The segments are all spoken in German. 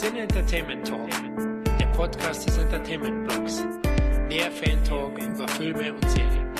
Sin Entertainment Talk, der Podcast des Entertainment Blogs. Mehr Fan Talk über Filme und Serien.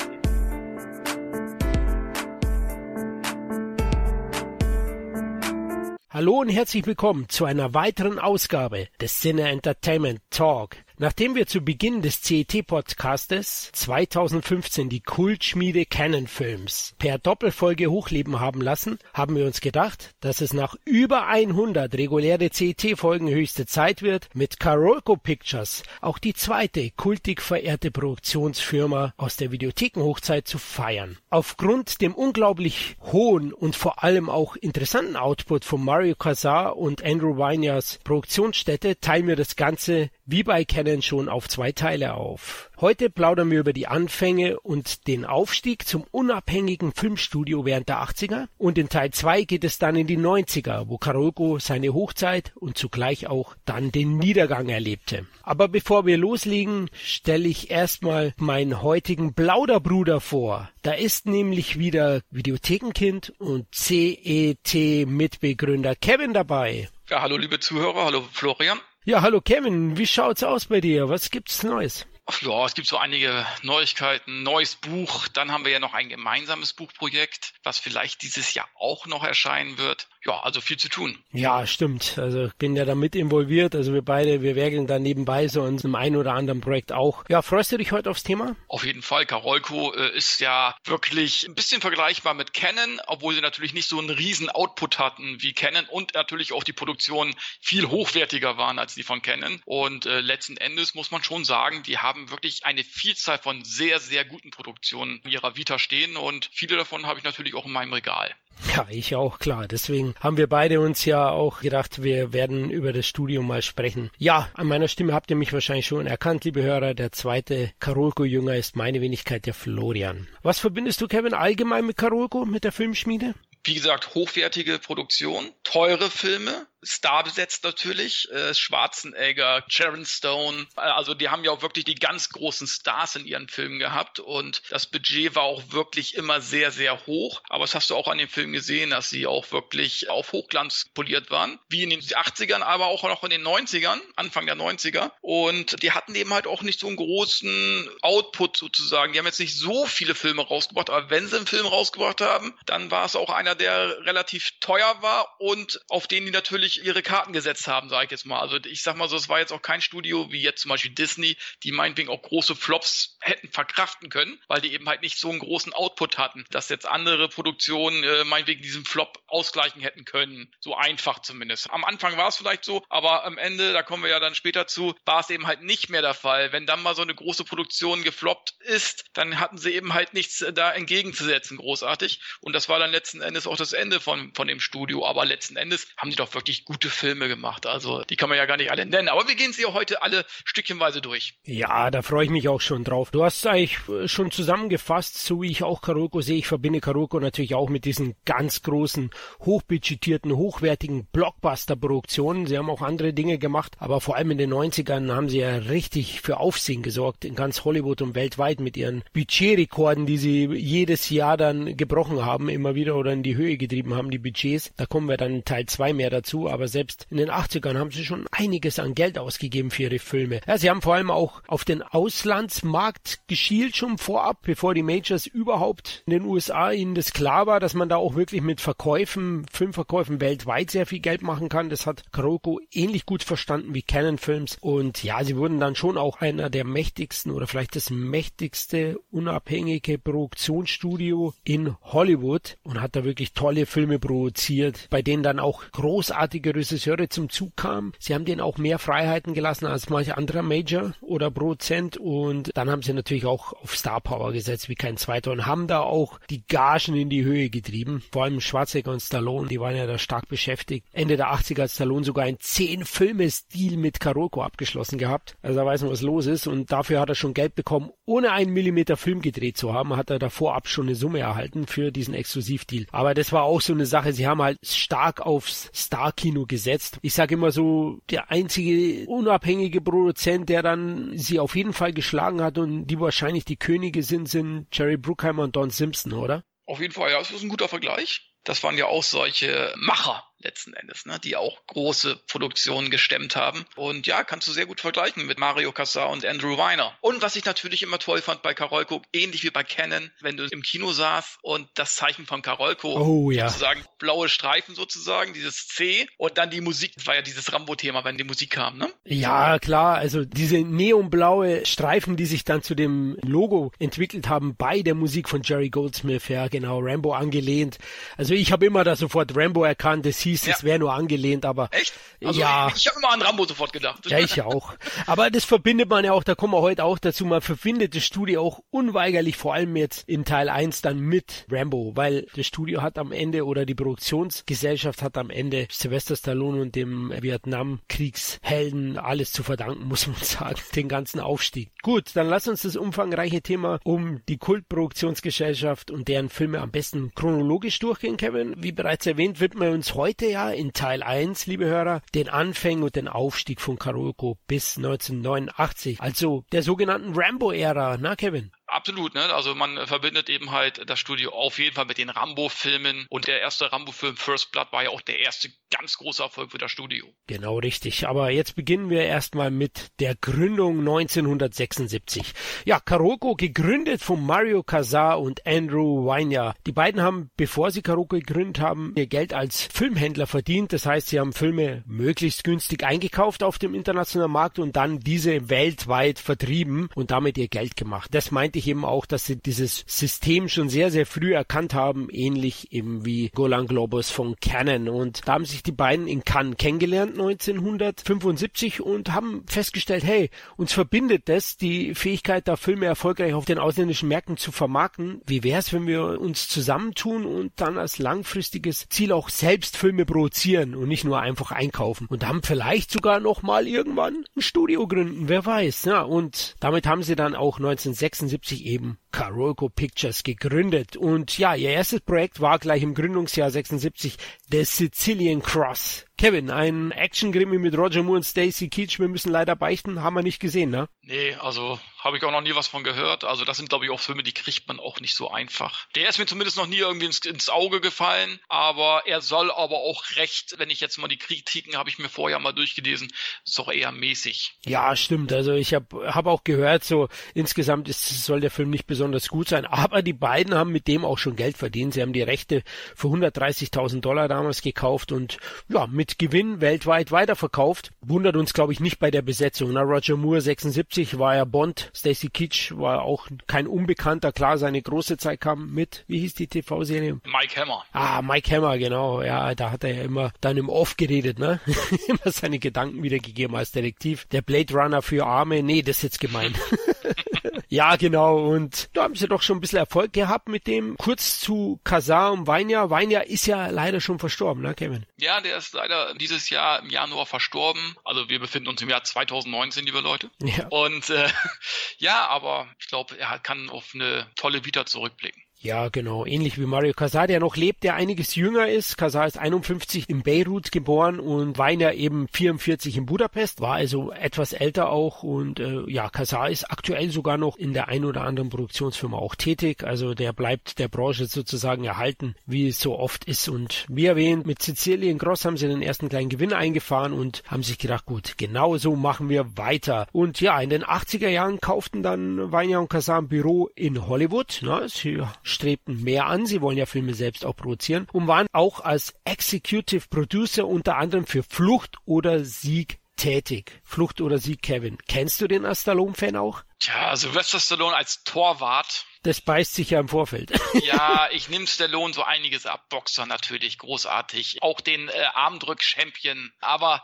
Hallo und herzlich willkommen zu einer weiteren Ausgabe des Cine Entertainment Talk. Nachdem wir zu Beginn des CET-Podcastes 2015 die Kultschmiede Canon Films per Doppelfolge hochleben haben lassen, haben wir uns gedacht, dass es nach über 100 reguläre CET-Folgen höchste Zeit wird, mit Carolco Pictures auch die zweite kultig verehrte Produktionsfirma aus der Videothekenhochzeit zu feiern. Aufgrund dem unglaublich hohen und vor allem auch interessanten Output von Mario Casar und Andrew Wynias Produktionsstätte teilen wir das Ganze wie bei Canon schon auf zwei Teile auf. Heute plaudern wir über die Anfänge und den Aufstieg zum unabhängigen Filmstudio während der 80er und in Teil 2 geht es dann in die 90er, wo Karolko seine Hochzeit und zugleich auch dann den Niedergang erlebte. Aber bevor wir loslegen, stelle ich erstmal meinen heutigen Plauderbruder vor. Da ist nämlich wieder Videothekenkind und CET-Mitbegründer Kevin dabei. Ja, hallo liebe Zuhörer, hallo Florian. Ja, hallo Kevin, wie schaut's aus bei dir? Was gibt's Neues? Ja, es gibt so einige Neuigkeiten, neues Buch, dann haben wir ja noch ein gemeinsames Buchprojekt, was vielleicht dieses Jahr auch noch erscheinen wird ja, also viel zu tun. Ja, stimmt. Also ich bin ja da mit involviert. Also wir beide, wir werkeln da nebenbei so in einem einen oder anderen Projekt auch. Ja, freust du dich heute aufs Thema? Auf jeden Fall. Karolko äh, ist ja wirklich ein bisschen vergleichbar mit Canon, obwohl sie natürlich nicht so einen riesen Output hatten wie Canon und natürlich auch die Produktionen viel hochwertiger waren als die von Canon. Und äh, letzten Endes muss man schon sagen, die haben wirklich eine Vielzahl von sehr, sehr guten Produktionen in ihrer Vita stehen und viele davon habe ich natürlich auch in meinem Regal. Ja, ich auch, klar. Deswegen haben wir beide uns ja auch gedacht, wir werden über das Studium mal sprechen. Ja, an meiner Stimme habt ihr mich wahrscheinlich schon erkannt, liebe Hörer. Der zweite Karolko-Jünger ist meine Wenigkeit, der Florian. Was verbindest du, Kevin, allgemein mit Karolko, mit der Filmschmiede? Wie gesagt, hochwertige Produktion, teure Filme, Star besetzt natürlich, äh, Schwarzenegger, Sharon Stone, äh, also die haben ja auch wirklich die ganz großen Stars in ihren Filmen gehabt und das Budget war auch wirklich immer sehr, sehr hoch, aber das hast du auch an den Filmen gesehen, dass sie auch wirklich auf Hochglanz poliert waren, wie in den 80ern, aber auch noch in den 90ern, Anfang der 90er und die hatten eben halt auch nicht so einen großen Output sozusagen, die haben jetzt nicht so viele Filme rausgebracht, aber wenn sie einen Film rausgebracht haben, dann war es auch einer, der relativ teuer war und auf den die natürlich natürlich ihre Karten gesetzt haben, sage ich jetzt mal. Also ich sag mal so, es war jetzt auch kein Studio wie jetzt zum Beispiel Disney, die meinetwegen auch große Flops hätten verkraften können, weil die eben halt nicht so einen großen Output hatten, dass jetzt andere Produktionen äh, meinetwegen diesen Flop ausgleichen hätten können. So einfach zumindest. Am Anfang war es vielleicht so, aber am Ende, da kommen wir ja dann später zu, war es eben halt nicht mehr der Fall. Wenn dann mal so eine große Produktion gefloppt ist, dann hatten sie eben halt nichts äh, da entgegenzusetzen, großartig. Und das war dann letzten Endes auch das Ende von, von dem Studio. Aber letzten Endes haben die doch wirklich wirklich gute Filme gemacht. Also die kann man ja gar nicht alle nennen. Aber wir gehen sie heute alle stückchenweise durch. Ja, da freue ich mich auch schon drauf. Du hast eigentlich äh, schon zusammengefasst, so wie ich auch Karoko sehe. Ich verbinde Karoko natürlich auch mit diesen ganz großen, hochbudgetierten, hochwertigen Blockbuster-Produktionen. Sie haben auch andere Dinge gemacht, aber vor allem in den 90ern haben sie ja richtig für Aufsehen gesorgt in ganz Hollywood und weltweit mit ihren Budgetrekorden, die sie jedes Jahr dann gebrochen haben, immer wieder oder in die Höhe getrieben haben, die Budgets. Da kommen wir dann Teil 2 mehr dazu aber selbst in den 80ern haben sie schon einiges an Geld ausgegeben für ihre Filme. Ja, sie haben vor allem auch auf den Auslandsmarkt geschielt schon vorab, bevor die Majors überhaupt in den USA ihnen das klar war, dass man da auch wirklich mit Verkäufen, Filmverkäufen weltweit sehr viel Geld machen kann. Das hat Karoko ähnlich gut verstanden wie Canon Films und ja, sie wurden dann schon auch einer der mächtigsten oder vielleicht das mächtigste unabhängige Produktionsstudio in Hollywood und hat da wirklich tolle Filme produziert, bei denen dann auch großartige großartige Regisseure zum Zug kamen. Sie haben denen auch mehr Freiheiten gelassen als manche anderer Major oder Produzent und dann haben sie natürlich auch auf Star Power gesetzt wie kein zweiter und haben da auch die Gagen in die Höhe getrieben. Vor allem Schwarzenegger und Stallone, die waren ja da stark beschäftigt. Ende der 80er hat Stallone sogar ein 10-Filme-Stil mit Karolko abgeschlossen gehabt. Also da weiß man, was los ist und dafür hat er schon Geld bekommen, ohne einen Millimeter Film gedreht zu haben, hat er davor ab schon eine Summe erhalten für diesen Exklusivdeal. Aber das war auch so eine Sache, sie haben halt stark aufs Star-Kino Kino gesetzt. Ich sage immer so, der einzige unabhängige Produzent, der dann sie auf jeden Fall geschlagen hat und die wahrscheinlich die Könige sind, sind Jerry Bruckheimer und Don Simpson, oder? Auf jeden Fall, ja, das ist ein guter Vergleich. Das waren ja auch solche Macher, letzten Endes, ne? die auch große Produktionen gestemmt haben. Und ja, kannst du sehr gut vergleichen mit Mario Casar und Andrew Weiner. Und was ich natürlich immer toll fand bei Karolko, ähnlich wie bei Canon, wenn du im Kino saßt und das Zeichen von Karolko, oh, ja. sozusagen blaue Streifen sozusagen, dieses C und dann die Musik, das war ja dieses Rambo-Thema, wenn die Musik kam, ne? Ja, klar, also diese neonblaue Streifen, die sich dann zu dem Logo entwickelt haben bei der Musik von Jerry Goldsmith, ja genau, Rambo angelehnt. Also ich habe immer da sofort Rambo erkannt, es hieß, ja. es wäre nur angelehnt, aber Echt? Also ja. Ich, ich habe immer an Rambo sofort gedacht. Ja, ich auch. Aber das verbindet man ja auch, da kommen wir heute auch dazu, man verbindet das Studio auch unweigerlich, vor allem jetzt in Teil 1 dann mit Rambo, weil das Studio hat am Ende oder die Produktionsgesellschaft hat am Ende Sylvester Stallone und dem Vietnamkriegshelden alles zu verdanken, muss man sagen, den ganzen Aufstieg. Gut, dann lass uns das umfangreiche Thema um die Kultproduktionsgesellschaft und deren Filme am besten chronologisch durchgehen, Kevin. Wie bereits erwähnt, widmen wir uns heute ja in Teil 1, liebe Hörer, den Anfängen und den Aufstieg von Karolko bis 1989, also der sogenannten Rambo-Ära, na Kevin? Absolut, ne? Also man verbindet eben halt das Studio auf jeden Fall mit den Rambo-Filmen und der erste Rambo-Film First Blood war ja auch der erste ganz große Erfolg für das Studio. Genau richtig. Aber jetzt beginnen wir erstmal mit der Gründung 1976. Ja, Karoko gegründet von Mario Casar und Andrew Weiner. Die beiden haben, bevor sie Karoko gegründet haben, ihr Geld als Filmhändler verdient. Das heißt, sie haben Filme möglichst günstig eingekauft auf dem internationalen Markt und dann diese weltweit vertrieben und damit ihr Geld gemacht. Das meinte ich eben auch, dass sie dieses System schon sehr, sehr früh erkannt haben, ähnlich eben wie Golan Globus von Canon. Und da haben sich die beiden in Cannes kennengelernt 1975 und haben festgestellt, hey, uns verbindet das, die Fähigkeit, da Filme erfolgreich auf den ausländischen Märkten zu vermarkten. Wie wäre es, wenn wir uns zusammentun und dann als langfristiges Ziel auch selbst Filme produzieren und nicht nur einfach einkaufen und haben vielleicht sogar noch mal irgendwann ein Studio gründen, wer weiß. Ja, und damit haben sie dann auch 1976 1970 eben Karolko Pictures gegründet. Und ja, ihr erstes Projekt war gleich im Gründungsjahr 76 The Sicilian Cross. Kevin, ein Action-Krimi mit Roger Moore und Stacy Keach, wir müssen leider beichten, haben wir nicht gesehen, ne? Nee, also habe ich auch noch nie was von gehört. Also das sind, glaube ich, auch Filme, die kriegt man auch nicht so einfach. Der ist mir zumindest noch nie irgendwie ins, ins Auge gefallen, aber er soll aber auch recht, wenn ich jetzt mal die Kritiken habe ich mir vorher mal durchgelesen, ist doch eher mäßig. Ja, stimmt. Also ich habe hab auch gehört, so insgesamt ist, soll der Film nicht besonders gut sein, aber die beiden haben mit dem auch schon Geld verdient. Sie haben die Rechte für 130.000 Dollar damals gekauft und ja, mit mit Gewinn weltweit weiterverkauft. Wundert uns, glaube ich, nicht bei der Besetzung. Na, Roger Moore 76 war ja Bond, Stacy Keach war auch kein Unbekannter. Klar, seine große Zeit kam mit, wie hieß die TV-Serie? Mike Hammer. Ah, Mike Hammer, genau. Ja, da hat er ja immer dann im Off geredet, ne? immer seine Gedanken wiedergegeben als Detektiv. Der Blade Runner für Arme, nee, das ist jetzt gemein. Ja, genau. Und da haben sie doch schon ein bisschen Erfolg gehabt mit dem. Kurz zu Kazar und Weinja. Weinja ist ja leider schon verstorben, ne, Kevin? Ja, der ist leider dieses Jahr im Januar verstorben. Also wir befinden uns im Jahr 2019, liebe Leute. Ja. Und äh, ja, aber ich glaube, er kann auf eine tolle Vita zurückblicken. Ja, genau. Ähnlich wie Mario Casar, der noch lebt, der einiges jünger ist. Casar ist 51 in Beirut geboren und Weiner eben 44 in Budapest, war also etwas älter auch. Und äh, ja, Casar ist aktuell sogar noch in der ein oder anderen Produktionsfirma auch tätig. Also der bleibt der Branche sozusagen erhalten, wie es so oft ist. Und wie erwähnt, mit Sizilien Gross haben sie den ersten kleinen Gewinn eingefahren und haben sich gedacht, gut, genau so machen wir weiter. Und ja, in den 80er Jahren kauften dann Weiner und Casar ein Büro in Hollywood. Na, sie strebten mehr an, sie wollen ja Filme selbst auch produzieren und waren auch als Executive Producer unter anderem für Flucht oder Sieg tätig. Flucht oder Sieg, Kevin. Kennst du den Stallone-Fan auch? Tja, Sylvester Stallone als Torwart. Das beißt sich ja im Vorfeld. ja, ich nehme Stallone so einiges ab. Boxer natürlich, großartig. Auch den äh, Armdrück-Champion. Aber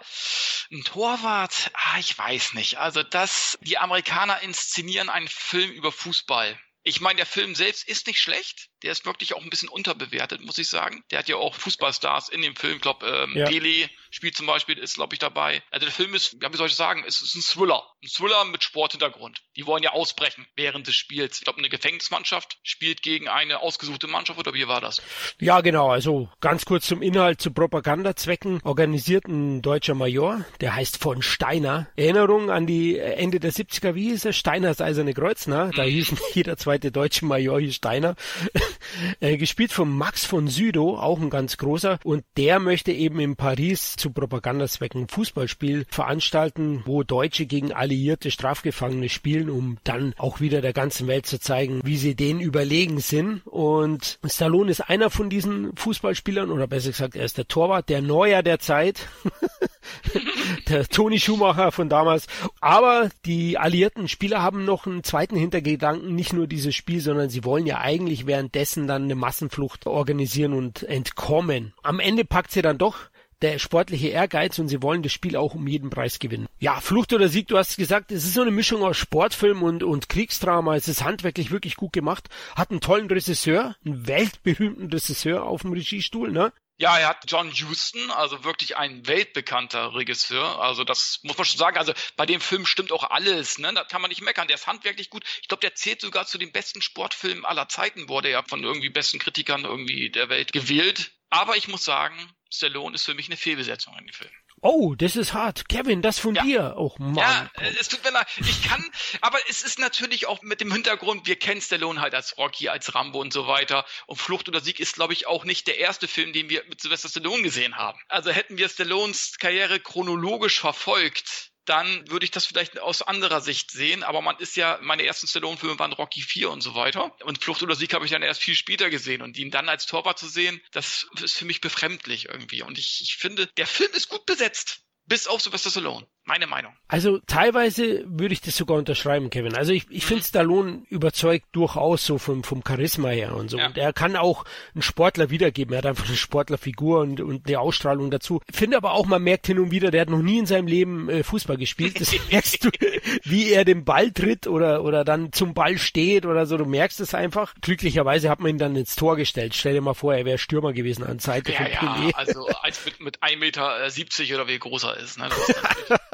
ein Torwart, ah, ich weiß nicht. Also das, die Amerikaner inszenieren einen Film über Fußball. Ich meine, der Film selbst ist nicht schlecht. Der ist wirklich auch ein bisschen unterbewertet, muss ich sagen. Der hat ja auch Fußballstars in dem Film. Ich glaube, ähm, ja. Pele spielt zum Beispiel, ist glaube ich dabei. Also der Film ist, ja, wie soll ich sagen, es ist ein Thriller. Ein Thriller mit Sporthintergrund. Die wollen ja ausbrechen während des Spiels. Ich glaube, eine Gefängnismannschaft spielt gegen eine ausgesuchte Mannschaft oder wie war das? Ja, genau. Also ganz kurz zum Inhalt, zu Propagandazwecken organisiert ein deutscher Major, der heißt von Steiner. Erinnerung an die Ende der 70er, wie hieß er? Steiners Eiserne Kreuz, ne? Da mhm. hieß jeder zweite deutsche Major hier Steiner. äh, gespielt von Max von Südow, auch ein ganz großer. Und der möchte eben in Paris zu Propagandazwecken ein Fußballspiel veranstalten, wo Deutsche gegen alliierte Strafgefangene spielen, um dann auch wieder der ganzen Welt zu zeigen, wie sie denen überlegen sind. Und Stallone ist einer von diesen Fußballspielern, oder besser gesagt, er ist der Torwart, der Neuer der Zeit. der Toni Schumacher von damals. Aber die alliierten Spieler haben noch einen zweiten Hintergedanken, nicht nur dieses Spiel, sondern sie wollen ja eigentlich währenddessen dann eine Massenflucht organisieren und entkommen. Am Ende packt sie dann doch der sportliche Ehrgeiz und sie wollen das Spiel auch um jeden Preis gewinnen. Ja, Flucht oder Sieg, du hast gesagt, es ist so eine Mischung aus Sportfilm und, und Kriegsdrama. Es ist handwerklich wirklich gut gemacht. Hat einen tollen Regisseur, einen weltberühmten Regisseur auf dem Regiestuhl, ne? Ja, er hat John Huston, also wirklich ein weltbekannter Regisseur. Also das muss man schon sagen. Also bei dem Film stimmt auch alles. Ne? Da kann man nicht meckern. Der ist handwerklich gut. Ich glaube, der zählt sogar zu den besten Sportfilmen aller Zeiten. Wurde ja von irgendwie besten Kritikern irgendwie der Welt gewählt. Aber ich muss sagen, Stallone ist für mich eine Fehlbesetzung in dem Film. Oh, das ist hart. Kevin, das von ja. dir. Oh Mann. Ja, es tut mir leid. Ich kann, aber es ist natürlich auch mit dem Hintergrund, wir kennen Stallone halt als Rocky, als Rambo und so weiter. Und Flucht oder Sieg ist, glaube ich, auch nicht der erste Film, den wir mit Sylvester Stallone gesehen haben. Also hätten wir Stallones Karriere chronologisch verfolgt, dann würde ich das vielleicht aus anderer Sicht sehen. Aber man ist ja, meine ersten Stallone-Filme waren Rocky 4 und so weiter. Und Flucht oder Sieg habe ich dann erst viel später gesehen. Und ihn dann als Torwart zu sehen, das ist für mich befremdlich irgendwie. Und ich, ich finde, der Film ist gut besetzt. Bis auf Sylvester Stallone. Meine Meinung. Also teilweise würde ich das sogar unterschreiben, Kevin. Also ich, ich mhm. finde Stallone überzeugt durchaus so vom, vom Charisma her und so. Ja. Und er kann auch einen Sportler wiedergeben. Er hat einfach eine Sportlerfigur und, und eine Ausstrahlung dazu. Finde aber auch, man merkt hin und wieder, der hat noch nie in seinem Leben äh, Fußball gespielt. Das merkst du, wie er den Ball tritt oder, oder dann zum Ball steht oder so. Du merkst es einfach. Glücklicherweise hat man ihn dann ins Tor gestellt. Stell dir mal vor, er wäre Stürmer gewesen an Seite ja, von Pelé. Ja, also als mit, mit 1,70 Meter oder wie groß er ist. Ne?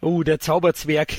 oh, der Zauberzwerg.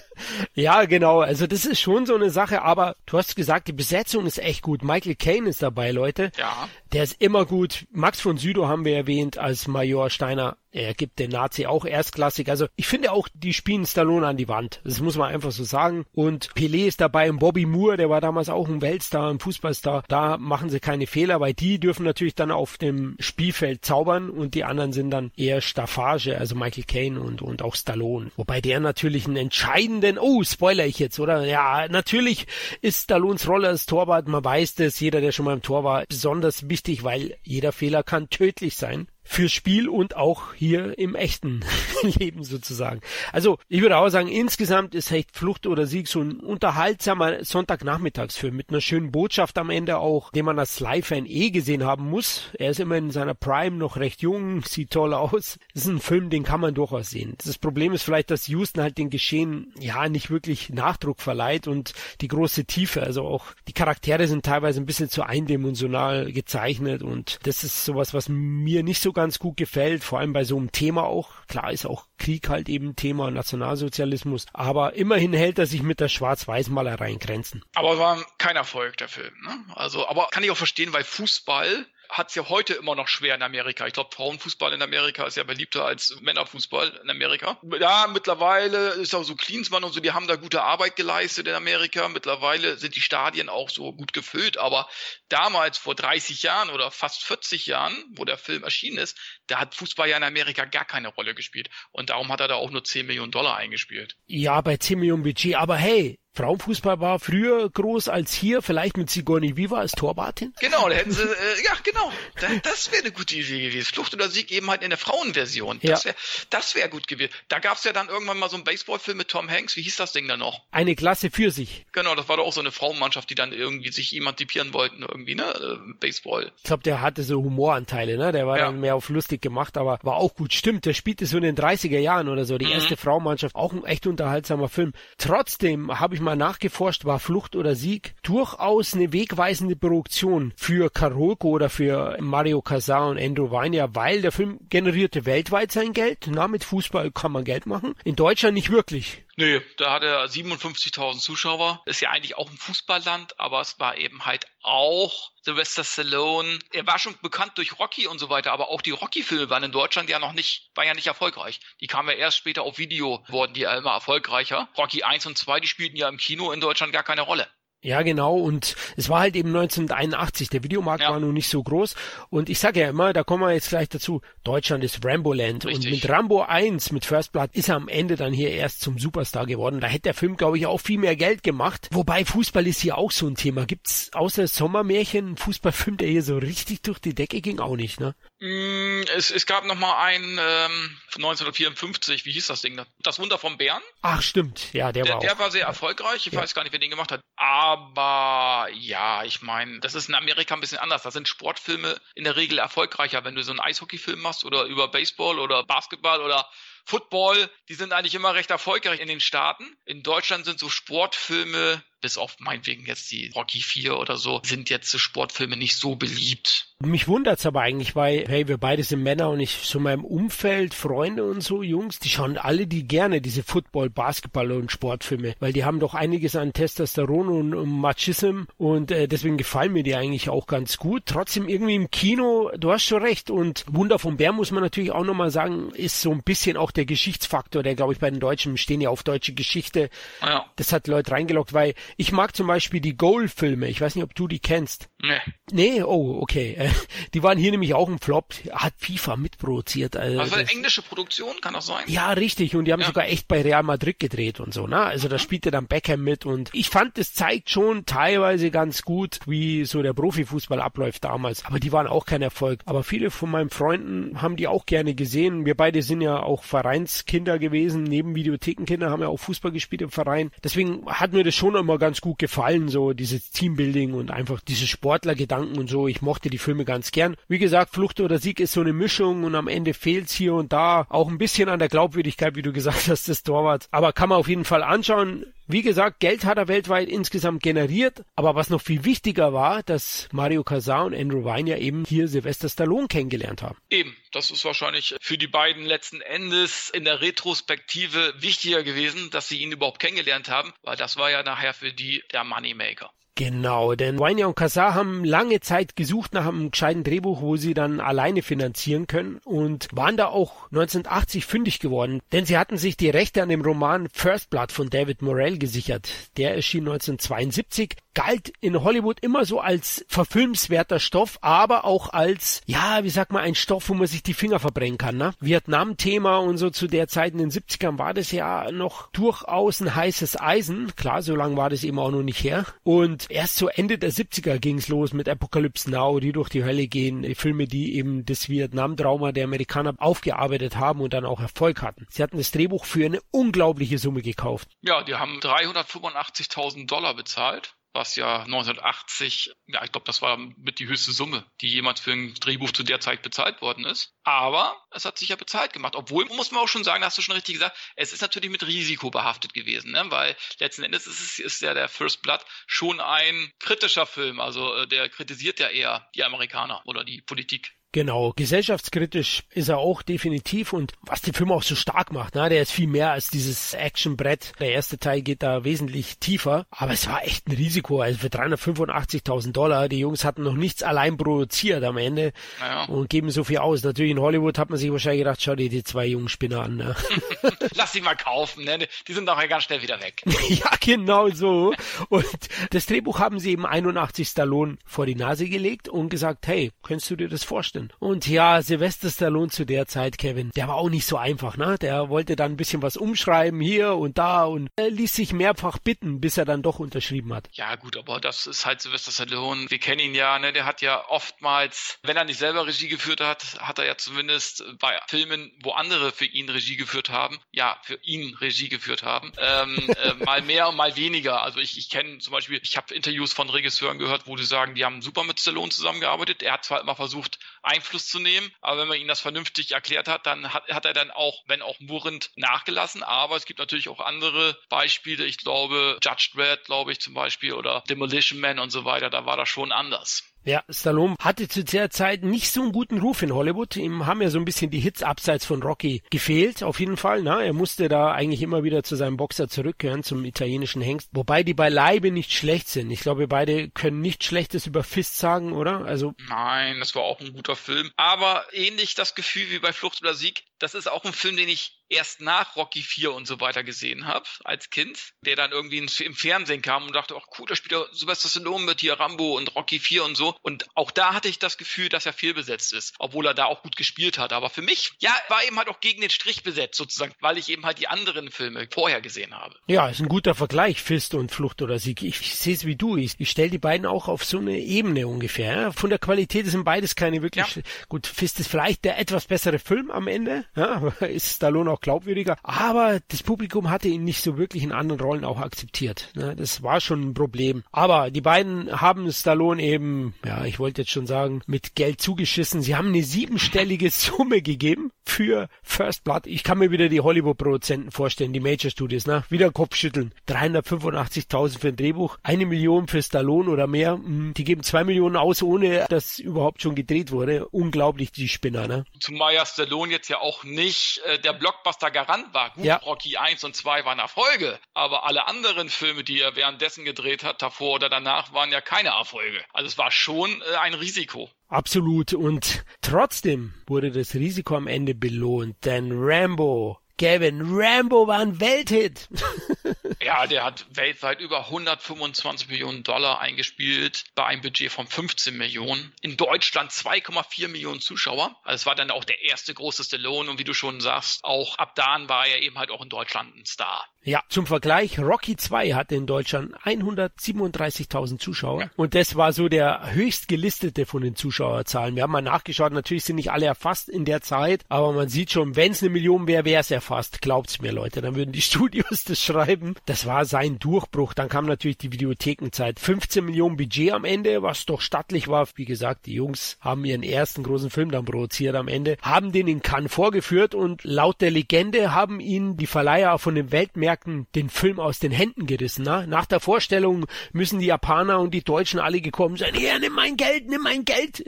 ja, genau. Also das ist schon so eine Sache, aber du hast gesagt, die Besetzung ist echt gut. Michael Caine ist dabei, Leute. Ja. Der ist immer gut. Max von Südow haben wir erwähnt als Major Steiner. Er gibt den Nazi auch erstklassig. Also ich finde auch, die spielen Stallone an die Wand. Das muss man einfach so sagen. Und Pelé ist dabei und Bobby Moore, der war damals auch ein Weltstar, ein Fußballstar. Da machen sie keine Fehler, weil die dürfen natürlich dann auf dem Spielfeld zaubern und die anderen sind dann eher Staffage, also Michael Caine und, und auch Stallone. Wobei der natürlich einen entscheidenden, oh, spoiler ich jetzt, oder? Ja, natürlich ist Stallones Rolle als Torwart, man weiß das, jeder, der schon mal im Tor war, besonders wichtig, weil jeder Fehler kann tödlich sein fürs Spiel und auch hier im echten Leben sozusagen. Also ich würde auch sagen, insgesamt ist echt Flucht oder Sieg so ein unterhaltsamer Sonntagnachmittagsfilm mit einer schönen Botschaft am Ende auch, den man als Live-Fan eh gesehen haben muss. Er ist immer in seiner Prime noch recht jung, sieht toll aus. Das ist ein Film, den kann man durchaus sehen. Das Problem ist vielleicht, dass Houston halt den Geschehen ja nicht wirklich Nachdruck verleiht und die große Tiefe. Also auch die Charaktere sind teilweise ein bisschen zu eindimensional gezeichnet und das ist sowas, was mir nicht so ganz gut gefällt, vor allem bei so einem Thema auch. Klar ist auch Krieg halt eben Thema Nationalsozialismus, aber immerhin hält er sich mit der Schwarz-Weiß-Malerei in Grenzen. Aber war kein Erfolg, der Film. Ne? Also, aber kann ich auch verstehen, weil Fußball hat es ja heute immer noch schwer in Amerika. Ich glaube, Frauenfußball in Amerika ist ja beliebter als Männerfußball in Amerika. Ja, mittlerweile ist auch so Klinsmann und so, die haben da gute Arbeit geleistet in Amerika. Mittlerweile sind die Stadien auch so gut gefüllt. Aber damals, vor 30 Jahren oder fast 40 Jahren, wo der Film erschienen ist, da hat Fußball ja in Amerika gar keine Rolle gespielt. Und darum hat er da auch nur 10 Millionen Dollar eingespielt. Ja, bei 10 Millionen Budget. Aber hey, Frauenfußball war früher groß als hier, vielleicht mit Sigourney Viva als Torwartin? Genau, da hätten sie, äh, ja, genau. Da, das wäre eine gute Idee gewesen. Flucht oder Sieg eben halt in der Frauenversion. Ja. Das wäre das wär gut gewesen. Da gab es ja dann irgendwann mal so einen Baseballfilm mit Tom Hanks. Wie hieß das Ding dann noch? Eine Klasse für sich. Genau, das war doch auch so eine Frauenmannschaft, die dann irgendwie sich emanzipieren wollten, irgendwie, ne? Äh, Baseball. Ich glaube, der hatte so Humoranteile, ne? Der war ja. dann mehr auf lustig gemacht, aber war auch gut. Stimmt, der spielte so in den 30er Jahren oder so. Die mhm. erste Frauenmannschaft, auch ein echt unterhaltsamer Film. Trotzdem habe ich mal nachgeforscht, war Flucht oder Sieg durchaus eine wegweisende Produktion für Karolko oder für Mario Casar und Andrew Weiner, weil der Film generierte weltweit sein Geld. Na, mit Fußball kann man Geld machen. In Deutschland nicht wirklich. Nö, da hat er 57.000 Zuschauer. Ist ja eigentlich auch ein Fußballland, aber es war eben halt auch Sylvester Stallone. Er war schon bekannt durch Rocky und so weiter, aber auch die Rocky-Filme waren in Deutschland ja noch nicht, waren ja nicht erfolgreich. Die kamen ja erst später auf Video, wurden die ja immer erfolgreicher. Rocky 1 und 2, die spielten ja im Kino in Deutschland gar keine Rolle. Ja, genau. Und es war halt eben 1981. Der Videomarkt ja. war nun nicht so groß. Und ich sage ja immer, da kommen wir jetzt gleich dazu, Deutschland ist Rambo-Land. Und mit Rambo 1, mit First Blood, ist er am Ende dann hier erst zum Superstar geworden. Da hätte der Film, glaube ich, auch viel mehr Geld gemacht. Wobei Fußball ist hier auch so ein Thema. Gibt's außer Sommermärchen einen Fußballfilm, der hier so richtig durch die Decke ging? Auch nicht, ne? Mm, es, es gab noch mal einen ähm, 1954, wie hieß das Ding? Das Wunder vom Bären? Ach, stimmt. Ja, der, der war auch. Der war sehr erfolgreich. Ich ja. weiß gar nicht, wer den gemacht hat. Aber ja, ich meine, das ist in Amerika ein bisschen anders. Da sind Sportfilme in der Regel erfolgreicher, wenn du so einen Eishockeyfilm machst oder über Baseball oder Basketball oder Football, die sind eigentlich immer recht erfolgreich in den Staaten. In Deutschland sind so Sportfilme bis auf meinetwegen jetzt die Rocky 4 oder so, sind jetzt Sportfilme nicht so beliebt. Mich wundert's aber eigentlich, weil, hey, wir beide sind Männer und ich so meinem Umfeld, Freunde und so, Jungs, die schauen alle die gerne diese Football, Basketball und Sportfilme, weil die haben doch einiges an Testosteron und, und Machism und äh, deswegen gefallen mir die eigentlich auch ganz gut. Trotzdem irgendwie im Kino, du hast schon recht und Wunder vom Bär muss man natürlich auch nochmal sagen, ist so ein bisschen auch der Geschichtsfaktor, der glaube ich bei den Deutschen stehen ja auf deutsche Geschichte. Ja. Das hat Leute reingelockt, weil ich mag zum Beispiel die Goal-Filme. Ich weiß nicht, ob du die kennst. Nee. Nee, oh, okay. Die waren hier nämlich auch ein Flop. Hat FIFA mitproduziert. Also, also eine englische Produktion, kann das sein? Ja, richtig. Und die haben ja. sogar echt bei Real Madrid gedreht und so, ne? Also da spielte dann Beckham mit und ich fand, das zeigt schon teilweise ganz gut, wie so der Profifußball abläuft damals. Aber die waren auch kein Erfolg. Aber viele von meinen Freunden haben die auch gerne gesehen. Wir beide sind ja auch Vereinskinder gewesen. Neben Videothekenkinder haben ja auch Fußball gespielt im Verein. Deswegen hat mir das schon immer ganz gut gefallen, so dieses Teambuilding und einfach diese Sportlergedanken und so. Ich mochte die Filme ganz gern. Wie gesagt, Flucht oder Sieg ist so eine Mischung und am Ende fehlt's hier und da auch ein bisschen an der Glaubwürdigkeit, wie du gesagt hast, des Torwarts. Aber kann man auf jeden Fall anschauen. Wie gesagt, Geld hat er weltweit insgesamt generiert, aber was noch viel wichtiger war, dass Mario Casar und Andrew Vine ja eben hier Sylvester Stallone kennengelernt haben. Eben, das ist wahrscheinlich für die beiden letzten Endes in der Retrospektive wichtiger gewesen, dass sie ihn überhaupt kennengelernt haben, weil das war ja nachher für die der Moneymaker. Genau, denn Weinja und Kassar haben lange Zeit gesucht nach einem gescheiten Drehbuch, wo sie dann alleine finanzieren können und waren da auch 1980 fündig geworden, denn sie hatten sich die Rechte an dem Roman First Blood von David Morell gesichert. Der erschien 1972 galt in Hollywood immer so als verfilmswerter Stoff, aber auch als, ja, wie sagt man, ein Stoff, wo man sich die Finger verbrennen kann. Ne? Vietnam-Thema und so zu der Zeit in den 70ern war das ja noch durchaus ein heißes Eisen. Klar, so lange war das eben auch noch nicht her. Und erst so Ende der 70er ging's los mit Apocalypse Now, die durch die Hölle gehen, Filme, die eben das Vietnam-Trauma der Amerikaner aufgearbeitet haben und dann auch Erfolg hatten. Sie hatten das Drehbuch für eine unglaubliche Summe gekauft. Ja, die haben 385.000 Dollar bezahlt was ja 1980, ja, ich glaube, das war mit die höchste Summe, die jemals für ein Drehbuch zu der Zeit bezahlt worden ist. Aber es hat sich ja bezahlt gemacht. Obwohl, muss man auch schon sagen, hast du schon richtig gesagt, es ist natürlich mit Risiko behaftet gewesen, ne? weil letzten Endes ist, es, ist ja der First Blood schon ein kritischer Film. Also äh, der kritisiert ja eher die Amerikaner oder die Politik. Genau, gesellschaftskritisch ist er auch definitiv und was den Film auch so stark macht, ne, der ist viel mehr als dieses Actionbrett. Der erste Teil geht da wesentlich tiefer, aber es war echt ein Risiko. Also für 385.000 Dollar, die Jungs hatten noch nichts allein produziert am Ende ja. und geben so viel aus. Natürlich in Hollywood hat man sich wahrscheinlich gedacht, schau dir die zwei jungen Spinner an. Ne? Lass sie mal kaufen, ne? die sind nachher ganz schnell wieder weg. ja, genau so. Und das Drehbuch haben sie eben 81 Stallone vor die Nase gelegt und gesagt, hey, könntest du dir das vorstellen? Wahnsinn. Und ja, Sylvester Stallone zu der Zeit, Kevin, der war auch nicht so einfach, ne? Der wollte dann ein bisschen was umschreiben hier und da und er ließ sich mehrfach bitten, bis er dann doch unterschrieben hat. Ja, gut, aber das ist halt Sylvester Stallone. Wir kennen ihn ja, ne? Der hat ja oftmals, wenn er nicht selber Regie geführt hat, hat er ja zumindest bei Filmen, wo andere für ihn Regie geführt haben, ja, für ihn Regie geführt haben, ähm, äh, mal mehr und mal weniger. Also ich, ich kenne zum Beispiel, ich habe Interviews von Regisseuren gehört, wo die sagen, die haben super mit Stallone zusammengearbeitet. Er hat zwar immer versucht, Einfluss zu nehmen. Aber wenn man ihm das vernünftig erklärt hat, dann hat, hat er dann auch, wenn auch murrend, nachgelassen. Aber es gibt natürlich auch andere Beispiele. Ich glaube, Judge Dredd, glaube ich zum Beispiel, oder Demolition Man und so weiter, da war das schon anders. Ja, Stallone hatte zu der Zeit nicht so einen guten Ruf in Hollywood. Ihm haben ja so ein bisschen die Hits abseits von Rocky gefehlt, auf jeden Fall. Na, er musste da eigentlich immer wieder zu seinem Boxer zurückkehren, zum italienischen Hengst. Wobei die beileibe nicht schlecht sind. Ich glaube, beide können nichts Schlechtes über Fist sagen, oder? Also. Nein, das war auch ein guter Film. Aber ähnlich das Gefühl wie bei Flucht oder Sieg. Das ist auch ein Film, den ich erst nach Rocky 4 und so weiter gesehen habe, als Kind, der dann irgendwie im Fernsehen kam und dachte, ach cool, da spielt er Sylvester Stallone mit hier Rambo und Rocky 4 und so. Und auch da hatte ich das Gefühl, dass er fehlbesetzt ist, obwohl er da auch gut gespielt hat. Aber für mich, ja, war eben halt auch gegen den Strich besetzt sozusagen, weil ich eben halt die anderen Filme vorher gesehen habe. Ja, ist ein guter Vergleich, Fist und Flucht oder Sieg. Ich, ich sehe es wie du. Ich, ich stelle die beiden auch auf so eine Ebene ungefähr. Ja? Von der Qualität sind beides keine wirklich, ja. gut, Fist ist vielleicht der etwas bessere Film am Ende, ja, ist Stallone auch glaubwürdiger, aber das Publikum hatte ihn nicht so wirklich in anderen Rollen auch akzeptiert. Ne? Das war schon ein Problem. Aber die beiden haben Stallone eben, ja, ich wollte jetzt schon sagen, mit Geld zugeschissen. Sie haben eine siebenstellige Summe gegeben für First Blood. Ich kann mir wieder die Hollywood-Produzenten vorstellen, die Major Studios, ne? Wieder Kopfschütteln. 385.000 für ein Drehbuch, eine Million für Stallone oder mehr. Hm, die geben zwei Millionen aus, ohne dass überhaupt schon gedreht wurde. Unglaublich, die Spinner, ne? Zumal ja Stallone jetzt ja auch nicht äh, der Blockbuster-Garant war. Gut, ja. Rocky 1 und 2 waren Erfolge, aber alle anderen Filme, die er währenddessen gedreht hat, davor oder danach, waren ja keine Erfolge. Also es war schon äh, ein Risiko. Absolut. Und trotzdem wurde das Risiko am Ende belohnt, denn Rambo Kevin, Rambo war ein Welthit. ja, der hat weltweit über 125 Millionen Dollar eingespielt bei einem Budget von 15 Millionen. In Deutschland 2,4 Millionen Zuschauer. Also es war dann auch der erste große Stallone und wie du schon sagst, auch ab dann war er eben halt auch in Deutschland ein Star. Ja, zum Vergleich, Rocky 2 hatte in Deutschland 137.000 Zuschauer ja. und das war so der höchst gelistete von den Zuschauerzahlen. Wir haben mal nachgeschaut, natürlich sind nicht alle erfasst in der Zeit, aber man sieht schon, wenn es eine Million wäre, wäre es erfasst. Glaubt's mir, Leute, dann würden die Studios das schreiben. Das war sein Durchbruch. Dann kam natürlich die Videothekenzeit. 15 Millionen Budget am Ende, was doch stattlich war. Wie gesagt, die Jungs haben ihren ersten großen Film dann produziert am Ende, haben den in Cannes vorgeführt und laut der Legende haben ihn die Verleiher von den Weltmärkten Märkten den Film aus den Händen gerissen. Na? Nach der Vorstellung müssen die Japaner und die Deutschen alle gekommen sein. Ja, nimm mein Geld, nimm mein Geld.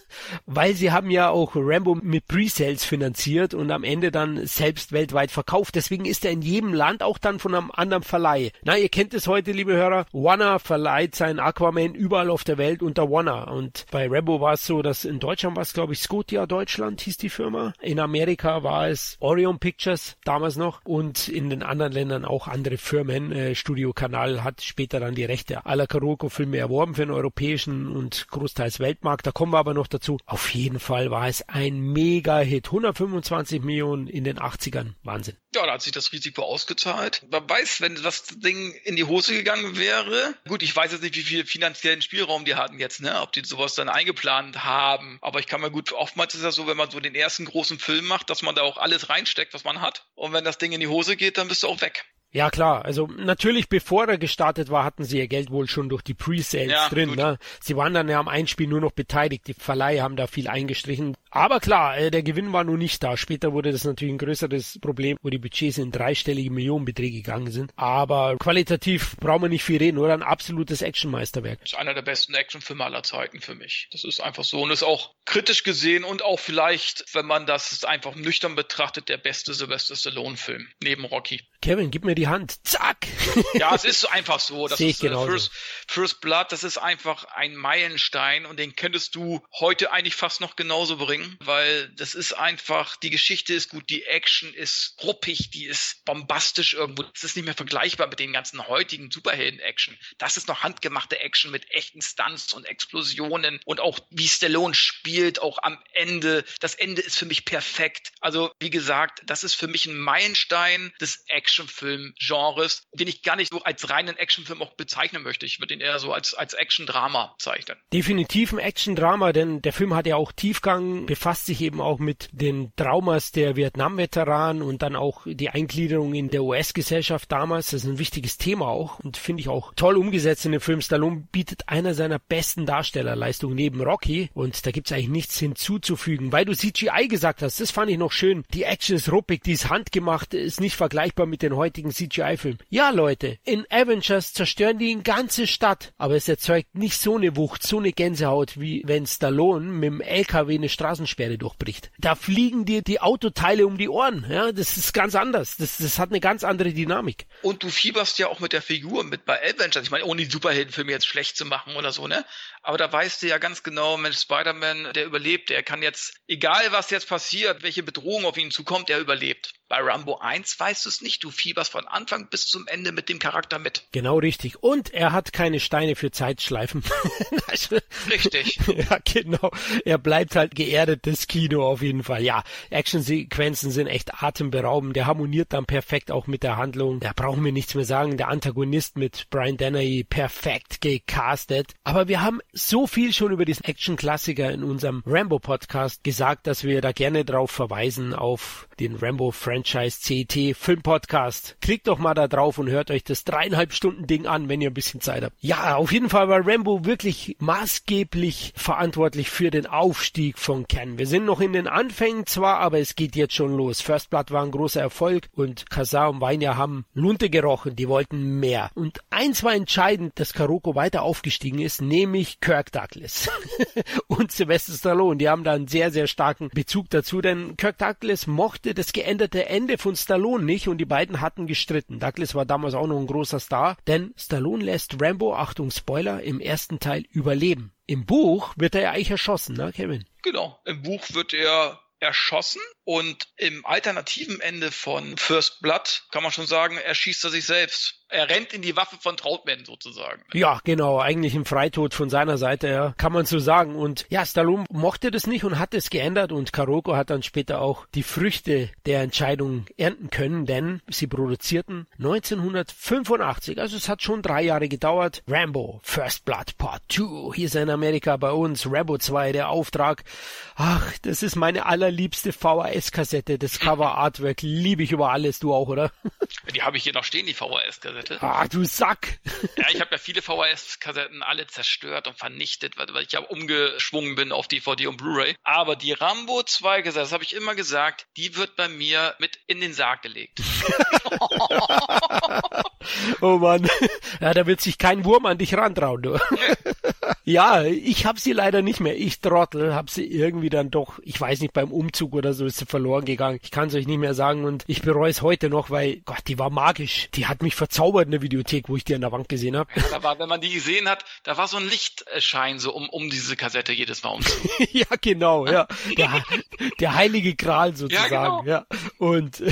Weil sie haben ja auch Rambo mit Pre-Sales finanziert und am Ende dann selbst weltweit verkauft. Deswegen ist er in jedem Land auch dann von einem anderen Verleih. Na, ihr kennt es heute, liebe Hörer. Warner verleiht seinen Aquaman überall auf der Welt unter Warner. Und bei Rambo war es so, dass in Deutschland war es, glaube ich, Scotia Deutschland hieß die Firma. In Amerika war es Orion Pictures damals noch und in den anderen Ländern dann auch andere Firmen. Äh, Studio Kanal hat später dann die Rechte aller Karoko-Filme erworben für den europäischen und großteils Weltmarkt. Da kommen wir aber noch dazu. Auf jeden Fall war es ein Mega-Hit. 125 Millionen in den 80ern. Wahnsinn. Ja, da hat sich das Risiko ausgezahlt. Man weiß, wenn das Ding in die Hose gegangen wäre, gut, ich weiß jetzt nicht, wie viel finanziellen Spielraum die hatten jetzt, ne, ob die sowas dann eingeplant haben. Aber ich kann mir gut, oftmals ist das so, wenn man so den ersten großen Film macht, dass man da auch alles reinsteckt, was man hat. Und wenn das Ding in die Hose geht, dann bist du auch weg. Ja klar, also natürlich bevor er gestartet war, hatten sie ihr Geld wohl schon durch die Pre-Sales ja, drin. Ne? Sie waren dann ja am Einspiel nur noch beteiligt, die Verleihe haben da viel eingestrichen. Aber klar, äh, der Gewinn war nun nicht da. Später wurde das natürlich ein größeres Problem, wo die Budgets in dreistellige Millionenbeträge gegangen sind. Aber qualitativ brauchen wir nicht viel reden, oder? Ein absolutes Actionmeisterwerk. Das ist einer der besten Actionfilme aller Zeiten für mich. Das ist einfach so und ist auch kritisch gesehen und auch vielleicht, wenn man das einfach nüchtern betrachtet, der beste Sylvester Stallone-Film neben Rocky. Kevin, gib mir die Hand. Zack! Ja, es ist einfach so. Das ist äh, First, First Blood, das ist einfach ein Meilenstein und den könntest du heute eigentlich fast noch genauso bringen, weil das ist einfach, die Geschichte ist gut, die Action ist ruppig, die ist bombastisch irgendwo. Das ist nicht mehr vergleichbar mit den ganzen heutigen Superhelden-Action. Das ist noch handgemachte Action mit echten Stunts und Explosionen und auch wie Stallone spielt, auch am Ende. Das Ende ist für mich perfekt. Also, wie gesagt, das ist für mich ein Meilenstein des Action Actionfilm-Genres, den ich gar nicht so als reinen Actionfilm auch bezeichnen möchte. Ich würde ihn eher so als, als Action-Drama zeichnen. Definitiv ein Action-Drama, denn der Film hat ja auch Tiefgang, befasst sich eben auch mit den Traumas der Vietnam-Veteranen und dann auch die Eingliederung in der US-Gesellschaft damals. Das ist ein wichtiges Thema auch und finde ich auch toll umgesetzt in dem Film. Stallone bietet einer seiner besten Darstellerleistungen neben Rocky und da gibt's eigentlich nichts hinzuzufügen. Weil du CGI gesagt hast, das fand ich noch schön. Die Action ist ruppig, die ist handgemacht, ist nicht vergleichbar mit den heutigen CGI-Filmen. Ja, Leute, in Avengers zerstören die eine ganze Stadt, aber es erzeugt nicht so eine Wucht, so eine Gänsehaut, wie wenn Stallone mit dem LKW eine Straßensperre durchbricht. Da fliegen dir die Autoteile um die Ohren. Ja, das ist ganz anders. Das, das hat eine ganz andere Dynamik. Und du fieberst ja auch mit der Figur mit bei Avengers. Ich meine, ohne die Superheldenfilme jetzt schlecht zu machen oder so, ne? Aber da weißt du ja ganz genau, Mensch, Spider-Man, der überlebt, der kann jetzt, egal was jetzt passiert, welche Bedrohung auf ihn zukommt, der überlebt. Bei Rambo 1 weißt du es nicht. Du fieberst von Anfang bis zum Ende mit dem Charakter mit. Genau richtig. Und er hat keine Steine für Zeitschleifen. richtig. ja, genau. Er bleibt halt geerdet, das Kino auf jeden Fall. Ja, Actionsequenzen sind echt atemberaubend. Der harmoniert dann perfekt auch mit der Handlung. Da brauchen wir nichts mehr sagen. Der Antagonist mit Brian Dennehy perfekt gecastet. Aber wir haben so viel schon über diesen Action-Klassiker in unserem Rambo-Podcast gesagt, dass wir da gerne drauf verweisen auf den Rambo-Franchise CT Film-Podcast. Klickt doch mal da drauf und hört euch das dreieinhalb Stunden Ding an, wenn ihr ein bisschen Zeit habt. Ja, auf jeden Fall war Rambo wirklich maßgeblich verantwortlich für den Aufstieg von Ken. Wir sind noch in den Anfängen zwar, aber es geht jetzt schon los. First Blood war ein großer Erfolg und Kazar und Weiner haben Lunte gerochen, die wollten mehr. Und eins war entscheidend, dass Karoko weiter aufgestiegen ist, nämlich Kirk Douglas und Sylvester Stallone. Die haben da einen sehr, sehr starken Bezug dazu, denn Kirk Douglas mochte das geänderte Ende von Stallone nicht und die beiden hatten gestritten. Douglas war damals auch noch ein großer Star, denn Stallone lässt Rambo, Achtung Spoiler, im ersten Teil überleben. Im Buch wird er ja eigentlich erschossen, ne, Kevin? Genau. Im Buch wird er erschossen und im alternativen Ende von First Blood kann man schon sagen, erschießt er sich selbst er rennt in die Waffe von Trautmann sozusagen. Ja, genau, eigentlich im Freitod von seiner Seite, ja, kann man so sagen. Und ja, Stallone mochte das nicht und hat es geändert und Karoko hat dann später auch die Früchte der Entscheidung ernten können, denn sie produzierten 1985, also es hat schon drei Jahre gedauert, Rambo, First Blood Part 2, hier ist in Amerika bei uns, Rambo 2, der Auftrag. Ach, das ist meine allerliebste VHS-Kassette, das Cover-Artwork liebe ich über alles, du auch, oder? Die habe ich hier noch stehen, die VHS-Kassette. VHS-Kassette. Ah, du Sack! ja, ich habe ja viele VHS-Kassetten alle zerstört und vernichtet, weil, weil ich ja umgeschwungen bin auf DVD und Blu-ray. Aber die Rambo 2 Kassette, das habe ich immer gesagt, die wird bei mir mit in den Sarg gelegt. oh Mann. Ja, da wird sich kein Wurm an dich rantrauen, du. ja, ich habe sie leider nicht mehr. Ich Trottel habe sie irgendwie dann doch, ich weiß nicht, beim Umzug oder so ist sie verloren gegangen. Ich kann es euch nicht mehr sagen und ich bereue es heute noch, weil Gott, die war magisch. Die hat mich verzaubert in der Videothek, wo ich die an der Wand gesehen habe. Ja, da war, wenn man die gesehen hat, da war so ein Lichtschein so um, um diese Kassette jedes Mal um. ja, genau, ja. Der, der heilige Gral sozusagen. Ja, genau. ja. Und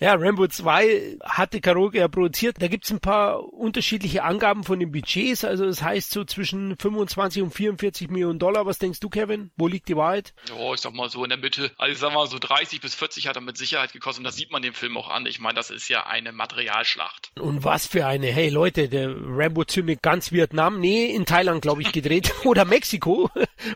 ja, Rambo 2 hatte Karaoke ja produziert. Da gibt's ein paar unterschiedliche Angaben von den Budgets. Also das heißt so zwischen 25 und 44 Millionen Dollar. Was denkst du, Kevin? Wo liegt die Wahrheit? Ja, ich sag mal so in der Mitte. Also ich sag mal so 30 bis 40 hat er mit Sicherheit gekostet. Und das sieht man dem Film auch an. Ich meine, das ist ja eine Materialschlacht. Und was für eine, hey Leute, der Rambo zündet ganz Vietnam, nee, in Thailand, glaube ich, gedreht. Oder Mexiko,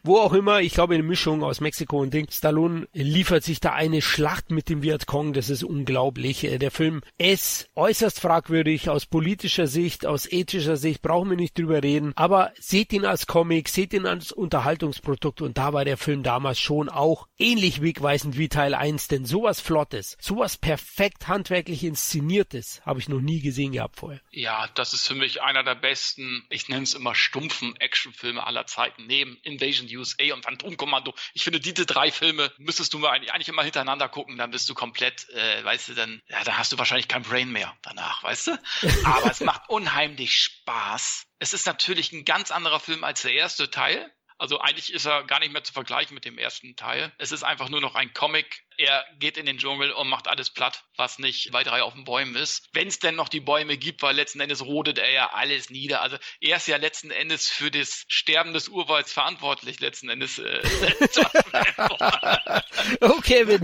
wo auch immer. Ich glaube, eine Mischung aus Mexiko und Ding. Stallone liefert sich da eine Schlacht mit dem Vietcong. Das ist unglaublich. Äh, der Film ist äußerst fragwürdig aus politischer Sicht, aus ethischer Sicht, brauchen wir nicht drüber reden. Aber seht ihn als Comic, seht ihn als Unterhaltungsprodukt und da war der Film damals schon auch ähnlich wegweisend wie Teil 1, denn sowas Flottes, sowas perfekt handwerklich inszeniertes habe ich noch nie gesehen gehabt vorher. Ja, das ist für mich einer der besten, ich nenne es immer stumpfen Actionfilme aller Zeiten, neben Invasion USA und Phantomkommando. Ich finde, diese drei Filme müsstest du eigentlich, eigentlich immer hintereinander gucken, dann bist du komplett, äh, weißt du, dann, ja, dann hast du wahrscheinlich kein Brain mehr danach, weißt du? Aber es macht unheimlich Spaß. Es ist natürlich ein ganz anderer Film als der erste Teil. Also eigentlich ist er gar nicht mehr zu vergleichen mit dem ersten Teil. Es ist einfach nur noch ein Comic er geht in den Dschungel und macht alles platt, was nicht bei drei auf den Bäumen ist. Wenn es denn noch die Bäume gibt, weil letzten Endes rodet er ja alles nieder. Also er ist ja letzten Endes für das Sterben des Urwalds verantwortlich, letzten Endes. Äh, okay, Kevin,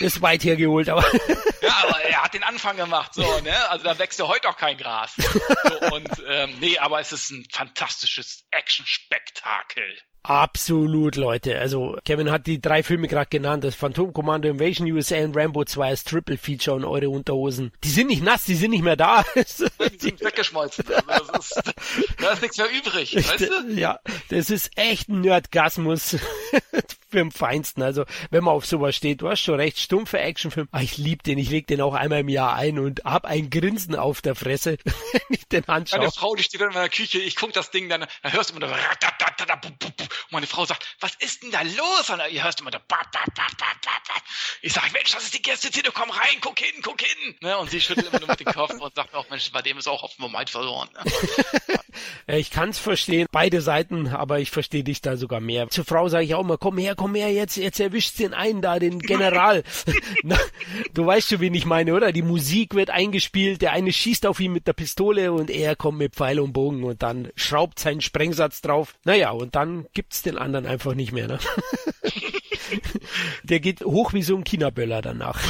ist weit hergeholt, aber. ja, aber er hat den Anfang gemacht, so, ne? Also da wächst ja heute auch kein Gras. So, und ähm, nee, aber es ist ein fantastisches Action-Spektakel. Absolut, Leute. Also Kevin hat die drei Filme gerade genannt, das Phantom Commando Invasion USA und Rambo 2 als Triple Feature und eure Unterhosen. Die sind nicht nass, die sind nicht mehr da. die sind weggeschmolzen. Also das ist, da ist nichts mehr übrig, weißt du? Ja, das ist echt ein Nerdgasmus für den Feinsten. Also wenn man auf sowas steht, du hast schon recht, stumpfe Actionfilm. Ah, ich lieb den, ich leg den auch einmal im Jahr ein und hab ein Grinsen auf der Fresse, wenn ich den anschaue. Meine Frau, die steht in meiner Küche, ich guck das Ding, dann, dann hörst du immer da, und meine Frau sagt, was ist denn da los? Und ihr hörst immer da. Ich sage, Mensch, das ist die Gästezine, komm rein, guck hin, guck hin. Ne? Und sie schüttelt immer nur mit dem Kopf und sagt auch, Mensch, bei dem ist auch auf dem Moment verloren. Ne? ich kann es verstehen, beide Seiten, aber ich verstehe dich da sogar mehr. Zur Frau sage ich auch immer, komm her, komm her, jetzt, jetzt erwischt den einen da, den General. Na, du weißt schon, wen ich meine, oder? Die Musik wird eingespielt, der eine schießt auf ihn mit der Pistole und er kommt mit Pfeil und Bogen und dann schraubt seinen Sprengsatz drauf. Naja, und dann gibt's den anderen einfach nicht mehr. Ne? Der geht hoch wie so ein Kinaböller danach.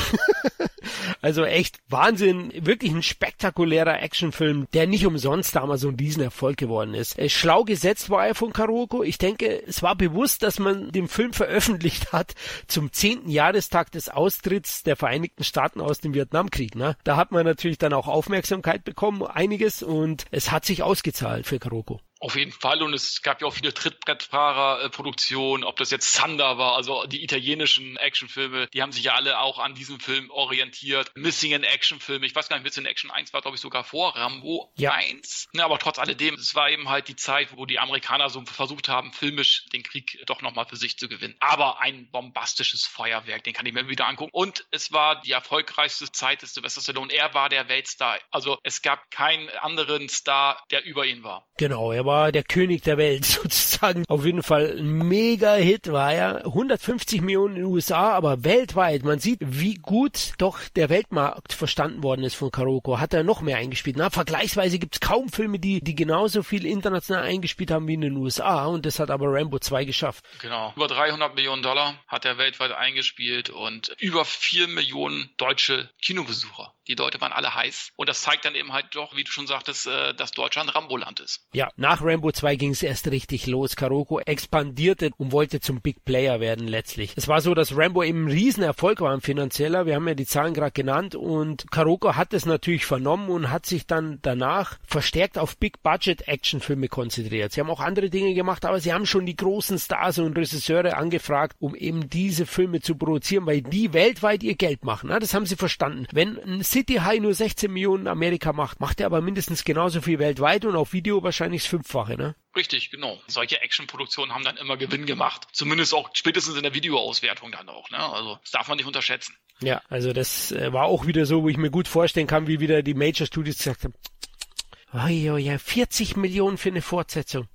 Also echt Wahnsinn, wirklich ein spektakulärer Actionfilm, der nicht umsonst damals so ein Riesenerfolg geworden ist. Äh, schlau gesetzt war er von Karoko. Ich denke, es war bewusst, dass man den Film veröffentlicht hat zum zehnten Jahrestag des Austritts der Vereinigten Staaten aus dem Vietnamkrieg. Ne? Da hat man natürlich dann auch Aufmerksamkeit bekommen, einiges, und es hat sich ausgezahlt für Karoko. Auf jeden Fall und es gab ja auch viele Trittbrettfahrer-Produktionen, ob das jetzt Thunder war, also die italienischen Actionfilme, die haben sich ja alle auch an diesem Film orientiert. Missing in Action-Filme, ich weiß gar nicht, Missing in Action 1 war glaube ich sogar vor Rambo ja. 1. Ne, aber trotz alledem, es war eben halt die Zeit, wo die Amerikaner so versucht haben, filmisch den Krieg doch nochmal für sich zu gewinnen. Aber ein bombastisches Feuerwerk, den kann ich mir wieder angucken. Und es war die erfolgreichste Zeit des Sylvester Stallone. Er war der Weltstar. Also es gab keinen anderen Star, der über ihn war. Genau, er war der König der Welt sozusagen. Auf jeden Fall ein Mega-Hit war er. 150 Millionen in den USA, aber weltweit. Man sieht, wie gut doch der Weltmarkt verstanden worden ist von Karoko. Hat er noch mehr eingespielt. Na, vergleichsweise gibt es kaum Filme, die, die genauso viel international eingespielt haben wie in den USA. Und das hat aber Rambo 2 geschafft. Genau. Über 300 Millionen Dollar hat er weltweit eingespielt und über 4 Millionen deutsche Kinobesucher. Die Leute waren alle heiß. Und das zeigt dann eben halt doch, wie du schon sagtest, äh, dass Deutschland Rambo-Land ist. Ja, nach Rambo 2 ging es erst richtig los. Karoko expandierte und wollte zum Big Player werden letztlich. Es war so, dass Rambo eben ein Riesenerfolg war, ein finanzieller. Wir haben ja die Zahlen gerade genannt und Karoko hat es natürlich vernommen und hat sich dann danach verstärkt auf Big Budget Actionfilme konzentriert. Sie haben auch andere Dinge gemacht, aber sie haben schon die großen Stars und Regisseure angefragt, um eben diese Filme zu produzieren, weil die weltweit ihr Geld machen. Das haben sie verstanden. Wenn ein City High nur 16 Millionen in Amerika macht, macht er aber mindestens genauso viel weltweit und auf Video wahrscheinlich das Fünffache, ne? Richtig, genau. Solche Actionproduktionen haben dann immer Gewinn gemacht. Zumindest auch spätestens in der Videoauswertung dann auch, ne? Also, das darf man nicht unterschätzen. Ja, also das äh, war auch wieder so, wo ich mir gut vorstellen kann, wie wieder die Major Studios gesagt haben, oh ja, ja, 40 Millionen für eine Fortsetzung.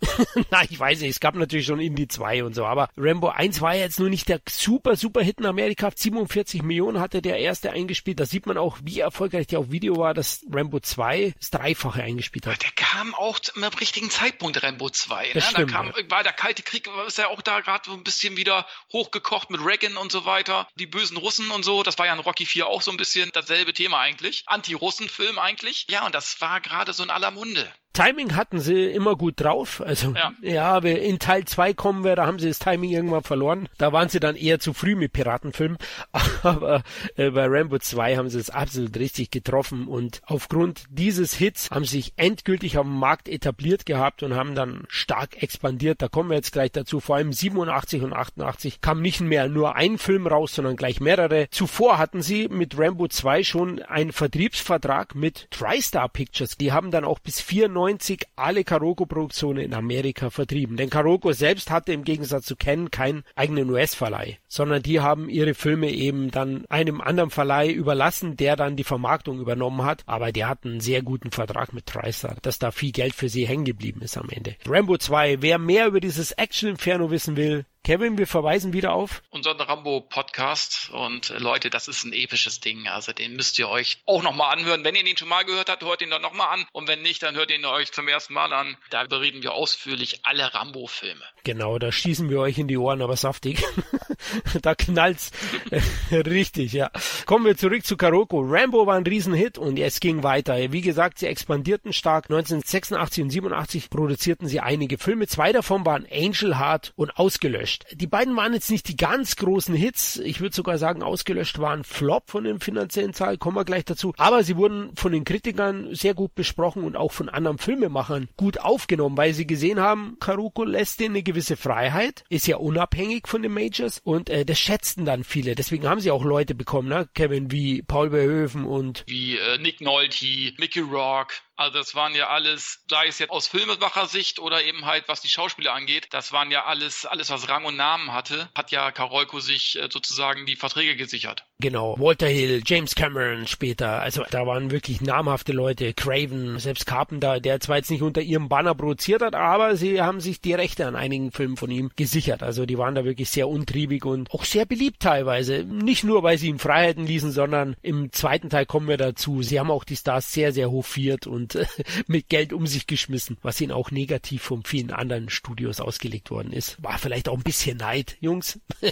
Na, ich weiß nicht, es gab natürlich schon Indie 2 und so, aber Rambo 1 war jetzt nur nicht der super, super Hit in Amerika. 47 Millionen hatte der erste eingespielt. Da sieht man auch, wie erfolgreich der auf Video war, dass Rambo 2 das Dreifache eingespielt hat. Der kam auch im richtigen Zeitpunkt, Rambo 2. Ne? Das stimmt, da kam, ja. war der Kalte Krieg, ist ja auch da gerade so ein bisschen wieder hochgekocht mit Reagan und so weiter. Die bösen Russen und so. Das war ja in Rocky 4 auch so ein bisschen dasselbe Thema eigentlich. Anti-Russen-Film eigentlich. Ja, und das war gerade so in aller Munde. Timing hatten sie immer gut drauf. Also ja, ja in Teil 2 kommen wir, da haben sie das Timing irgendwann verloren. Da waren sie dann eher zu früh mit Piratenfilmen. Aber äh, bei Rambo 2 haben sie es absolut richtig getroffen und aufgrund dieses Hits haben sie sich endgültig auf dem Markt etabliert gehabt und haben dann stark expandiert. Da kommen wir jetzt gleich dazu. Vor allem 87 und 88 kam nicht mehr nur ein Film raus, sondern gleich mehrere. Zuvor hatten sie mit Rambo 2 schon einen Vertriebsvertrag mit TriStar Pictures. Die haben dann auch bis 94 1990 alle Karoko-Produktionen in Amerika vertrieben. Denn Karoko selbst hatte im Gegensatz zu Ken keinen eigenen US-Verleih, sondern die haben ihre Filme eben dann einem anderen Verleih überlassen, der dann die Vermarktung übernommen hat. Aber die hatten einen sehr guten Vertrag mit TriStar, dass da viel Geld für sie hängen geblieben ist am Ende. Rambo 2, wer mehr über dieses Action-Inferno wissen will, Kevin, wir verweisen wieder auf unseren Rambo-Podcast. Und äh, Leute, das ist ein episches Ding. Also den müsst ihr euch auch nochmal anhören. Wenn ihr den schon mal gehört habt, hört ihn dann nochmal an. Und wenn nicht, dann hört ihn euch zum ersten Mal an. Da bereden wir ausführlich alle Rambo-Filme. Genau, da schießen wir euch in die Ohren, aber saftig. da knallt's richtig, ja. Kommen wir zurück zu Karoko. Rambo war ein Riesenhit und es ging weiter. Wie gesagt, sie expandierten stark. 1986 und 87 produzierten sie einige Filme. Zwei davon waren Angel Heart und Ausgelöscht. Die beiden waren jetzt nicht die ganz großen Hits. Ich würde sogar sagen, Ausgelöscht waren Flop von den finanziellen Zahlen. Kommen wir gleich dazu. Aber sie wurden von den Kritikern sehr gut besprochen und auch von anderen Filmemachern gut aufgenommen, weil sie gesehen haben, Karoko lässt denen gewisse Freiheit, ist ja unabhängig von den Majors und äh, das schätzten dann viele. Deswegen haben sie auch Leute bekommen, ne? Kevin wie Paul Verhoeven und wie äh, Nick Nolte, Mickey Rourke, also das waren ja alles, sei es jetzt aus Filmemacher-Sicht oder eben halt, was die Schauspieler angeht, das waren ja alles, alles was Rang und Namen hatte, hat ja Karolko sich äh, sozusagen die Verträge gesichert. Genau, Walter Hill, James Cameron später, also da waren wirklich namhafte Leute, Craven, selbst Carpenter, der zwar jetzt nicht unter ihrem Banner produziert hat, aber sie haben sich die Rechte an einigen Filmen von ihm gesichert. Also die waren da wirklich sehr untriebig und auch sehr beliebt teilweise. Nicht nur, weil sie ihm Freiheiten ließen, sondern im zweiten Teil kommen wir dazu. Sie haben auch die Stars sehr, sehr hofiert und und mit Geld um sich geschmissen, was ihnen auch negativ von vielen anderen Studios ausgelegt worden ist. War vielleicht auch ein bisschen Neid, Jungs.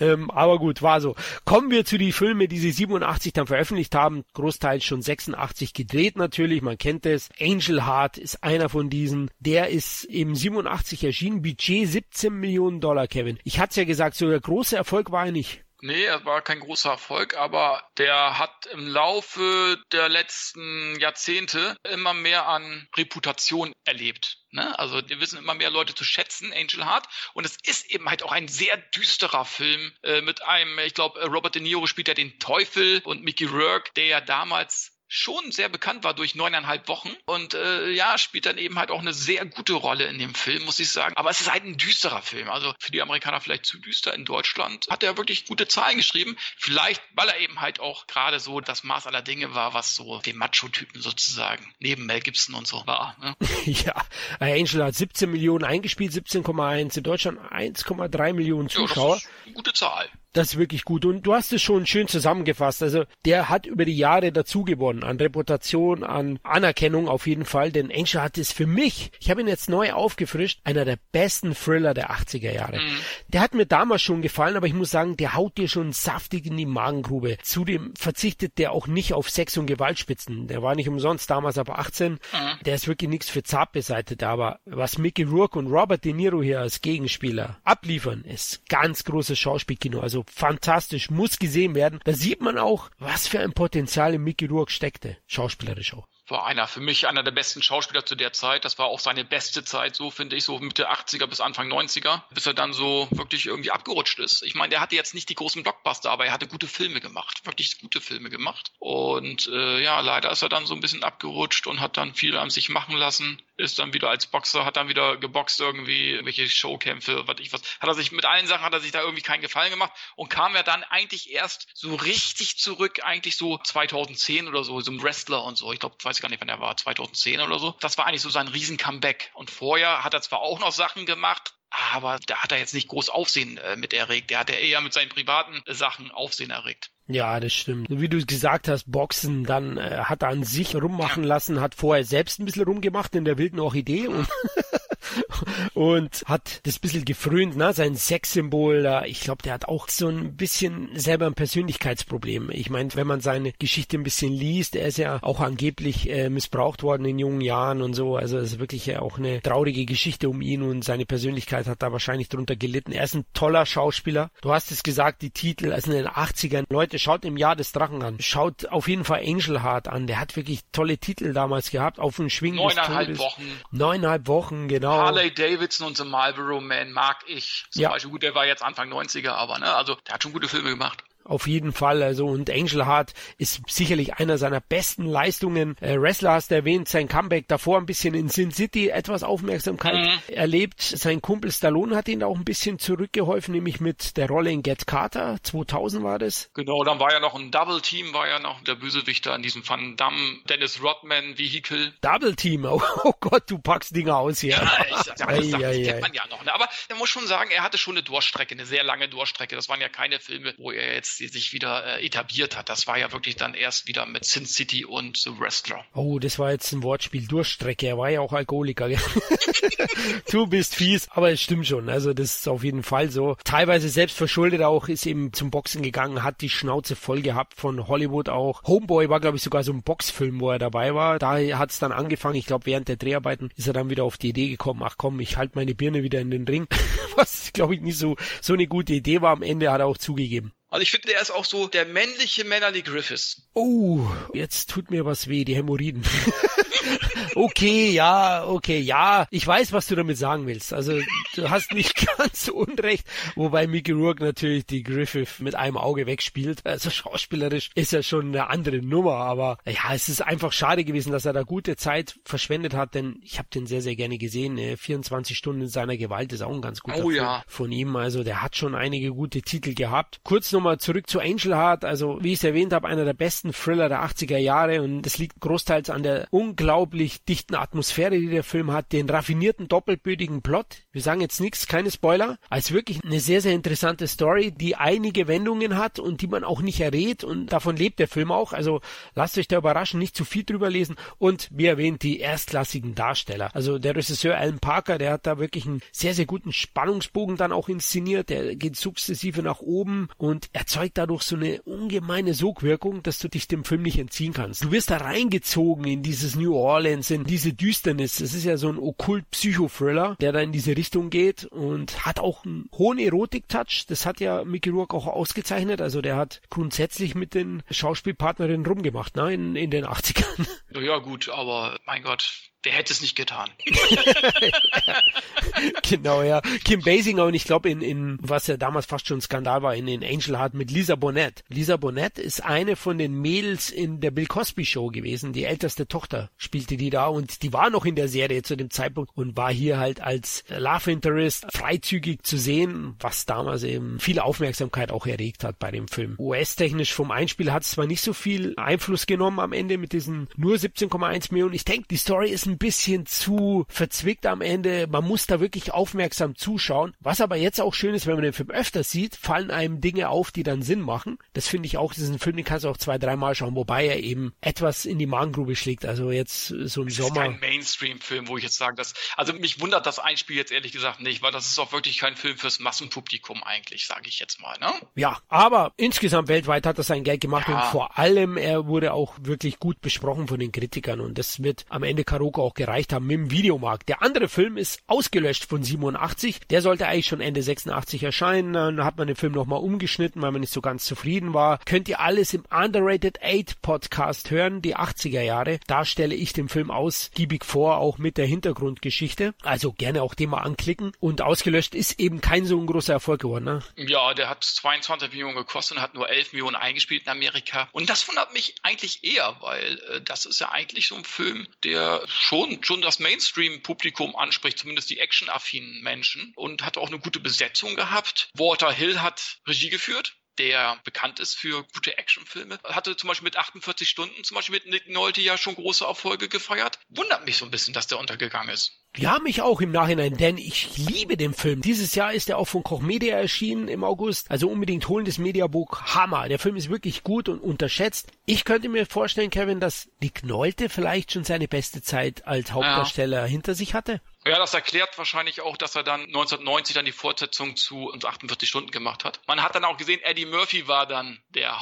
ähm, aber gut, war so. Kommen wir zu die Filme, die sie 87 dann veröffentlicht haben. Großteils schon 86 gedreht natürlich, man kennt es. Angel Heart ist einer von diesen. Der ist im 87 erschienen. Budget 17 Millionen Dollar, Kevin. Ich hatte ja gesagt, so der große Erfolg war er nicht. Nee, er war kein großer Erfolg, aber der hat im Laufe der letzten Jahrzehnte immer mehr an Reputation erlebt. Ne? Also wir wissen immer mehr Leute zu schätzen, Angel Heart. Und es ist eben halt auch ein sehr düsterer Film äh, mit einem, ich glaube, Robert De Niro spielt ja den Teufel und Mickey Rourke, der ja damals schon sehr bekannt war durch neuneinhalb Wochen und äh, ja, spielt dann eben halt auch eine sehr gute Rolle in dem Film, muss ich sagen. Aber es ist halt ein düsterer Film. Also für die Amerikaner vielleicht zu düster. In Deutschland hat er wirklich gute Zahlen geschrieben. Vielleicht, weil er eben halt auch gerade so das Maß aller Dinge war, was so den Macho-Typen sozusagen neben Mel Gibson und so war. Ne? ja, Angel hat 17 Millionen eingespielt, 17,1 in Deutschland 1,3 Millionen Zuschauer. Ja, gute Zahl. Das ist wirklich gut. Und du hast es schon schön zusammengefasst. Also der hat über die Jahre dazu gewonnen an Reputation, an Anerkennung auf jeden Fall. Denn Angel hat es für mich, ich habe ihn jetzt neu aufgefrischt, einer der besten Thriller der 80er Jahre. Mhm. Der hat mir damals schon gefallen, aber ich muss sagen, der haut dir schon saftig in die Magengrube. Zudem verzichtet der auch nicht auf Sex und Gewaltspitzen. Der war nicht umsonst damals aber 18. Mhm. Der ist wirklich nichts für Zartbeseitete. Aber was Mickey Rourke und Robert De Niro hier als Gegenspieler abliefern, ist ganz großes Schauspielkino. Also fantastisch, muss gesehen werden. Da sieht man auch, was für ein Potenzial in Mickey Rourke steckte, schauspielerisch auch war einer für mich einer der besten Schauspieler zu der Zeit. Das war auch seine beste Zeit, so finde ich, so Mitte 80er bis Anfang 90er, bis er dann so wirklich irgendwie abgerutscht ist. Ich meine, der hatte jetzt nicht die großen Blockbuster, aber er hatte gute Filme gemacht, wirklich gute Filme gemacht. Und äh, ja, leider ist er dann so ein bisschen abgerutscht und hat dann viel an sich machen lassen. Ist dann wieder als Boxer, hat dann wieder geboxt irgendwie, welche Showkämpfe, was ich was. Hat er sich mit allen Sachen, hat er sich da irgendwie keinen Gefallen gemacht und kam ja dann eigentlich erst so richtig zurück, eigentlich so 2010 oder so, so ein Wrestler und so. Ich glaube, weiß gar nicht, wann er war, 2010 oder so. Das war eigentlich so sein Riesen-Comeback. Und vorher hat er zwar auch noch Sachen gemacht, aber da hat er jetzt nicht groß Aufsehen äh, mit erregt. Der hat ja eher mit seinen privaten äh, Sachen Aufsehen erregt. Ja, das stimmt. Wie du gesagt hast, Boxen, dann äh, hat er an sich rummachen lassen, hat vorher selbst ein bisschen rumgemacht in der wilden Orchidee und und hat das bisschen gefrönt, ne? Sein Sexsymbol da. Ich glaube, der hat auch so ein bisschen selber ein Persönlichkeitsproblem. Ich meine, wenn man seine Geschichte ein bisschen liest, er ist ja auch angeblich äh, missbraucht worden in jungen Jahren und so. Also es ist wirklich ja auch eine traurige Geschichte um ihn und seine Persönlichkeit hat da wahrscheinlich drunter gelitten. Er ist ein toller Schauspieler. Du hast es gesagt, die Titel, also in den 80ern. Leute, schaut im Jahr des Drachen an. Schaut auf jeden Fall Angel Heart an. Der hat wirklich tolle Titel damals gehabt. Auf dem Schwingen Neuneinhalb Wochen. Neuneinhalb Wochen, genau. Harley Davidson und The Marlboro Man mag ich. Zum ja. Beispiel, gut, der war jetzt Anfang 90er, aber ne, also der hat schon gute Filme gemacht. Auf jeden Fall. Also und Angel Heart ist sicherlich einer seiner besten Leistungen. Äh, Wrestler hast du erwähnt, sein Comeback davor ein bisschen in Sin City etwas Aufmerksamkeit mhm. erlebt. Sein Kumpel Stallone hat ihn auch ein bisschen zurückgeholfen, nämlich mit der Rolle in Get Carter. 2000 war das. Genau, dann war ja noch ein Double Team, war ja noch der Bösewichter in diesem Van Damme Dennis Rodman Vehicle. Double Team, oh, oh Gott, du packst Dinge aus hier. Ja, ich, das, das, das, das kennt man ja noch. Ne? Aber man muss schon sagen, er hatte schon eine Durchstrecke, eine sehr lange Durchstrecke. Das waren ja keine Filme, wo er jetzt sich wieder äh, etabliert hat. Das war ja wirklich dann erst wieder mit Sin City und The Wrestler. Oh, das war jetzt ein Wortspiel. Durchstrecke. Er war ja auch Alkoholiker. du bist fies, aber es stimmt schon. Also das ist auf jeden Fall so. Teilweise selbst verschuldet auch, ist eben zum Boxen gegangen, hat die Schnauze voll gehabt von Hollywood auch. Homeboy war, glaube ich, sogar so ein Boxfilm, wo er dabei war. Da hat es dann angefangen. Ich glaube, während der Dreharbeiten ist er dann wieder auf die Idee gekommen, ach komm, ich halte meine Birne wieder in den Ring. Was, glaube ich, nicht so, so eine gute Idee war. Am Ende hat er auch zugegeben. Also ich finde, er ist auch so der männliche Melanie Griffiths. Oh, jetzt tut mir was weh, die Hämorrhoiden. okay, ja, okay, ja. Ich weiß, was du damit sagen willst. Also du hast nicht ganz unrecht, wobei Mickey Rourke natürlich die Griffith mit einem Auge wegspielt. Also schauspielerisch ist er schon eine andere Nummer, aber ja, es ist einfach schade gewesen, dass er da gute Zeit verschwendet hat, denn ich habe den sehr, sehr gerne gesehen. 24 Stunden in seiner Gewalt ist auch ein ganz guter oh, Film ja. von ihm. Also der hat schon einige gute Titel gehabt. Kurz nochmal zurück zu Angel. Also wie ich es erwähnt habe, einer der besten Thriller der 80er Jahre und das liegt großteils an der unglaublich dichten Atmosphäre, die der Film hat, den raffinierten doppelbödigen Plot. Wir sagen jetzt nichts, keine Spoiler. Als wirklich eine sehr, sehr interessante Story, die einige Wendungen hat und die man auch nicht errät und davon lebt der Film auch. Also lasst euch da überraschen, nicht zu viel drüber lesen und wie erwähnt, die erstklassigen Darsteller. Also der Regisseur Alan Parker, der hat da wirklich einen sehr, sehr guten Spannungsbogen dann auch inszeniert. Der geht sukzessive nach oben und erzeugt dadurch so eine ungemeine Sogwirkung, dass du dich dem Film nicht entziehen kannst. Du wirst da reingezogen in dieses New Orleans, in diese Düsternis. Es ist ja so ein okkult-Psycho-Thriller, der da in diese Richtung geht und hat auch einen hohen Erotik-Touch. Das hat ja Mickey Rourke auch ausgezeichnet. Also der hat grundsätzlich mit den Schauspielpartnerinnen rumgemacht, ne, in, in den 80ern. Ja gut, aber mein Gott, Wer hätte es nicht getan? genau, ja. Kim Basinger und ich glaube in, in, was ja damals fast schon ein Skandal war, in, in Angel Heart mit Lisa Bonet. Lisa Bonet ist eine von den Mädels in der Bill Cosby Show gewesen. Die älteste Tochter spielte die da und die war noch in der Serie zu dem Zeitpunkt und war hier halt als Love Interest freizügig zu sehen, was damals eben viel Aufmerksamkeit auch erregt hat bei dem Film. US-technisch vom Einspiel hat es zwar nicht so viel Einfluss genommen am Ende mit diesen nur 17,1 Millionen. Ich denke, die Story ist ein ein bisschen zu verzwickt am Ende. Man muss da wirklich aufmerksam zuschauen. Was aber jetzt auch schön ist, wenn man den Film öfter sieht, fallen einem Dinge auf, die dann Sinn machen. Das finde ich auch, diesen Film, den kannst du auch zwei, dreimal schauen, wobei er eben etwas in die Magengrube schlägt. Also jetzt so im Sommer. Das ist kein Mainstream-Film, wo ich jetzt sage, dass, also mich wundert das Einspiel jetzt ehrlich gesagt nicht, weil das ist auch wirklich kein Film fürs Massenpublikum eigentlich, sage ich jetzt mal, ne? Ja, aber insgesamt weltweit hat er sein Geld gemacht ja. und vor allem er wurde auch wirklich gut besprochen von den Kritikern und das wird am Ende Karoko auch gereicht haben mit dem Videomarkt. Der andere Film ist ausgelöscht von 87. Der sollte eigentlich schon Ende 86 erscheinen. Dann hat man den Film nochmal umgeschnitten, weil man nicht so ganz zufrieden war. Könnt ihr alles im Underrated 8 Podcast hören, die 80er Jahre. Da stelle ich den Film ausgiebig vor, auch mit der Hintergrundgeschichte. Also gerne auch den mal anklicken. Und ausgelöscht ist eben kein so ein großer Erfolg geworden. Ne? Ja, der hat 22 Millionen gekostet und hat nur 11 Millionen eingespielt in Amerika. Und das wundert mich eigentlich eher, weil äh, das ist ja eigentlich so ein Film, der schon schon, schon das Mainstream-Publikum anspricht, zumindest die actionaffinen Menschen und hat auch eine gute Besetzung gehabt. Walter Hill hat Regie geführt der bekannt ist für gute Actionfilme. Hatte zum Beispiel mit 48 Stunden, zum Beispiel mit Nick Nolte ja schon große Erfolge gefeiert. Wundert mich so ein bisschen, dass der untergegangen ist. Ja, mich auch im Nachhinein, denn ich liebe den Film. Dieses Jahr ist er auch von Koch Media erschienen im August. Also unbedingt holen das Mediabook. Hammer. Der Film ist wirklich gut und unterschätzt. Ich könnte mir vorstellen, Kevin, dass Nick Nolte vielleicht schon seine beste Zeit als Hauptdarsteller ja. hinter sich hatte. Ja, das erklärt wahrscheinlich auch, dass er dann 1990 dann die Fortsetzung zu 48 Stunden gemacht hat. Man hat dann auch gesehen, Eddie Murphy war dann der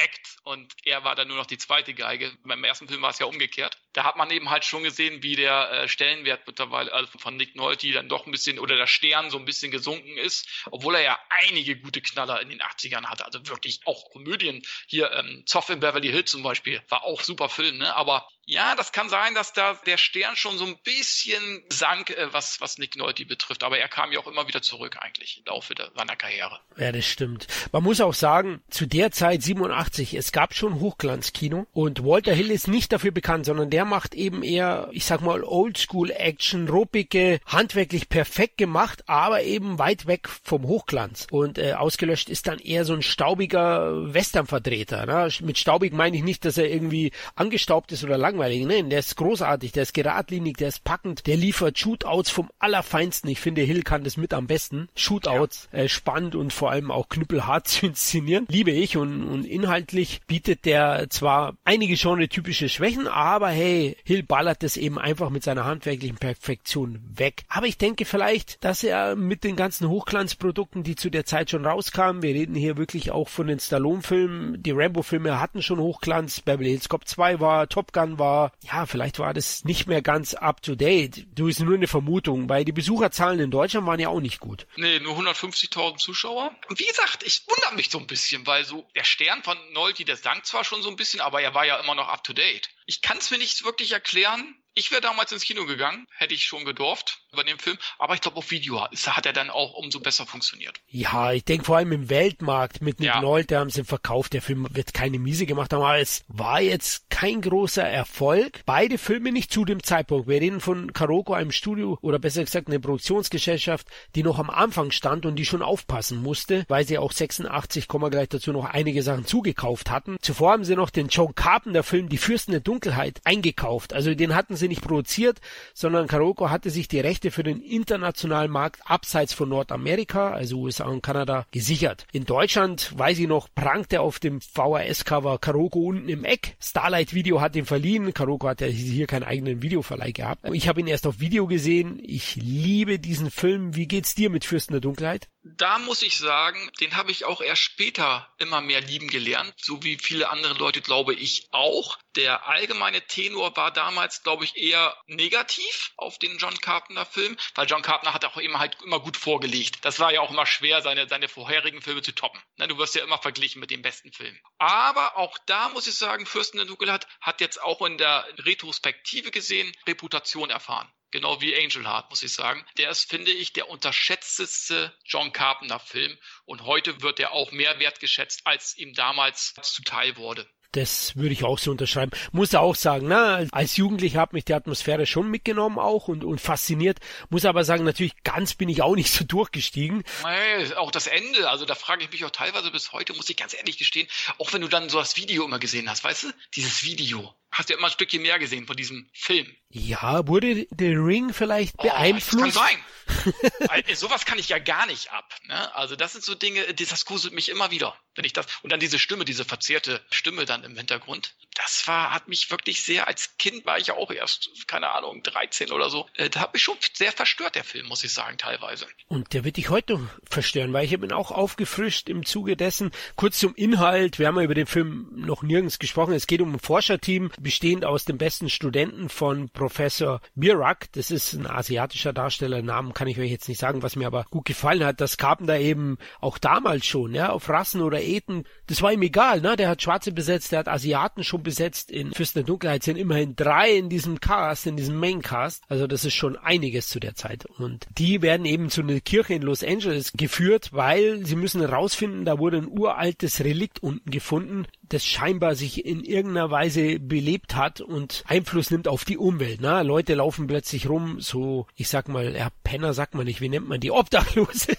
Hauptact und er war dann nur noch die zweite Geige. Beim ersten Film war es ja umgekehrt. da hat man eben halt schon gesehen, wie der äh, Stellenwert mittlerweile also von Nick Nolte dann doch ein bisschen oder der Stern so ein bisschen gesunken ist, obwohl er ja einige gute Knaller in den 80ern hatte, also wirklich auch Komödien. Hier ähm, Zoff in Beverly Hills zum Beispiel war auch super Film, ne? Aber ja, das kann sein, dass da der Stern schon so ein bisschen sank, äh, was, was Nick Nolte betrifft. Aber er kam ja auch immer wieder zurück eigentlich im Laufe seiner Karriere. Ja, das stimmt. Man muss auch sagen, zu der Zeit 87, es gab schon Hochglanzkino und Walter Hill ist nicht dafür bekannt, sondern der macht eben eher, ich sag mal, Oldschool-Action, ruppige, handwerklich perfekt gemacht, aber eben weit weg vom Hochglanz. Und äh, ausgelöscht ist dann eher so ein staubiger Western-Vertreter. Ne? Mit staubig meine ich nicht, dass er irgendwie angestaubt ist oder langweilig langweilig. Nein, der ist großartig, der ist geradlinig, der ist packend, der liefert Shootouts vom Allerfeinsten. Ich finde, Hill kann das mit am besten. Shootouts, ja. äh, spannend und vor allem auch knüppelhart zu inszenieren. Liebe ich und, und inhaltlich bietet der zwar einige genre-typische Schwächen, aber hey, Hill ballert das eben einfach mit seiner handwerklichen Perfektion weg. Aber ich denke vielleicht, dass er mit den ganzen Hochglanzprodukten, die zu der Zeit schon rauskamen, wir reden hier wirklich auch von den Stallone-Filmen, die Rambo-Filme hatten schon Hochglanz, Beverly Hills Cop 2 war, Top Gun war, ja, vielleicht war das nicht mehr ganz up to date. Du ist nur eine Vermutung, weil die Besucherzahlen in Deutschland waren ja auch nicht gut. Nee, nur 150.000 Zuschauer. Und wie gesagt, ich wundere mich so ein bisschen, weil so der Stern von Nolte, der sank zwar schon so ein bisschen, aber er war ja immer noch up to date. Ich kann es mir nicht wirklich erklären, ich wäre damals ins Kino gegangen, hätte ich schon gedurft über den Film, aber ich glaube auf Video hat er dann auch umso besser funktioniert. Ja, ich denke vor allem im Weltmarkt mit Nick ja. Nolte haben sie verkauft. Der Film wird keine Miese gemacht haben, aber es war jetzt kein großer Erfolg. Beide Filme nicht zu dem Zeitpunkt. Wir reden von Karoko, einem Studio oder besser gesagt eine Produktionsgesellschaft, die noch am Anfang stand und die schon aufpassen musste, weil sie auch 86, gleich dazu noch einige Sachen zugekauft hatten. Zuvor haben sie noch den John Carpenter Film Die Fürsten der Dunkelheit eingekauft. Also den hatten sie nicht produziert, sondern Karoko hatte sich die Rechte für den internationalen Markt abseits von Nordamerika, also USA und Kanada, gesichert. In Deutschland, weiß ich noch, prangte auf dem VHS-Cover Karoko unten im Eck. Starlight Video hat ihn verliehen. Karoko hat ja hier keinen eigenen Videoverleih gehabt. Ich habe ihn erst auf Video gesehen. Ich liebe diesen Film. Wie geht's dir mit Fürsten der Dunkelheit? Da muss ich sagen, den habe ich auch erst später immer mehr lieben gelernt, so wie viele andere Leute glaube ich auch. Der allgemeine Tenor war damals, glaube ich, eher negativ auf den John Carpenter Film, weil John Carpenter hat auch immer halt immer gut vorgelegt. Das war ja auch immer schwer, seine, seine vorherigen Filme zu toppen. Na, du wirst ja immer verglichen mit den besten Filmen. Aber auch da muss ich sagen, Fürsten der Dunkelheit hat jetzt auch in der Retrospektive gesehen Reputation erfahren. Genau wie Angel Heart, muss ich sagen. Der ist, finde ich, der unterschätzteste John Carpenter-Film. Und heute wird er auch mehr wertgeschätzt, als ihm damals zuteil wurde. Das würde ich auch so unterschreiben. Muss auch sagen, ne, als Jugendlicher hat mich die Atmosphäre schon mitgenommen auch und, und fasziniert. Muss aber sagen, natürlich ganz bin ich auch nicht so durchgestiegen. Nee, auch das Ende, also da frage ich mich auch teilweise bis heute, muss ich ganz ehrlich gestehen, auch wenn du dann so das Video immer gesehen hast, weißt du, dieses Video hast du ja immer ein Stückchen mehr gesehen von diesem Film. Ja, wurde der Ring vielleicht oh, beeinflusst? Das kann sein. Sowas kann ich ja gar nicht ab. Ne? Also das sind so Dinge, das gruselt mich immer wieder, wenn ich das und dann diese Stimme, diese verzerrte Stimme dann im Hintergrund. Das war, hat mich wirklich sehr. Als Kind war ich ja auch erst, keine Ahnung, 13 oder so. Äh, da hat mich schon sehr verstört der Film, muss ich sagen, teilweise. Und der wird dich heute verstören, weil ich habe ihn auch aufgefrischt im Zuge dessen. Kurz zum Inhalt: Wir haben ja über den Film noch nirgends gesprochen. Es geht um ein Forscherteam bestehend aus den besten Studenten von Professor Mirak. Das ist ein asiatischer Darsteller. Namen kann ich euch jetzt nicht sagen, was mir aber gut gefallen hat. Das Carpenter eben auch damals schon, ja, auf Rassen oder Eten. Das war ihm egal, ne? Der hat Schwarze besetzt, der hat Asiaten schon besetzt. In Fürsten der Dunkelheit sind immerhin drei in diesem Cast, in diesem Maincast. Also das ist schon einiges zu der Zeit. Und die werden eben zu einer Kirche in Los Angeles geführt, weil sie müssen herausfinden, da wurde ein uraltes Relikt unten gefunden, das scheinbar sich in irgendeiner Weise belebt hat und Einfluss nimmt auf die Umwelt. Ne? Leute laufen plötzlich rum, so, ich sag mal, ja, Penner sagt man nicht, wie nennt man die? Obdachlose.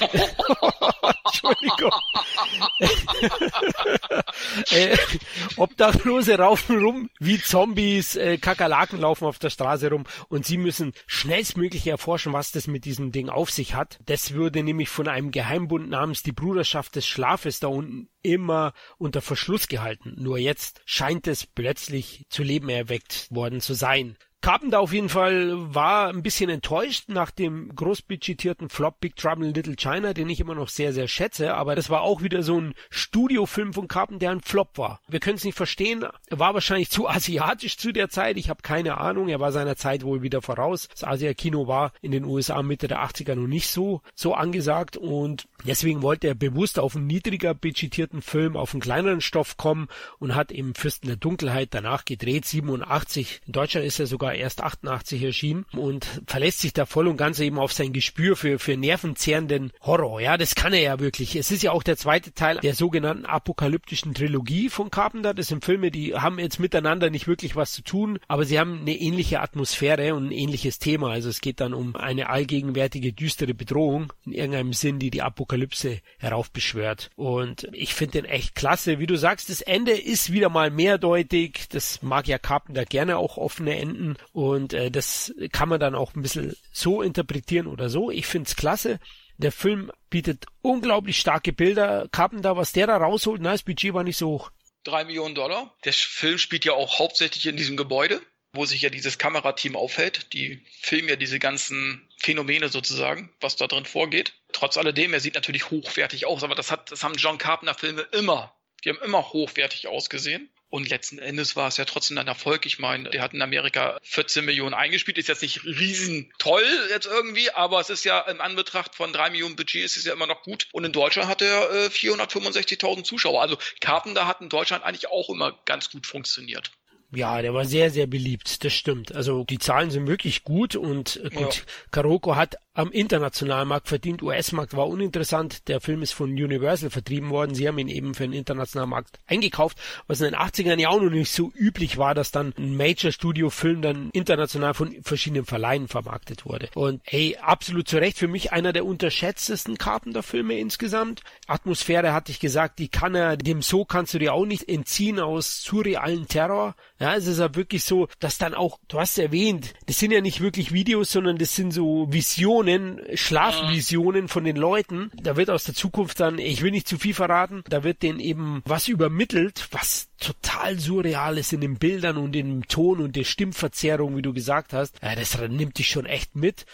Entschuldigung. äh, Obdachlose laufen rum wie Zombies, äh, Kakerlaken laufen auf der Straße rum und sie müssen schnellstmöglich erforschen, was das mit diesem Ding auf sich hat. Das würde nämlich von einem Geheimbund namens die Bruderschaft des Schlafes da unten immer unter Verschluss gehalten. Nur jetzt scheint es plötzlich zu Leben erweckt worden zu sein. Carpenter auf jeden Fall war ein bisschen enttäuscht nach dem großbudgetierten Flop Big Trouble in Little China, den ich immer noch sehr, sehr schätze. Aber das war auch wieder so ein Studiofilm von Carpenter, der ein Flop war. Wir können es nicht verstehen. Er war wahrscheinlich zu asiatisch zu der Zeit. Ich habe keine Ahnung. Er war seiner Zeit wohl wieder voraus. Das Asia-Kino war in den USA Mitte der 80er noch nicht so, so angesagt. Und deswegen wollte er bewusst auf einen niedriger budgetierten Film, auf einen kleineren Stoff kommen und hat eben Fürsten der Dunkelheit danach gedreht. 87. In Deutschland ist er sogar erst 88 erschienen und verlässt sich da voll und ganz eben auf sein Gespür für, für nervenzehrenden Horror. Ja, das kann er ja wirklich. Es ist ja auch der zweite Teil der sogenannten apokalyptischen Trilogie von Carpenter. Das sind Filme, die haben jetzt miteinander nicht wirklich was zu tun, aber sie haben eine ähnliche Atmosphäre und ein ähnliches Thema. Also es geht dann um eine allgegenwärtige düstere Bedrohung in irgendeinem Sinn, die die Apokalypse heraufbeschwört. Und ich finde den echt klasse. Wie du sagst, das Ende ist wieder mal mehrdeutig. Das mag ja Carpenter gerne auch offene Enden. Und äh, das kann man dann auch ein bisschen so interpretieren oder so. Ich find's klasse. Der Film bietet unglaublich starke Bilder. Carpenter, was der da rausholt, na, das Budget war nicht so hoch. Drei Millionen Dollar. Der Film spielt ja auch hauptsächlich in diesem Gebäude, wo sich ja dieses Kamerateam aufhält. Die filmen ja diese ganzen Phänomene sozusagen, was da drin vorgeht. Trotz alledem, er sieht natürlich hochwertig aus, aber das hat, das haben John Carpenter Filme immer. Die haben immer hochwertig ausgesehen. Und letzten Endes war es ja trotzdem ein Erfolg. Ich meine, der hat in Amerika 14 Millionen eingespielt. Ist jetzt nicht riesen toll jetzt irgendwie, aber es ist ja im Anbetracht von drei Millionen Budget ist es ja immer noch gut. Und in Deutschland hat er äh, 465.000 Zuschauer. Also Carpenter hat in Deutschland eigentlich auch immer ganz gut funktioniert. Ja, der war sehr, sehr beliebt, das stimmt. Also die Zahlen sind wirklich gut und äh, gut, ja. Karoko hat am internationalen Markt verdient. US-Markt war uninteressant. Der Film ist von Universal vertrieben worden. Sie haben ihn eben für den internationalen Markt eingekauft, was in den 80ern ja auch noch nicht so üblich war, dass dann ein Major-Studio-Film dann international von verschiedenen Verleihen vermarktet wurde. Und hey, absolut zu Recht für mich einer der unterschätztesten Carpenter-Filme insgesamt. Atmosphäre hatte ich gesagt, die kann er, dem so kannst du dir auch nicht entziehen aus surrealen Terror. Ja, es ist ja wirklich so, dass dann auch, du hast erwähnt, das sind ja nicht wirklich Videos, sondern das sind so Visionen Visionen, Schlafvisionen von den Leuten. Da wird aus der Zukunft dann, ich will nicht zu viel verraten, da wird denen eben was übermittelt, was total surreal ist in den Bildern und im Ton und der Stimmverzerrung, wie du gesagt hast. Ja, das nimmt dich schon echt mit.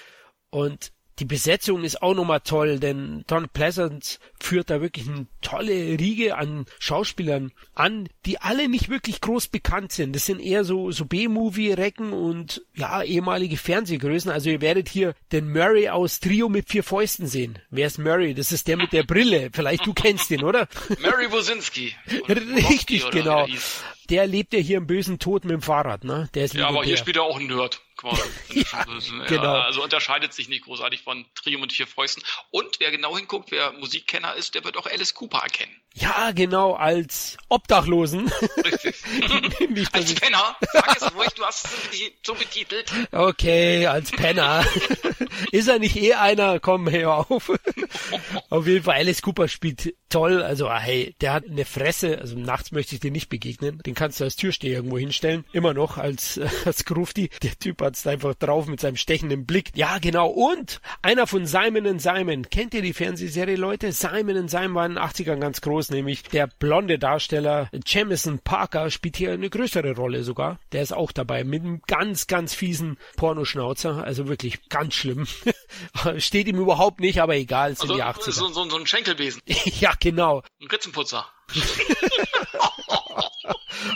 Und die Besetzung ist auch nochmal toll, denn Don Pleasant führt da wirklich eine tolle Riege an Schauspielern an, die alle nicht wirklich groß bekannt sind. Das sind eher so, so B-Movie-Recken und ja, ehemalige Fernsehgrößen. Also ihr werdet hier den Murray aus Trio mit vier Fäusten sehen. Wer ist Murray? Das ist der mit der Brille. Vielleicht du kennst ihn, oder? Murray Wosinski. Richtig, genau. Der lebt ja hier im bösen Tod mit dem Fahrrad, ne? Der ist ja, aber hier spielt er auch ein Nerd quasi. ja, genau. also unterscheidet sich nicht großartig von Trio mit vier Fäusten. Und wer genau hinguckt, wer Musikkenner ist, der wird auch Alice Cooper erkennen. Ja, genau, als Obdachlosen. Richtig. nicht, als Penner. Sag es ruhig, du hast es so betitelt. Okay, als Penner. ist er nicht eh einer? Komm, hör auf. Auf jeden Fall, Alice Cooper spielt toll. Also, hey, der hat eine Fresse. Also nachts möchte ich dir nicht begegnen. Den kannst du als Türsteher irgendwo hinstellen. Immer noch als, als Grufti. Der Typ hat's einfach drauf mit seinem stechenden Blick. Ja, genau. Und einer von Simon Simon. Kennt ihr die Fernsehserie, Leute? Simon Simon war in den 80ern ganz groß, nämlich der blonde Darsteller Jamison Parker spielt hier eine größere Rolle sogar. Der ist auch dabei mit einem ganz, ganz fiesen Pornoschnauzer. Also wirklich ganz schlimm. Steht ihm überhaupt nicht, aber egal, es sind also, die 80er. So, so, so ein Schenkelbesen. ja, genau. Ein Ritzenputzer.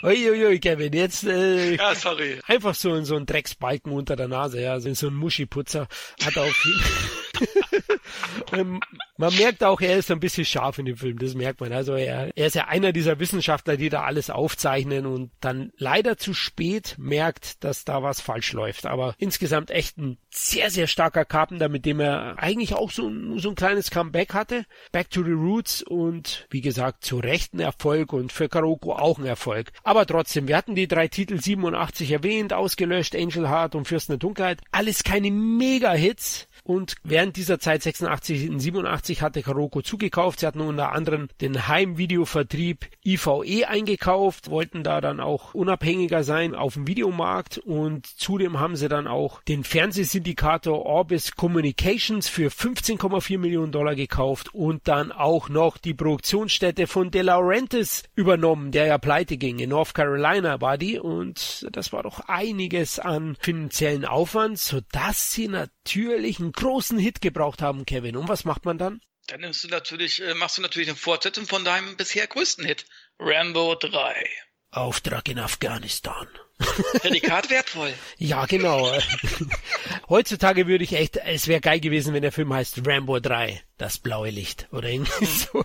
Uiuiui, Kevin, jetzt äh, ja, sorry. einfach so, so ein Drecksbalken unter der Nase, ja, so ein Muschiputzer hat auf ähm, man merkt auch, er ist ein bisschen scharf in dem Film, das merkt man. Also er, er ist ja einer dieser Wissenschaftler, die da alles aufzeichnen und dann leider zu spät merkt, dass da was falsch läuft. Aber insgesamt echt ein sehr, sehr starker Carpenter, mit dem er eigentlich auch so, so ein kleines Comeback hatte. Back to the Roots und wie gesagt, zu Recht ein Erfolg und für Karoko auch ein Erfolg. Aber trotzdem, wir hatten die drei Titel 87 erwähnt, ausgelöscht, Angel Heart und Fürsten der Dunkelheit. Alles keine Mega-Hits, und während dieser Zeit 86 und 87 hatte Karoko zugekauft. Sie hatten unter anderem den Heimvideovertrieb IVE eingekauft, wollten da dann auch unabhängiger sein auf dem Videomarkt und zudem haben sie dann auch den Fernsehsyndikator Orbis Communications für 15,4 Millionen Dollar gekauft und dann auch noch die Produktionsstätte von De Laurentiis übernommen, der ja pleite ging. In North Carolina war die und das war doch einiges an finanziellen Aufwand, sodass sie natürlich einen großen Hit gebraucht haben, Kevin. Und was macht man dann? Dann nimmst du natürlich, äh, machst du natürlich eine Fortsetzung von deinem bisher größten Hit, Rambo 3. Auftrag in Afghanistan. Prädikat wertvoll. Ja, genau. Heutzutage würde ich echt, es wäre geil gewesen, wenn der Film heißt Rambo 3, das blaue Licht oder irgendwie mhm. so.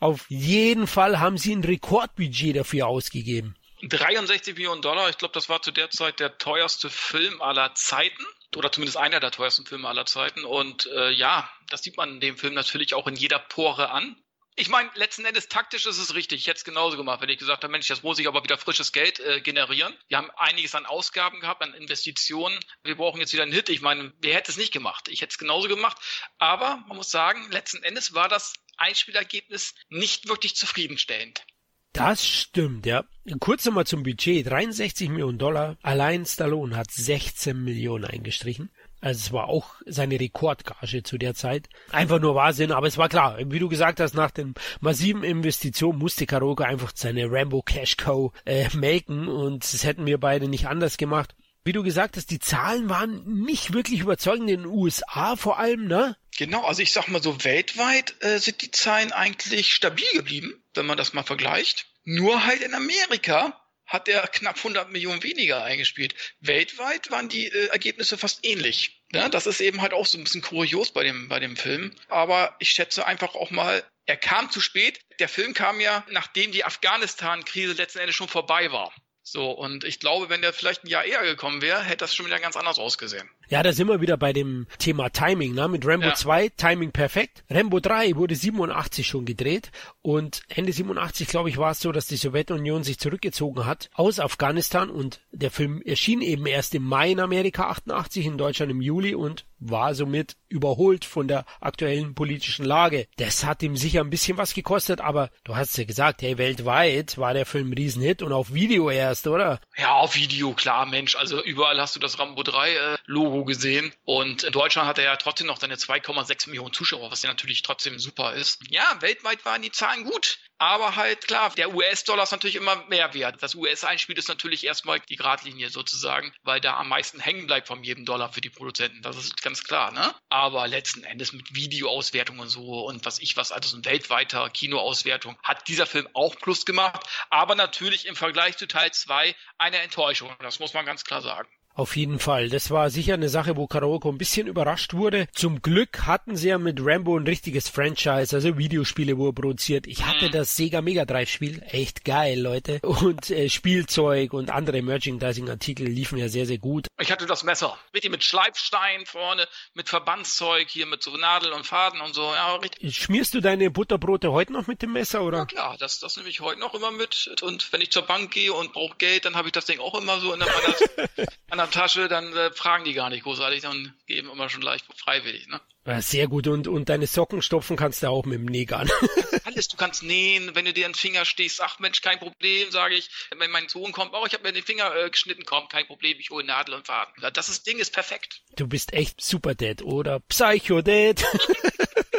Auf jeden Fall haben sie ein Rekordbudget dafür ausgegeben. 63 Millionen Dollar, ich glaube, das war zu der Zeit der teuerste Film aller Zeiten oder zumindest einer der teuersten Filme aller Zeiten. Und äh, ja, das sieht man dem Film natürlich auch in jeder Pore an. Ich meine, letzten Endes taktisch ist es richtig. Ich hätte es genauso gemacht, wenn ich gesagt habe, Mensch, jetzt muss ich aber wieder frisches Geld äh, generieren. Wir haben einiges an Ausgaben gehabt, an Investitionen. Wir brauchen jetzt wieder einen Hit. Ich meine, wer hätte es nicht gemacht? Ich hätte es genauso gemacht. Aber man muss sagen, letzten Endes war das Einspielergebnis nicht wirklich zufriedenstellend. Das stimmt, ja. Kurz nochmal zum Budget. 63 Millionen Dollar. Allein Stallone hat 16 Millionen eingestrichen. Also es war auch seine Rekordgage zu der Zeit. Einfach nur Wahnsinn, aber es war klar, wie du gesagt hast, nach den massiven Investitionen musste Karoga einfach seine Rambo Cash Cow äh, melken und das hätten wir beide nicht anders gemacht. Wie du gesagt hast, die Zahlen waren nicht wirklich überzeugend in den USA vor allem, ne? Genau, also ich sag mal so, weltweit äh, sind die Zahlen eigentlich stabil geblieben, wenn man das mal vergleicht. Nur halt in Amerika hat er knapp 100 Millionen weniger eingespielt. Weltweit waren die äh, Ergebnisse fast ähnlich. Ja, das ist eben halt auch so ein bisschen kurios bei dem, bei dem Film. Aber ich schätze einfach auch mal, er kam zu spät. Der Film kam ja, nachdem die Afghanistan-Krise letzten Endes schon vorbei war. So, und ich glaube, wenn der vielleicht ein Jahr eher gekommen wäre, hätte das schon wieder ganz anders ausgesehen. Ja, da sind wir wieder bei dem Thema Timing, ne? Mit Rambo ja. 2, Timing perfekt. Rambo 3 wurde 87 schon gedreht und Ende 87, glaube ich, war es so, dass die Sowjetunion sich zurückgezogen hat aus Afghanistan und der Film erschien eben erst im Mai in Amerika 88, in Deutschland im Juli und war somit überholt von der aktuellen politischen Lage. Das hat ihm sicher ein bisschen was gekostet, aber du hast ja gesagt, hey, weltweit war der Film ein Riesenhit und auf Video erst, oder? Ja, auf Video, klar, Mensch. Also überall hast du das Rambo 3 äh, Logo gesehen und in Deutschland hat er ja trotzdem noch seine 2,6 Millionen Zuschauer, was ja natürlich trotzdem super ist. Ja, weltweit waren die Zahlen gut. Aber halt klar, der US-Dollar ist natürlich immer mehr wert. Das US-Einspiel ist natürlich erstmal die Gradlinie sozusagen, weil da am meisten hängen bleibt von jedem Dollar für die Produzenten. Das ist ganz klar, ne? Aber letzten Endes mit Videoauswertung und so und was ich was, also so ein weltweiter Kinoauswertung, hat dieser Film auch Plus gemacht. Aber natürlich im Vergleich zu Teil 2 eine Enttäuschung. Das muss man ganz klar sagen. Auf jeden Fall. Das war sicher eine Sache, wo Karaoko ein bisschen überrascht wurde. Zum Glück hatten sie ja mit Rambo ein richtiges Franchise, also Videospiele, wo er produziert. Ich hatte mhm. das Sega Mega Drive Spiel. Echt geil, Leute. Und äh, Spielzeug und andere Merchandising-Artikel liefen ja sehr, sehr gut. Ich hatte das Messer. Richtig mit Schleifstein vorne, mit Verbandszeug hier, mit so Nadel und Faden und so. Ja, richtig. Schmierst du deine Butterbrote heute noch mit dem Messer, oder? Ja, klar. Das, das nehme ich heute noch immer mit. Und wenn ich zur Bank gehe und brauche Geld, dann habe ich das Ding auch immer so in meiner der Tasche, dann äh, fragen die gar nicht großartig und geben immer schon leicht freiwillig. Ne? Ja, sehr gut. Und, und deine Socken stopfen kannst du auch mit dem Nägern. Alles, du kannst nähen, wenn du dir den Finger stichst, ach Mensch, kein Problem, sage ich. Wenn mein Sohn kommt, oh, ich habe mir den Finger äh, geschnitten, komm, kein Problem, ich hole Nadel und Faden. Das ist, Ding ist perfekt. Du bist echt super Dad oder Psycho Dad.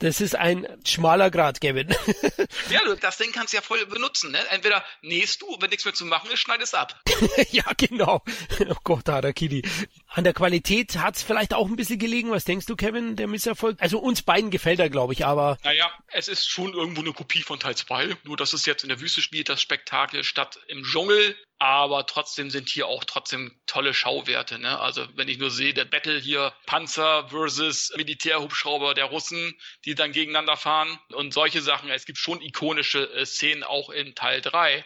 Das ist ein schmaler Grad, Kevin. Ja, das Ding kannst du ja voll benutzen. Ne? Entweder nähst du, wenn nichts mehr zu machen ist, schneidest ab. ja, genau. Oh Gott, Harakiri. An der Qualität hat's vielleicht auch ein bisschen gelegen. Was denkst du, Kevin, der Misserfolg? Also uns beiden gefällt er, glaube ich, aber... Naja, es ist schon irgendwo eine Kopie von Teil 2. Nur, dass es jetzt in der Wüste spielt, das Spektakel, statt im Dschungel aber trotzdem sind hier auch trotzdem tolle Schauwerte. Ne? Also wenn ich nur sehe, der Battle hier Panzer versus Militärhubschrauber der Russen, die dann gegeneinander fahren und solche Sachen. Es gibt schon ikonische äh, Szenen auch in Teil 3.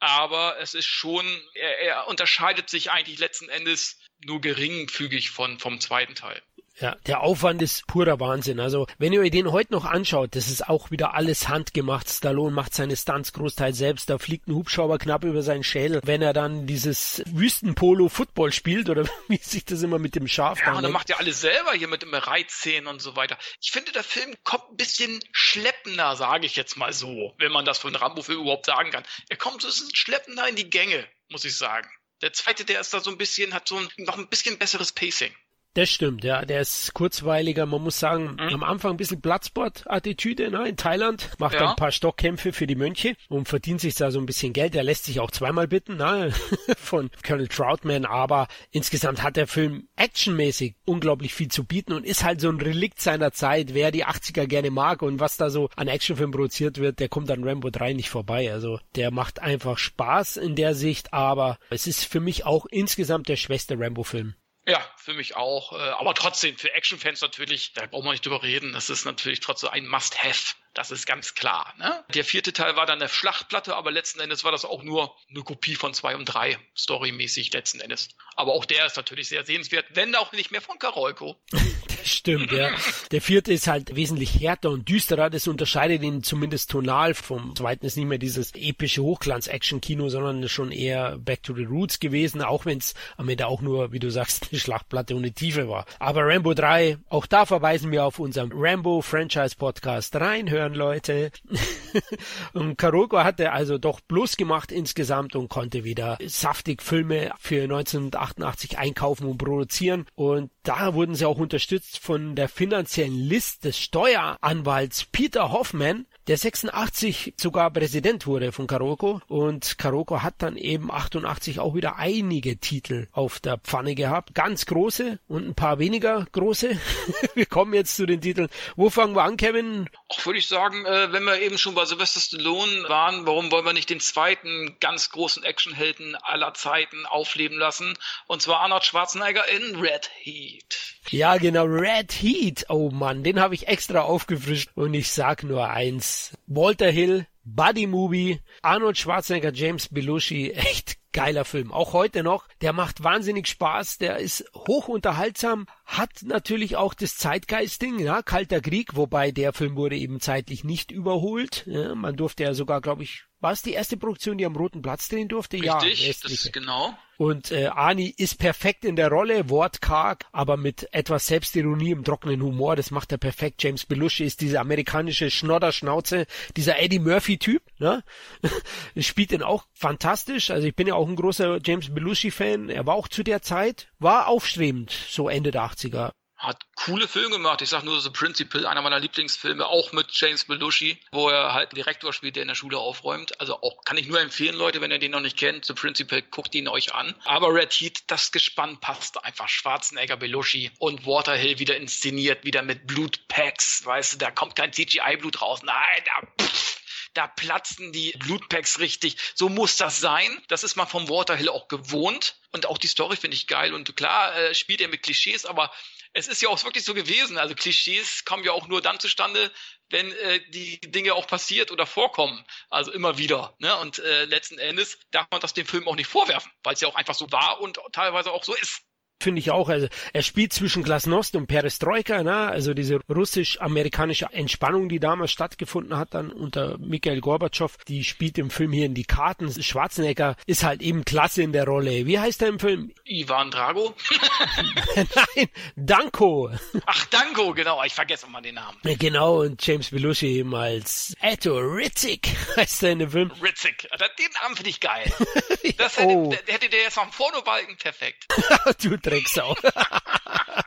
Aber es ist schon, er, er unterscheidet sich eigentlich letzten Endes nur geringfügig von, vom zweiten Teil. Ja, der Aufwand ist purer Wahnsinn. Also, wenn ihr euch den heute noch anschaut, das ist auch wieder alles handgemacht. Stallone macht seine Stunts großteils selbst. Da fliegt ein Hubschrauber knapp über seinen Schädel. Wenn er dann dieses Wüstenpolo-Football spielt oder wie sich das immer mit dem Schaf Ja, und er macht ja alles selber hier mit dem Reitszenen und so weiter. Ich finde, der Film kommt ein bisschen schleppender, sage ich jetzt mal so, wenn man das von Rambo-Film überhaupt sagen kann. Er kommt so ein bisschen schleppender in die Gänge, muss ich sagen. Der zweite, der ist da so ein bisschen, hat so ein, noch ein bisschen besseres Pacing. Das stimmt, ja, der ist kurzweiliger. Man muss sagen, mhm. am Anfang ein bisschen Bloodsport-Attitüde ne, in Thailand, macht ja. ein paar Stockkämpfe für die Mönche und verdient sich da so ein bisschen Geld. Er lässt sich auch zweimal bitten ne, von Colonel Troutman, aber insgesamt hat der Film actionmäßig unglaublich viel zu bieten und ist halt so ein Relikt seiner Zeit. Wer die 80er gerne mag und was da so an Actionfilmen produziert wird, der kommt an Rambo 3 nicht vorbei. Also der macht einfach Spaß in der Sicht, aber es ist für mich auch insgesamt der schwächste Rambo-Film. Ja, für mich auch. Äh, aber trotzdem, für Actionfans natürlich, da braucht man nicht drüber reden, das ist natürlich trotzdem ein Must-Have. Das ist ganz klar. Ne? Der vierte Teil war dann eine Schlachtplatte, aber letzten Endes war das auch nur eine Kopie von zwei und drei, storymäßig letzten Endes. Aber auch der ist natürlich sehr sehenswert, wenn auch nicht mehr von Karolko. stimmt, ja. Der vierte ist halt wesentlich härter und düsterer. Das unterscheidet ihn zumindest tonal vom zweiten ist nicht mehr dieses epische Hochglanz-Action-Kino, sondern schon eher Back to the Roots gewesen, auch wenn es am Ende auch nur, wie du sagst, eine Schlachtplatte ohne Tiefe war. Aber Rambo 3, auch da verweisen wir auf unseren Rambo Franchise Podcast reinhören hören, Leute. und Karoko hatte also doch bloß gemacht insgesamt und konnte wieder saftig Filme für 1988 einkaufen und produzieren. Und da wurden sie auch unterstützt von der finanziellen List des Steueranwalts Peter Hoffman, der 86 sogar Präsident wurde von Karoko und Karoko hat dann eben 88 auch wieder einige Titel auf der Pfanne gehabt. Ganz große und ein paar weniger große. wir kommen jetzt zu den Titeln. Wo fangen wir an, Kevin? Auch würde ich sagen, äh, wenn wir eben schon bei Sylvester Stallone waren, warum wollen wir nicht den zweiten ganz großen Actionhelden aller Zeiten aufleben lassen? Und zwar Arnold Schwarzenegger in Red Heat. Ja, genau, Red Heat. Oh Mann, den habe ich extra aufgefrischt und ich sag nur eins. Walter Hill, Buddy Movie, Arnold Schwarzenegger, James Belushi, echt geiler Film. Auch heute noch. Der macht wahnsinnig Spaß. Der ist hoch unterhaltsam. Hat natürlich auch das Zeitgeist-Ding, ja, Kalter Krieg, wobei der Film wurde eben zeitlich nicht überholt. Ja, man durfte ja sogar, glaube ich, war es die erste Produktion, die am Roten Platz drehen durfte? Richtig, ja, das ist genau. Und äh, Ani ist perfekt in der Rolle, wortkarg, aber mit etwas Selbstironie im trockenen Humor. Das macht er perfekt. James Belushi ist diese amerikanische Schnodderschnauze, dieser Eddie Murphy-Typ. Ne? Spielt ihn auch fantastisch. Also ich bin ja auch ein großer James Belushi-Fan. Er war auch zu der Zeit, war aufstrebend, so Ende der 80er hat coole Filme gemacht. Ich sag nur The Principal, einer meiner Lieblingsfilme, auch mit James Belushi, wo er halt einen Direktor spielt, der in der Schule aufräumt. Also auch kann ich nur empfehlen, Leute, wenn ihr den noch nicht kennt, The Principal, guckt ihn euch an. Aber Red Heat, das Gespann passt einfach. Schwarzenegger, Belushi und Waterhill wieder inszeniert, wieder mit Blutpacks. Weißt du, da kommt kein CGI-Blut raus. Nein, da pff, da platzen die Blutpacks richtig. So muss das sein. Das ist man vom Waterhill auch gewohnt. Und auch die Story finde ich geil. Und klar äh, spielt er mit Klischees, aber es ist ja auch wirklich so gewesen. Also Klischees kommen ja auch nur dann zustande, wenn äh, die Dinge auch passiert oder vorkommen. Also immer wieder. Ne? Und äh, letzten Endes darf man das dem Film auch nicht vorwerfen, weil es ja auch einfach so war und teilweise auch so ist finde ich auch. Also er spielt zwischen Glasnost und Perestroika, ne? also diese russisch-amerikanische Entspannung, die damals stattgefunden hat, dann unter Mikhail Gorbatschow, die spielt im Film hier in die Karten. Schwarzenegger ist halt eben klasse in der Rolle. Wie heißt er im Film? Ivan Drago? Nein, Danko. Ach, Danko, genau. Ich vergesse immer den Namen. Genau, und James Belushi eben als Eto Ritzik heißt er in dem Film. Ritzik. Den Namen finde ich geil. Das hätte, oh. hätte der jetzt am Pornobalken perfekt. du think so.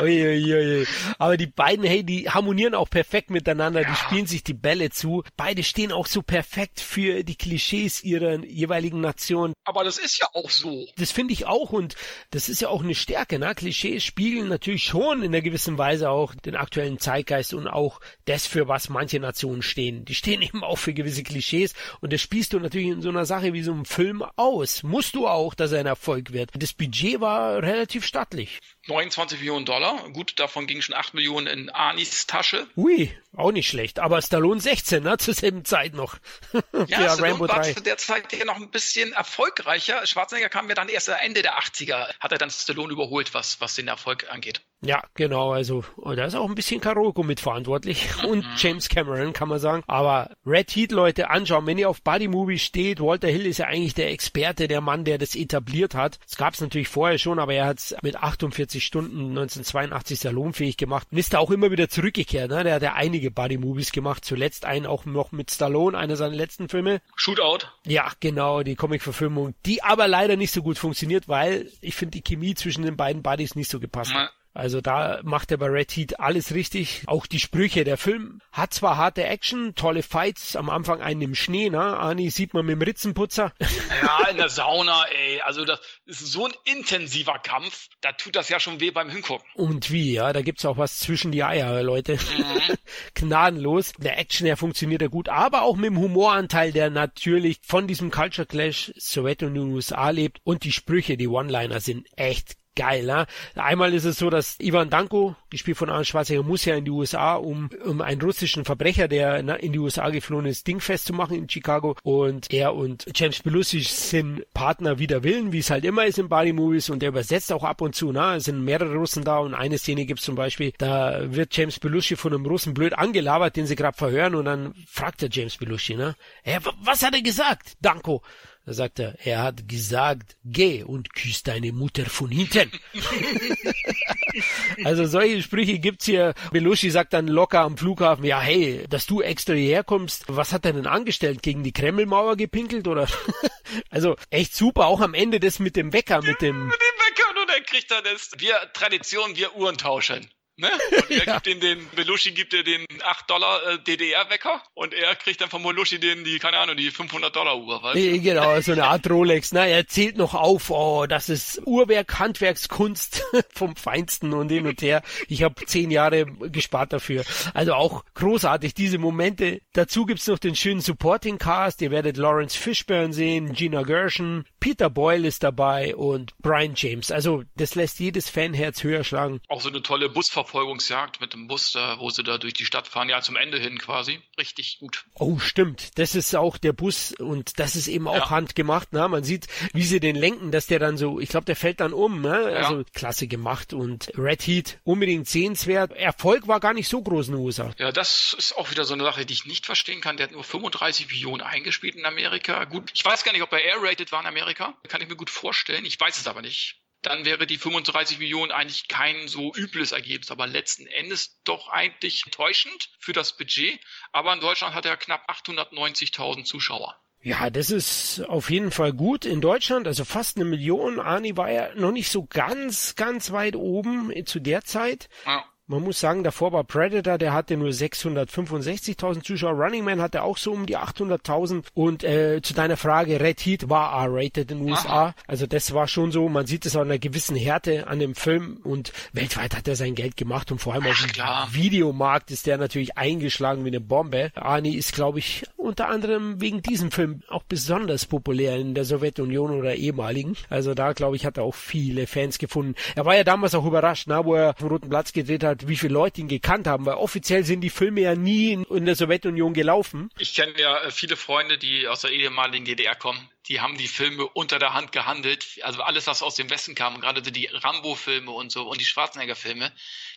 Uiuiui. Aber die beiden, hey, die harmonieren auch perfekt miteinander, ja. die spielen sich die Bälle zu. Beide stehen auch so perfekt für die Klischees ihrer jeweiligen Nation. Aber das ist ja auch so. Das finde ich auch und das ist ja auch eine Stärke, ne? Klischees spiegeln natürlich schon in einer gewissen Weise auch den aktuellen Zeitgeist und auch das, für was manche Nationen stehen. Die stehen eben auch für gewisse Klischees und das spielst du natürlich in so einer Sache wie so einem Film aus. Musst du auch, dass er ein Erfolg wird. Das Budget war relativ stattlich. 29 Millionen Dollar. Gut, davon gingen schon 8 Millionen in Anis Tasche. Ui, auch nicht schlecht. Aber Stallone 16, ne? Zur selben Zeit noch. ja, Stallone Rambo war 3. zu der Zeit ja noch ein bisschen erfolgreicher. Schwarzenegger kam ja dann erst Ende der 80er, hat er dann Stallone überholt, was, was den Erfolg angeht. Ja, genau, also da ist auch ein bisschen Karoko mitverantwortlich und mhm. James Cameron, kann man sagen. Aber Red Heat, Leute, anschauen, wenn ihr auf Buddy Movie steht, Walter Hill ist ja eigentlich der Experte, der Mann, der das etabliert hat. Es gab es natürlich vorher schon, aber er hat es mit 48 Stunden 1982 salonfähig gemacht und ist da auch immer wieder zurückgekehrt. Ne? Der hat ja einige Buddy Movies gemacht, zuletzt einen auch noch mit Stallone, einer seiner letzten Filme. Shootout. Ja, genau, die Comic-Verfilmung, die aber leider nicht so gut funktioniert, weil ich finde die Chemie zwischen den beiden Buddies nicht so gepasst hat. Also da macht er bei Red Heat alles richtig. Auch die Sprüche. Der Film hat zwar harte Action, tolle Fights, am Anfang einen im Schnee, ne? Ani sieht man mit dem Ritzenputzer. Ja, in der Sauna, ey. Also das ist so ein intensiver Kampf. Da tut das ja schon weh beim Hingucken. Und wie, ja. Da gibt's auch was zwischen die Eier, Leute. Mhm. Gnadenlos. Der Action, der funktioniert ja gut, aber auch mit dem Humoranteil, der natürlich von diesem Culture Clash Sowjetunion USA lebt. Und die Sprüche, die One-Liner sind echt geil. Ne? Einmal ist es so, dass Ivan Danko, gespielt von Arnold Schwarzenegger, muss ja in die USA, um, um einen russischen Verbrecher, der in die USA geflohen ist, Ding festzumachen in Chicago. Und er und James Belushi sind Partner wider Willen, wie es halt immer ist in Body Movies. Und er übersetzt auch ab und zu. Ne? Es sind mehrere Russen da und eine Szene gibt es zum Beispiel, da wird James Belushi von einem Russen blöd angelabert, den sie gerade verhören. Und dann fragt er James Belushi, ne? Hey, was hat er gesagt, Danko? Da sagt er, er hat gesagt, geh und küss deine Mutter von hinten. also solche Sprüche gibt's hier. Belushi sagt dann locker am Flughafen, ja hey, dass du extra hierher kommst, was hat er denn angestellt? Gegen die Kremlmauer gepinkelt oder? also echt super, auch am Ende das mit dem Wecker, mit dem... mit dem Wecker und er kriegt dann das, wir Tradition, wir Uhren tauschen. Ne? Und er ja. gibt ihm den, Belushi gibt er den 8 Dollar äh, DDR-Wecker und er kriegt dann von Belushi den, die, keine Ahnung, die 500 Dollar Uhr, weißt du? Genau, so eine Art Rolex, ne? Er zählt noch auf, oh, das ist Uhrwerk, Handwerkskunst vom Feinsten und hin und her. Ich habe zehn Jahre gespart dafür. Also auch großartig, diese Momente. Dazu gibt's noch den schönen Supporting Cast. Ihr werdet Lawrence Fishburne sehen, Gina Gershon, Peter Boyle ist dabei und Brian James. Also das lässt jedes Fanherz höher schlagen. Auch so eine tolle Busfahrt Verfolgungsjagd mit dem Bus, da, wo sie da durch die Stadt fahren, ja zum Ende hin quasi. Richtig gut. Oh, stimmt. Das ist auch der Bus und das ist eben auch ja. handgemacht. Ne? Man sieht, wie sie den lenken, dass der dann so, ich glaube, der fällt dann um. Ne? Also klasse gemacht und Red Heat unbedingt sehenswert. Erfolg war gar nicht so groß in den USA. Ja, das ist auch wieder so eine Sache, die ich nicht verstehen kann. Der hat nur 35 Millionen eingespielt in Amerika. Gut, ich weiß gar nicht, ob er air-rated war in Amerika. Kann ich mir gut vorstellen. Ich weiß es aber nicht dann wäre die 35 Millionen eigentlich kein so übles Ergebnis, aber letzten Endes doch eigentlich täuschend für das Budget. Aber in Deutschland hat er knapp 890.000 Zuschauer. Ja, das ist auf jeden Fall gut in Deutschland, also fast eine Million. Ani war ja noch nicht so ganz, ganz weit oben zu der Zeit. Ja. Man muss sagen, davor war Predator, der hatte nur 665.000 Zuschauer. Running Man hatte auch so um die 800.000. Und äh, zu deiner Frage, Red Heat war R-rated in den USA. Aha. Also das war schon so. Man sieht es an einer gewissen Härte an dem Film. Und weltweit hat er sein Geld gemacht. Und vor allem auf dem Videomarkt ist der natürlich eingeschlagen wie eine Bombe. Arnie ist, glaube ich, unter anderem wegen diesem Film auch besonders populär in der Sowjetunion oder ehemaligen. Also da, glaube ich, hat er auch viele Fans gefunden. Er war ja damals auch überrascht, na, wo er vom Roten Platz gedreht hat hat, wie viele Leute ihn gekannt haben, weil offiziell sind die Filme ja nie in, der Sowjetunion gelaufen. Ich kenne ja äh, viele Freunde, die aus der ehemaligen DDR kommen. Die haben die Filme unter der Hand gehandelt. Also alles, was aus dem Westen kam, gerade die Rambo-Filme und so und die Schwarzenegger-Filme,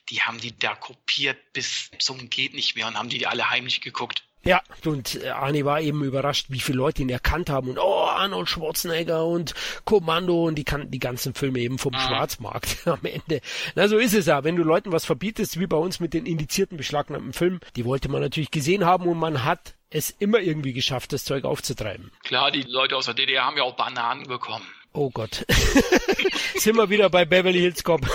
die haben die da kopiert bis zum geht nicht mehr und haben die alle heimlich geguckt. Ja, und äh, Arnie war eben überrascht, wie viele Leute ihn erkannt haben und oh, Arnold Schwarzenegger und Kommando und die kannten die ganzen Filme eben vom ah. Schwarzmarkt am Ende. Na, so ist es ja. Wenn du Leuten was verbietest, wie bei uns mit den indizierten beschlagnahmten Filmen, die wollte man natürlich gesehen haben und man hat es immer irgendwie geschafft, das Zeug aufzutreiben. Klar, die Leute aus der DDR haben ja auch Bananen bekommen. Oh Gott. Sind wir wieder bei Beverly Hills Cop.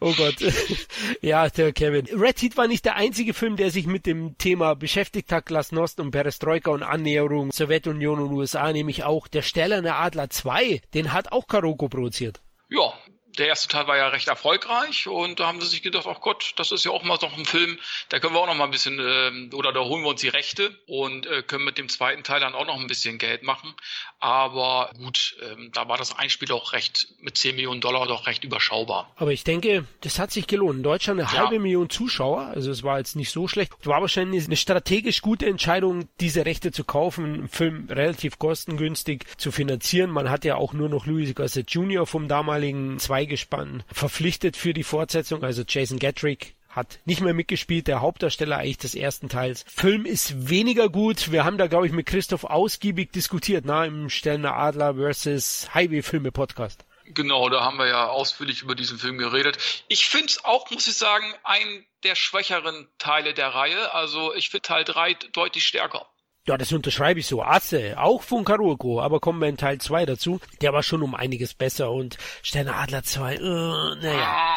Oh Gott. ja, der Kevin. Red Heat war nicht der einzige Film, der sich mit dem Thema beschäftigt hat, Glasnost und Perestroika und Annäherung Sowjetunion und USA, nämlich auch der Stellerne Adler 2, den hat auch Karoko produziert. Ja, der erste Teil war ja recht erfolgreich und da haben sie sich gedacht, ach Gott, das ist ja auch mal noch ein Film, da können wir auch noch mal ein bisschen, äh, oder da holen wir uns die Rechte und äh, können mit dem zweiten Teil dann auch noch ein bisschen Geld machen. Aber gut, ähm, da war das Einspiel auch recht, mit 10 Millionen Dollar doch recht überschaubar. Aber ich denke, das hat sich gelohnt. In Deutschland eine ja. halbe Million Zuschauer, also es war jetzt nicht so schlecht. War wahrscheinlich eine strategisch gute Entscheidung, diese Rechte zu kaufen, einen Film relativ kostengünstig zu finanzieren. Man hat ja auch nur noch Louis Gossett Jr. vom damaligen zwei Gespann verpflichtet für die Fortsetzung, also Jason Gatrick hat nicht mehr mitgespielt, der Hauptdarsteller eigentlich des ersten Teils. Film ist weniger gut. Wir haben da, glaube ich, mit Christoph ausgiebig diskutiert, na, im Stellner Adler versus Highway Filme Podcast. Genau, da haben wir ja ausführlich über diesen Film geredet. Ich finde es auch, muss ich sagen, ein der schwächeren Teile der Reihe. Also ich finde Teil 3 deutlich stärker. Ja, das unterschreibe ich so. Asse, auch von Karuko, aber kommen wir in Teil 2 dazu. Der war schon um einiges besser und Sterne Adler 2, äh, naja.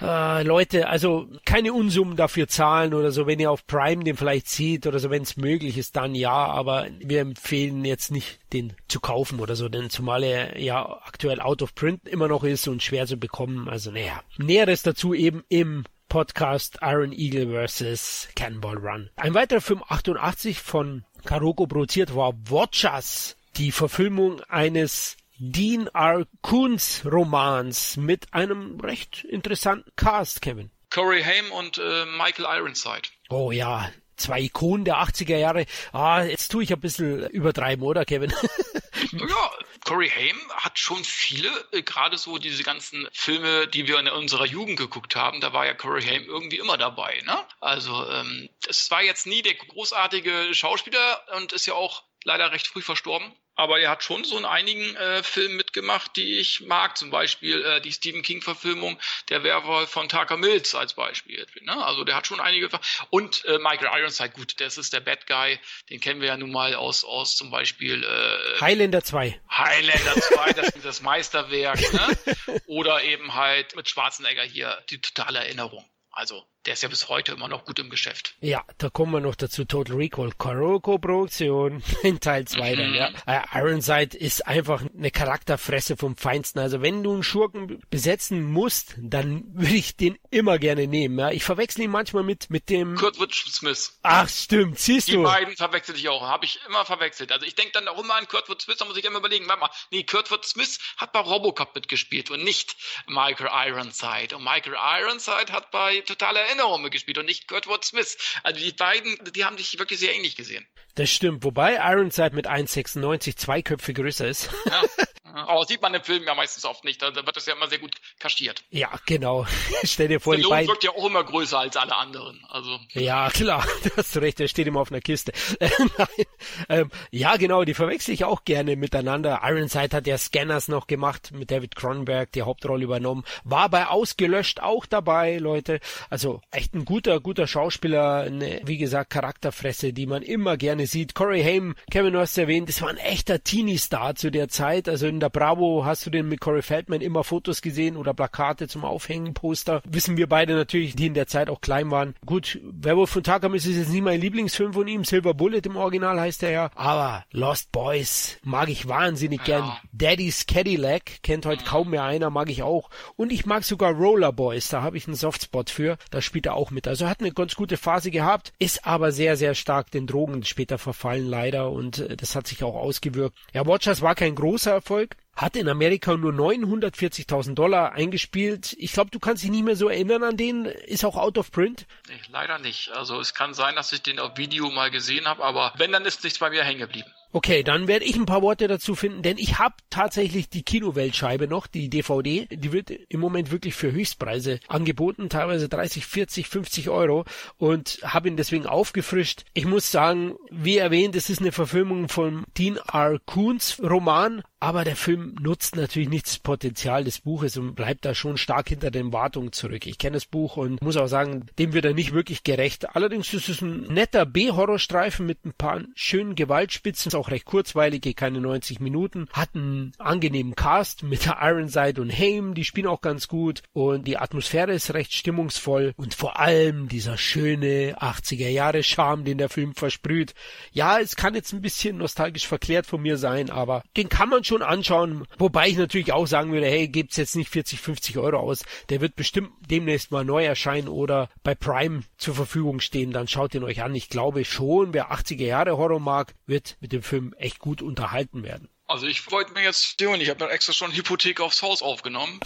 Äh, Leute, also keine Unsummen dafür zahlen oder so, wenn ihr auf Prime den vielleicht zieht oder so, wenn es möglich ist, dann ja, aber wir empfehlen jetzt nicht, den zu kaufen oder so, denn zumal er ja aktuell out of print immer noch ist und schwer zu bekommen, also naja. Näheres dazu eben im Podcast Iron Eagle vs. Cannonball Run. Ein weiterer Film 88 von Karoko produziert war Watchers, die Verfilmung eines Dean R. Koons Romans mit einem recht interessanten Cast, Kevin. Corey Haim und äh, Michael Ironside. Oh ja, zwei Ikonen der 80er Jahre. Ah, jetzt tue ich ein bisschen übertreiben, oder Kevin? ja, Corey Haim hat schon viele, äh, gerade so diese ganzen Filme, die wir in unserer Jugend geguckt haben, da war ja Corey Haim irgendwie immer dabei. Ne? Also ähm, es war jetzt nie der großartige Schauspieler und ist ja auch leider recht früh verstorben. Aber er hat schon so in einigen äh, Filmen mitgemacht, die ich mag. Zum Beispiel äh, die Stephen King-Verfilmung Der Werwolf von Tucker Mills als Beispiel. Ne? Also der hat schon einige. Und äh, Michael Ironside, gut, das ist der Bad Guy. Den kennen wir ja nun mal aus, aus zum Beispiel äh, Highlander 2. Highlander 2, das ist das Meisterwerk. Ne? Oder eben halt mit Schwarzenegger hier die totale Erinnerung. Also der ist ja bis heute immer noch gut im Geschäft. Ja, da kommen wir noch dazu. Total Recall, Karoko Produktion in Teil 2 mhm. dann, ja. Äh, Ironside ist einfach eine Charakterfresse vom Feinsten. Also wenn du einen Schurken besetzen musst, dann würde ich den immer gerne nehmen. Ja. Ich verwechsel ihn manchmal mit, mit dem... Kurtwood Smith. Ach, stimmt, siehst Die du. Die beiden verwechsel ich auch, habe ich immer verwechselt. Also ich denke dann auch immer an Kurtwood Smith, da muss ich immer überlegen, warte mal, nee, Kurtwood Smith hat bei Robocop mitgespielt und nicht Michael Ironside. Und Michael Ironside hat bei Total Erinnerung mitgespielt und nicht Kurtwood Smith. Also die beiden, die haben sich wirklich sehr ähnlich gesehen. Das stimmt, wobei Ironside mit 1,96 zwei Köpfe größer ist. Ja. Aber sieht man im Film ja meistens oft nicht. Da wird das ja immer sehr gut kaschiert. Ja, genau. Stell dir vor, der die beiden... wirkt ja auch immer größer als alle anderen. Also. Ja, klar. Du hast recht. Der steht immer auf einer Kiste. Nein. Ähm, ja, genau. Die verwechsel ich auch gerne miteinander. Ironside hat ja Scanners noch gemacht mit David Cronenberg, die Hauptrolle übernommen. War bei Ausgelöscht auch dabei, Leute. Also echt ein guter, guter Schauspieler. Eine, wie gesagt, Charakterfresse, die man immer gerne sieht. Corey Haim, Kevin, du hast erwähnt, das war ein echter Teenie-Star zu der Zeit. Also in der Bravo hast du den mit Corey Feldman immer Fotos gesehen oder Plakate zum Aufhängen, Poster. Wissen wir beide natürlich, die in der Zeit auch klein waren. Gut, Werwolf von Takamis ist jetzt nicht mein Lieblingsfilm von ihm. Silver Bullet im Original heißt er ja. Aber Lost Boys mag ich wahnsinnig ja. gern. Daddy's Cadillac kennt heute kaum mehr einer, mag ich auch. Und ich mag sogar Roller Boys, da habe ich einen Softspot für. Da spielt er auch mit. Also hat eine ganz gute Phase gehabt, ist aber sehr, sehr stark den Drogen später verfallen leider und äh, das hat sich auch ausgewirkt. Ja, Watchers war kein großer Erfolg, hat in Amerika nur 940.000 Dollar eingespielt. Ich glaube, du kannst dich nicht mehr so erinnern an den. Ist auch out of print? Nee, leider nicht. Also es kann sein, dass ich den auf Video mal gesehen habe, aber wenn, dann ist nichts bei mir hängen geblieben. Okay, dann werde ich ein paar Worte dazu finden, denn ich habe tatsächlich die Kinoweltscheibe noch, die DVD. Die wird im Moment wirklich für Höchstpreise angeboten, teilweise 30, 40, 50 Euro und habe ihn deswegen aufgefrischt. Ich muss sagen, wie erwähnt, es ist eine Verfilmung von Dean R. Koons Roman, aber der Film nutzt natürlich nicht das Potenzial des Buches und bleibt da schon stark hinter den Wartungen zurück. Ich kenne das Buch und muss auch sagen, dem wird er nicht wirklich gerecht. Allerdings ist es ein netter B-Horrorstreifen mit ein paar schönen Gewaltspitzen, ist auch recht kurzweilig, geht keine 90 Minuten, hat einen angenehmen Cast mit der Ironside und Haim, die spielen auch ganz gut und die Atmosphäre ist recht stimmungsvoll und vor allem dieser schöne 80er Jahre Charme, den der Film versprüht. Ja, es kann jetzt ein bisschen nostalgisch verklärt von mir sein, aber den kann man schon anschauen, wobei ich natürlich auch sagen würde, hey, gebt's jetzt nicht 40, 50 Euro aus, der wird bestimmt demnächst mal neu erscheinen oder bei Prime zur Verfügung stehen, dann schaut ihn euch an. Ich glaube schon, wer 80er Jahre Horror mag, wird mit dem Film echt gut unterhalten werden. Also ich wollte mir jetzt tun, ich habe dann extra schon Hypothek aufs Haus aufgenommen.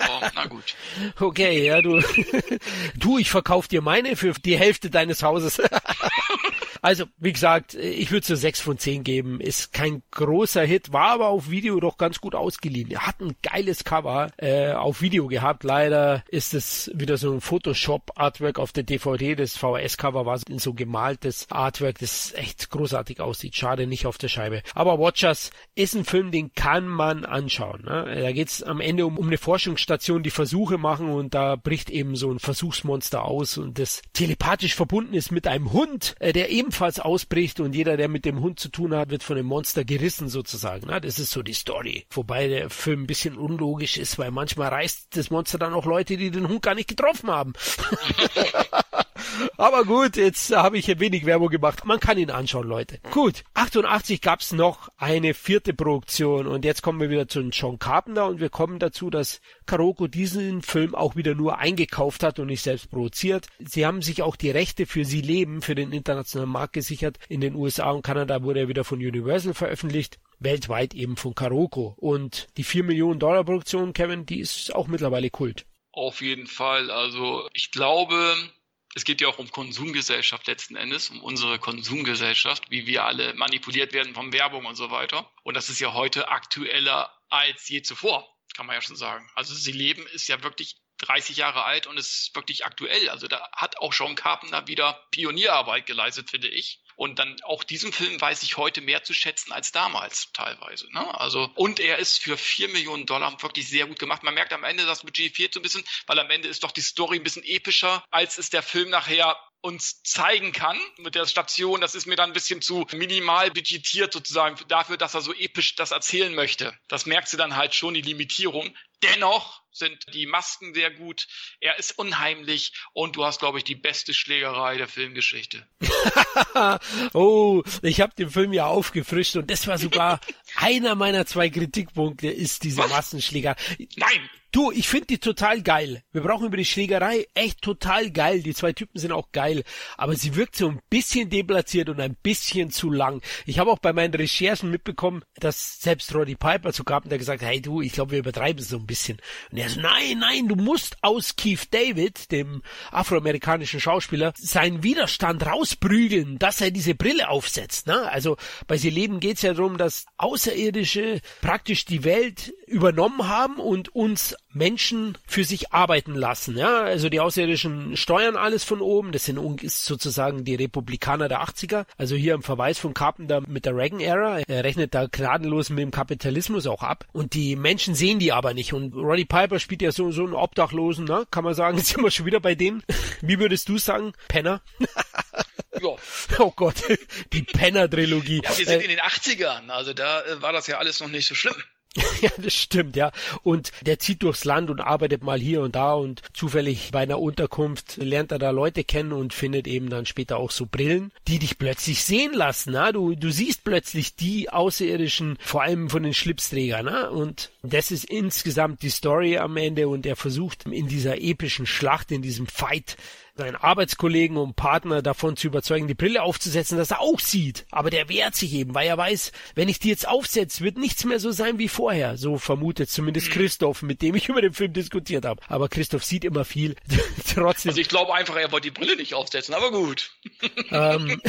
Aber na gut. Okay, ja, du. du, ich verkauf dir meine für die Hälfte deines Hauses. Also, wie gesagt, ich würde so sechs von zehn geben. Ist kein großer Hit, war aber auf Video doch ganz gut ausgeliehen. Er hat ein geiles Cover äh, auf Video gehabt. Leider ist es wieder so ein Photoshop-Artwork auf der DVD. Das VHS-Cover war so gemaltes Artwork, das echt großartig aussieht. Schade nicht auf der Scheibe. Aber Watchers ist ein Film, den kann man anschauen. Ne? Da geht's am Ende um, um eine Forschungsstation, die Versuche machen und da bricht eben so ein Versuchsmonster aus und das telepathisch verbunden ist mit einem Hund, äh, der ebenfalls ausbricht und jeder, der mit dem Hund zu tun hat, wird von dem Monster gerissen sozusagen. Ne? Das ist so die Story. Wobei der Film ein bisschen unlogisch ist, weil manchmal reißt das Monster dann auch Leute, die den Hund gar nicht getroffen haben. Aber gut, jetzt habe ich wenig Werbung gemacht. Man kann ihn anschauen, Leute. Gut, 88 gab's noch eine vierte Produktion und jetzt kommen wir wieder zu John Carpenter und wir kommen dazu, dass Karoko diesen Film auch wieder nur eingekauft hat und nicht selbst produziert. Sie haben sich auch die Rechte für Sie leben für den internationalen Markt gesichert. In den USA und Kanada wurde er wieder von Universal veröffentlicht weltweit eben von Karoko. Und die 4 Millionen Dollar Produktion, Kevin, die ist auch mittlerweile Kult. Auf jeden Fall. Also ich glaube, es geht ja auch um Konsumgesellschaft letzten Endes, um unsere Konsumgesellschaft, wie wir alle manipuliert werden von Werbung und so weiter. Und das ist ja heute aktueller als je zuvor, kann man ja schon sagen. Also sie leben ist ja wirklich 30 Jahre alt und ist wirklich aktuell. Also da hat auch Sean Carpenter wieder Pionierarbeit geleistet, finde ich. Und dann auch diesen Film weiß ich heute mehr zu schätzen als damals teilweise. Ne? Also, und er ist für vier Millionen Dollar wirklich sehr gut gemacht. Man merkt am Ende, das Budget fehlt so ein bisschen, weil am Ende ist doch die Story ein bisschen epischer, als es der Film nachher uns zeigen kann mit der Station. Das ist mir dann ein bisschen zu minimal budgetiert sozusagen dafür, dass er so episch das erzählen möchte. Das merkst du dann halt schon, die Limitierung. Dennoch sind die Masken sehr gut. Er ist unheimlich und du hast, glaube ich, die beste Schlägerei der Filmgeschichte. oh, ich habe den Film ja aufgefrischt und das war sogar einer meiner zwei Kritikpunkte ist diese Massenschläger. Nein, Du, ich finde die total geil. Wir brauchen über die Schlägerei echt total geil. Die zwei Typen sind auch geil. Aber sie wirkt so ein bisschen deplatziert und ein bisschen zu lang. Ich habe auch bei meinen Recherchen mitbekommen, dass selbst Roddy Piper zu der gesagt, hey du, ich glaube, wir übertreiben so ein bisschen. Und er so, nein, nein, du musst aus Keith David, dem afroamerikanischen Schauspieler, seinen Widerstand rausprügeln, dass er diese Brille aufsetzt. Ne? Also bei Sie leben geht's ja darum, dass Außerirdische praktisch die Welt übernommen haben und uns Menschen für sich arbeiten lassen. Ja, also die Außerirdischen steuern alles von oben. Das sind ist sozusagen die Republikaner der 80er. Also hier im Verweis von Carpenter mit der Reagan-Ära. Er rechnet da gnadenlos mit dem Kapitalismus auch ab. Und die Menschen sehen die aber nicht. Und Roddy Piper spielt ja so, so einen Obdachlosen, ne? kann man sagen. Jetzt sind wir schon wieder bei dem. Wie würdest du sagen? Penner? Ja. Oh Gott, die Penner-Trilogie. Ja, wir sind äh, in den 80ern, also da äh, war das ja alles noch nicht so schlimm. Ja, das stimmt, ja. Und der zieht durchs Land und arbeitet mal hier und da und zufällig bei einer Unterkunft lernt er da Leute kennen und findet eben dann später auch so Brillen, die dich plötzlich sehen lassen. Na? Du, du siehst plötzlich die Außerirdischen, vor allem von den Schlipsträgern. Na? Und das ist insgesamt die Story am Ende und er versucht in dieser epischen Schlacht, in diesem Fight seinen Arbeitskollegen und Partner davon zu überzeugen, die Brille aufzusetzen, dass er auch sieht. Aber der wehrt sich eben, weil er weiß, wenn ich die jetzt aufsetze, wird nichts mehr so sein wie vorher. So vermutet zumindest Christoph, mit dem ich über den Film diskutiert habe. Aber Christoph sieht immer viel. Trotzdem. Also ich glaube einfach, er wollte die Brille nicht aufsetzen, aber gut. Ähm.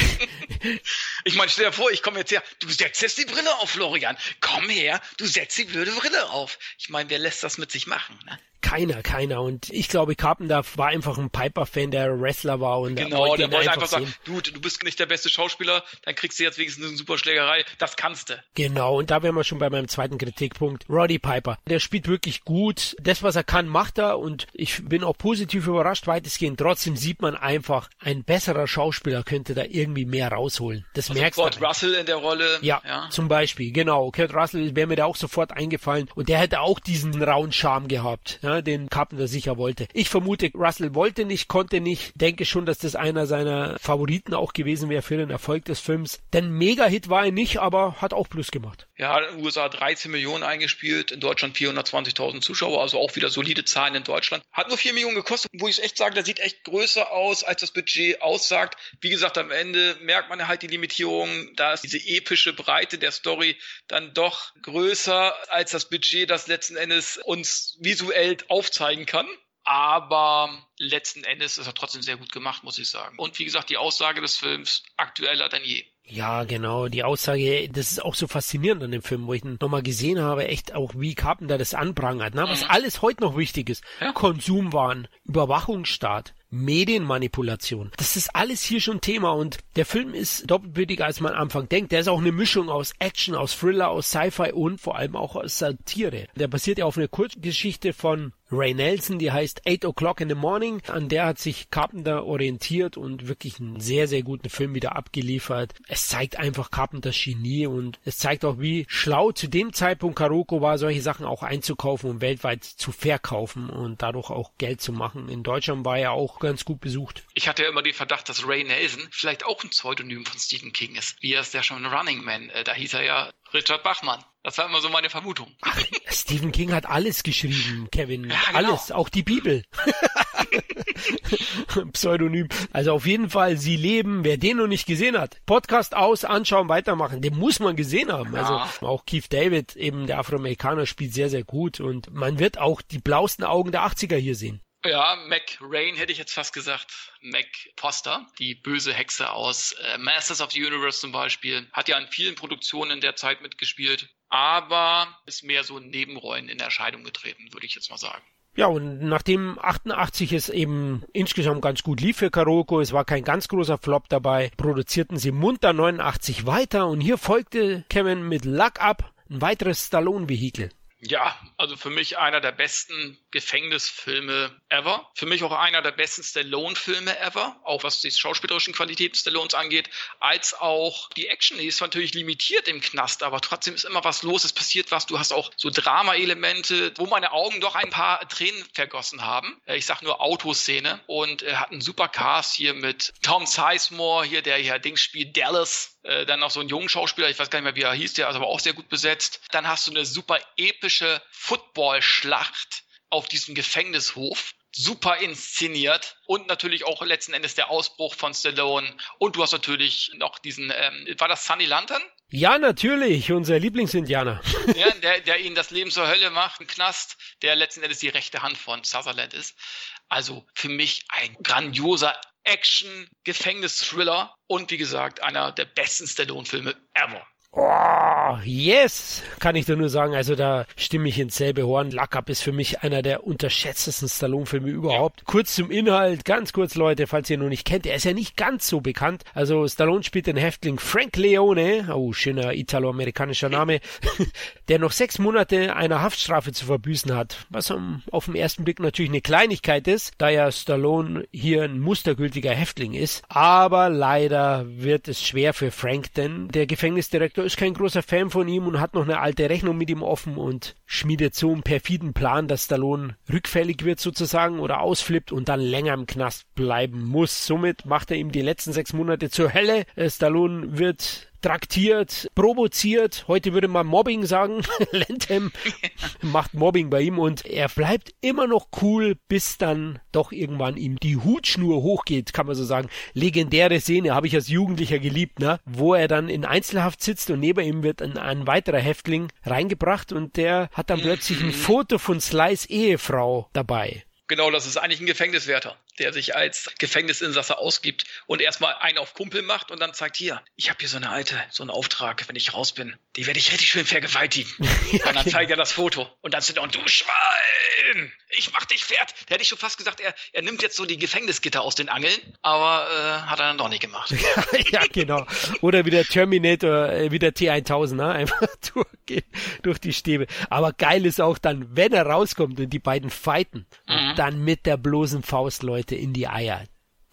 ich meine, stell dir vor, ich komme jetzt her, du setzt jetzt die Brille auf, Florian. Komm her, du setzt die blöde Brille auf. Ich meine, wer lässt das mit sich machen? Ne? Keiner, keiner. Und ich glaube, Carpenter war einfach ein Piper-Fan, der Wrestler war. Und genau, der wollte einfach, einfach sagen, du, du bist nicht der beste Schauspieler, dann kriegst du jetzt wenigstens eine super Schlägerei. Das kannst du. Genau, und da wären wir schon bei meinem zweiten Kritikpunkt. Roddy Piper, der spielt wirklich gut. Das, was er kann, macht er. Und ich bin auch positiv überrascht, weitestgehend. Trotzdem sieht man einfach, ein besserer Schauspieler könnte da irgendwie mehr rausholen. Das also merkst Kurt Russell in der Rolle. Ja, ja, zum Beispiel, genau. Kurt Russell wäre mir da auch sofort eingefallen. Und der hätte auch diesen rauen Charme gehabt. Ja, den Carpenter sicher wollte. Ich vermute, Russell wollte nicht, konnte nicht. Denke schon, dass das einer seiner Favoriten auch gewesen wäre für den Erfolg des Films. Denn Mega-Hit war er nicht, aber hat auch Plus gemacht. Ja, in den USA 13 Millionen eingespielt, in Deutschland 420.000 Zuschauer, also auch wieder solide Zahlen in Deutschland. Hat nur 4 Millionen gekostet, wo ich echt sage, der sieht echt größer aus, als das Budget aussagt. Wie gesagt, am Ende merkt man halt die Limitierung, da ist diese epische Breite der Story dann doch größer als das Budget, das letzten Endes uns visuell aufzeigt zeigen kann. aber letzten Endes ist er trotzdem sehr gut gemacht, muss ich sagen. Und wie gesagt, die Aussage des Films aktueller denn je. Ja, genau. Die Aussage, das ist auch so faszinierend an dem Film, wo ich ihn nochmal gesehen habe, echt auch wie Carpenter das anprangert, ne? was mhm. alles heute noch wichtig ist. Ja. Konsumwahn, Überwachungsstaat, Medienmanipulation. Das ist alles hier schon Thema und der Film ist doppelbödiger, als man am Anfang denkt. Der ist auch eine Mischung aus Action, aus Thriller, aus Sci-Fi und vor allem auch aus Satire. Der basiert ja auf einer Kurzgeschichte von Ray Nelson, die heißt Eight O'Clock in the Morning. An der hat sich Carpenter orientiert und wirklich einen sehr, sehr guten Film wieder abgeliefert. Es zeigt einfach Carpenters Genie und es zeigt auch, wie schlau zu dem Zeitpunkt Karoko war, solche Sachen auch einzukaufen und weltweit zu verkaufen und dadurch auch Geld zu machen. In Deutschland war er auch ganz gut besucht. Ich hatte ja immer den Verdacht, dass Ray Nelson vielleicht auch ein Pseudonym von Stephen King ist. Wie er es ja schon in Running Man, äh, da hieß er ja Richard Bachmann. Das war immer so meine Vermutung. Ach, Stephen King hat alles geschrieben, Kevin. Ja, genau. Alles, auch die Bibel. Pseudonym. Also auf jeden Fall, sie leben, wer den noch nicht gesehen hat. Podcast aus, anschauen, weitermachen. Den muss man gesehen haben. Also ja. Also auch Keith David, eben der Afroamerikaner, spielt sehr, sehr gut und man wird auch die blausten Augen der 80er hier sehen. Ja, Mac Rain hätte ich jetzt fast gesagt. Mac Foster, die böse Hexe aus äh, Masters of the Universe zum Beispiel, hat ja an vielen Produktionen in der Zeit mitgespielt, aber ist mehr so in Nebenrollen in Erscheinung getreten, würde ich jetzt mal sagen. Ja, und nachdem 88 es eben insgesamt ganz gut lief für Karoko, es war kein ganz großer Flop dabei, produzierten sie munter 89 weiter und hier folgte Kevin mit Luck Up ein weiteres Stallone-Vehikel. Ja, also für mich einer der besten Gefängnisfilme ever. Für mich auch einer der besten Stallone-Filme ever, auch was die schauspielerischen Qualitäten Stallones angeht, als auch die Action. Die ist natürlich limitiert im Knast, aber trotzdem ist immer was los, es passiert was. Du hast auch so Drama-Elemente, wo meine Augen doch ein paar Tränen vergossen haben. Äh, ich sag nur Autoszene und er hat einen super Cast hier mit Tom Sizemore, hier der hier Dings spielt, Dallas, äh, dann noch so ein jungen Schauspieler, ich weiß gar nicht mehr, wie er hieß, der ist aber auch sehr gut besetzt. Dann hast du eine super epische Football-Schlacht auf diesem Gefängnishof. Super inszeniert und natürlich auch letzten Endes der Ausbruch von Stallone. Und du hast natürlich noch diesen, ähm, war das Sunny Lantern? Ja, natürlich, unser Lieblingsindianer. ja, der, der ihnen das Leben zur Hölle macht, ein Knast, der letzten Endes die rechte Hand von Sutherland ist. Also für mich ein grandioser Action, Gefängnis-Thriller und wie gesagt, einer der besten Stallone-Filme ever. Oh, yes, kann ich dir nur sagen. Also da stimme ich ins selbe Horn. Luck Up ist für mich einer der unterschätztesten Stallone-Filme überhaupt. Ja. Kurz zum Inhalt, ganz kurz Leute, falls ihr ihn noch nicht kennt. Er ist ja nicht ganz so bekannt. Also Stallone spielt den Häftling Frank Leone, oh, schöner italo-amerikanischer Name, der noch sechs Monate einer Haftstrafe zu verbüßen hat. Was auf den ersten Blick natürlich eine Kleinigkeit ist, da ja Stallone hier ein mustergültiger Häftling ist. Aber leider wird es schwer für Frank, denn der Gefängnisdirektor ist kein großer Fan von ihm und hat noch eine alte Rechnung mit ihm offen und schmiedet so einen perfiden Plan, dass Stallone rückfällig wird sozusagen oder ausflippt und dann länger im Knast bleiben muss. Somit macht er ihm die letzten sechs Monate zur Hölle. Stallone wird traktiert, provoziert. Heute würde man Mobbing sagen. Lentham macht Mobbing bei ihm und er bleibt immer noch cool, bis dann doch irgendwann ihm die Hutschnur hochgeht, kann man so sagen. Legendäre Szene, habe ich als Jugendlicher geliebt, ne? Wo er dann in Einzelhaft sitzt und neben ihm wird ein, ein weiterer Häftling reingebracht und der hat dann plötzlich ein Foto von Slice Ehefrau dabei. Genau, das ist eigentlich ein Gefängniswärter der sich als Gefängnisinsasse ausgibt und erstmal einen auf Kumpel macht und dann sagt, hier, ich habe hier so eine alte, so einen Auftrag, wenn ich raus bin, die werde ich richtig schön vergewaltigen. ja, und dann zeigt er das Foto und dann sind er, und du Schwein, ich mach dich fert. Da hätte ich schon fast gesagt, er, er nimmt jetzt so die Gefängnisgitter aus den Angeln, aber äh, hat er dann doch nicht gemacht. ja, genau. Oder wie der Terminator, äh, wie der T1000, ne? einfach durchgehen, durch die Stäbe. Aber geil ist auch dann, wenn er rauskommt und die beiden fighten mhm. dann mit der bloßen Faust, Leute, Leute in die Eier.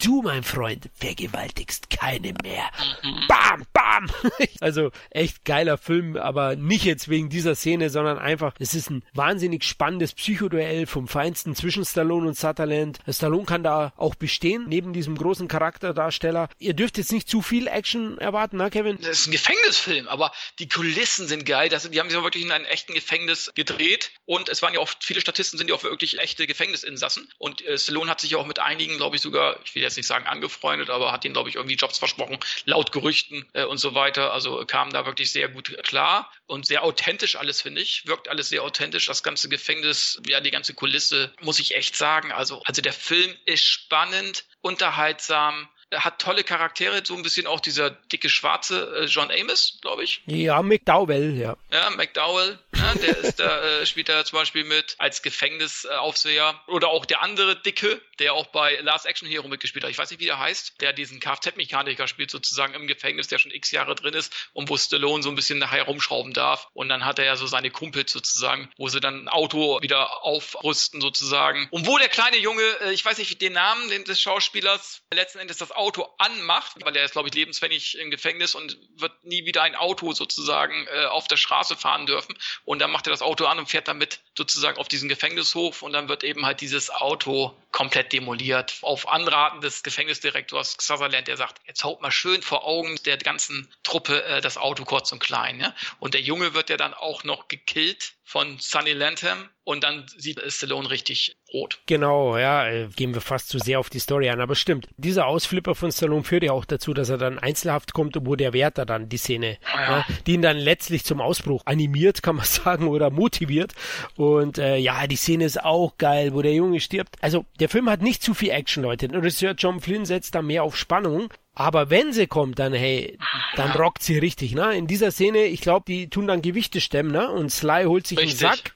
Du, mein Freund, vergewaltigst keine mehr. Mhm. Bam, bam. also echt geiler Film, aber nicht jetzt wegen dieser Szene, sondern einfach, es ist ein wahnsinnig spannendes Psychoduell vom Feinsten zwischen Stallone und Sutherland. Stallone kann da auch bestehen, neben diesem großen Charakterdarsteller. Ihr dürft jetzt nicht zu viel Action erwarten, na Kevin? Das ist ein Gefängnisfilm, aber die Kulissen sind geil. Das, die haben sich ja wirklich in einem echten Gefängnis gedreht und es waren ja auch, viele Statisten sind ja auch wirklich echte Gefängnisinsassen und äh, Stallone hat sich ja auch mit einigen, glaube ich sogar, ich will jetzt nicht sagen angefreundet, aber hat ihm, glaube ich, irgendwie Jobs versprochen, laut Gerüchten äh, und so weiter. Also kam da wirklich sehr gut klar und sehr authentisch alles, finde ich. Wirkt alles sehr authentisch. Das ganze Gefängnis, ja, die ganze Kulisse, muss ich echt sagen. Also, also der Film ist spannend, unterhaltsam, hat tolle Charaktere, so ein bisschen auch dieser dicke Schwarze äh, John Amos, glaube ich. Ja, McDowell, ja. Ja, McDowell, ja, der ist da, äh, spielt da zum Beispiel mit als Gefängnisaufseher. Oder auch der andere Dicke, der auch bei Last Action Hero mitgespielt hat. Ich weiß nicht, wie der heißt, der diesen Kfz-Mechaniker spielt, sozusagen im Gefängnis, der schon x Jahre drin ist und wo Stallone so ein bisschen nachher rumschrauben darf. Und dann hat er ja so seine Kumpels sozusagen, wo sie dann ein Auto wieder aufrüsten sozusagen. Und wo der kleine Junge, äh, ich weiß nicht den Namen des Schauspielers, letzten Endes das Auto anmacht, weil er ist, glaube ich, lebensfällig im Gefängnis und wird nie wieder ein Auto sozusagen äh, auf der Straße fahren dürfen. Und dann macht er das Auto an und fährt damit sozusagen auf diesen Gefängnishof und dann wird eben halt dieses Auto komplett demoliert. Auf Anraten des Gefängnisdirektors Sutherland, der sagt, jetzt haut mal schön vor Augen der ganzen Truppe äh, das Auto kurz und klein. Ja? Und der Junge wird ja dann auch noch gekillt von Sunny Lantham und dann sieht Stallone richtig rot. Genau, ja, äh, gehen wir fast zu sehr auf die Story an, aber stimmt. Dieser Ausflipper von Stallone führt ja auch dazu, dass er dann Einzelhaft kommt, wo der Wärter dann die Szene, ah, ja. Ja, die ihn dann letztlich zum Ausbruch animiert, kann man sagen, oder motiviert. Und äh, ja, die Szene ist auch geil, wo der Junge stirbt. Also der Film hat nicht zu viel Action, Leute. Regisseur John Flynn setzt da mehr auf Spannung. Aber wenn sie kommt, dann hey, dann rockt sie richtig, ne? In dieser Szene, ich glaube, die tun dann Gewichte stemmen, ne? Und Sly holt sich richtig. einen Sack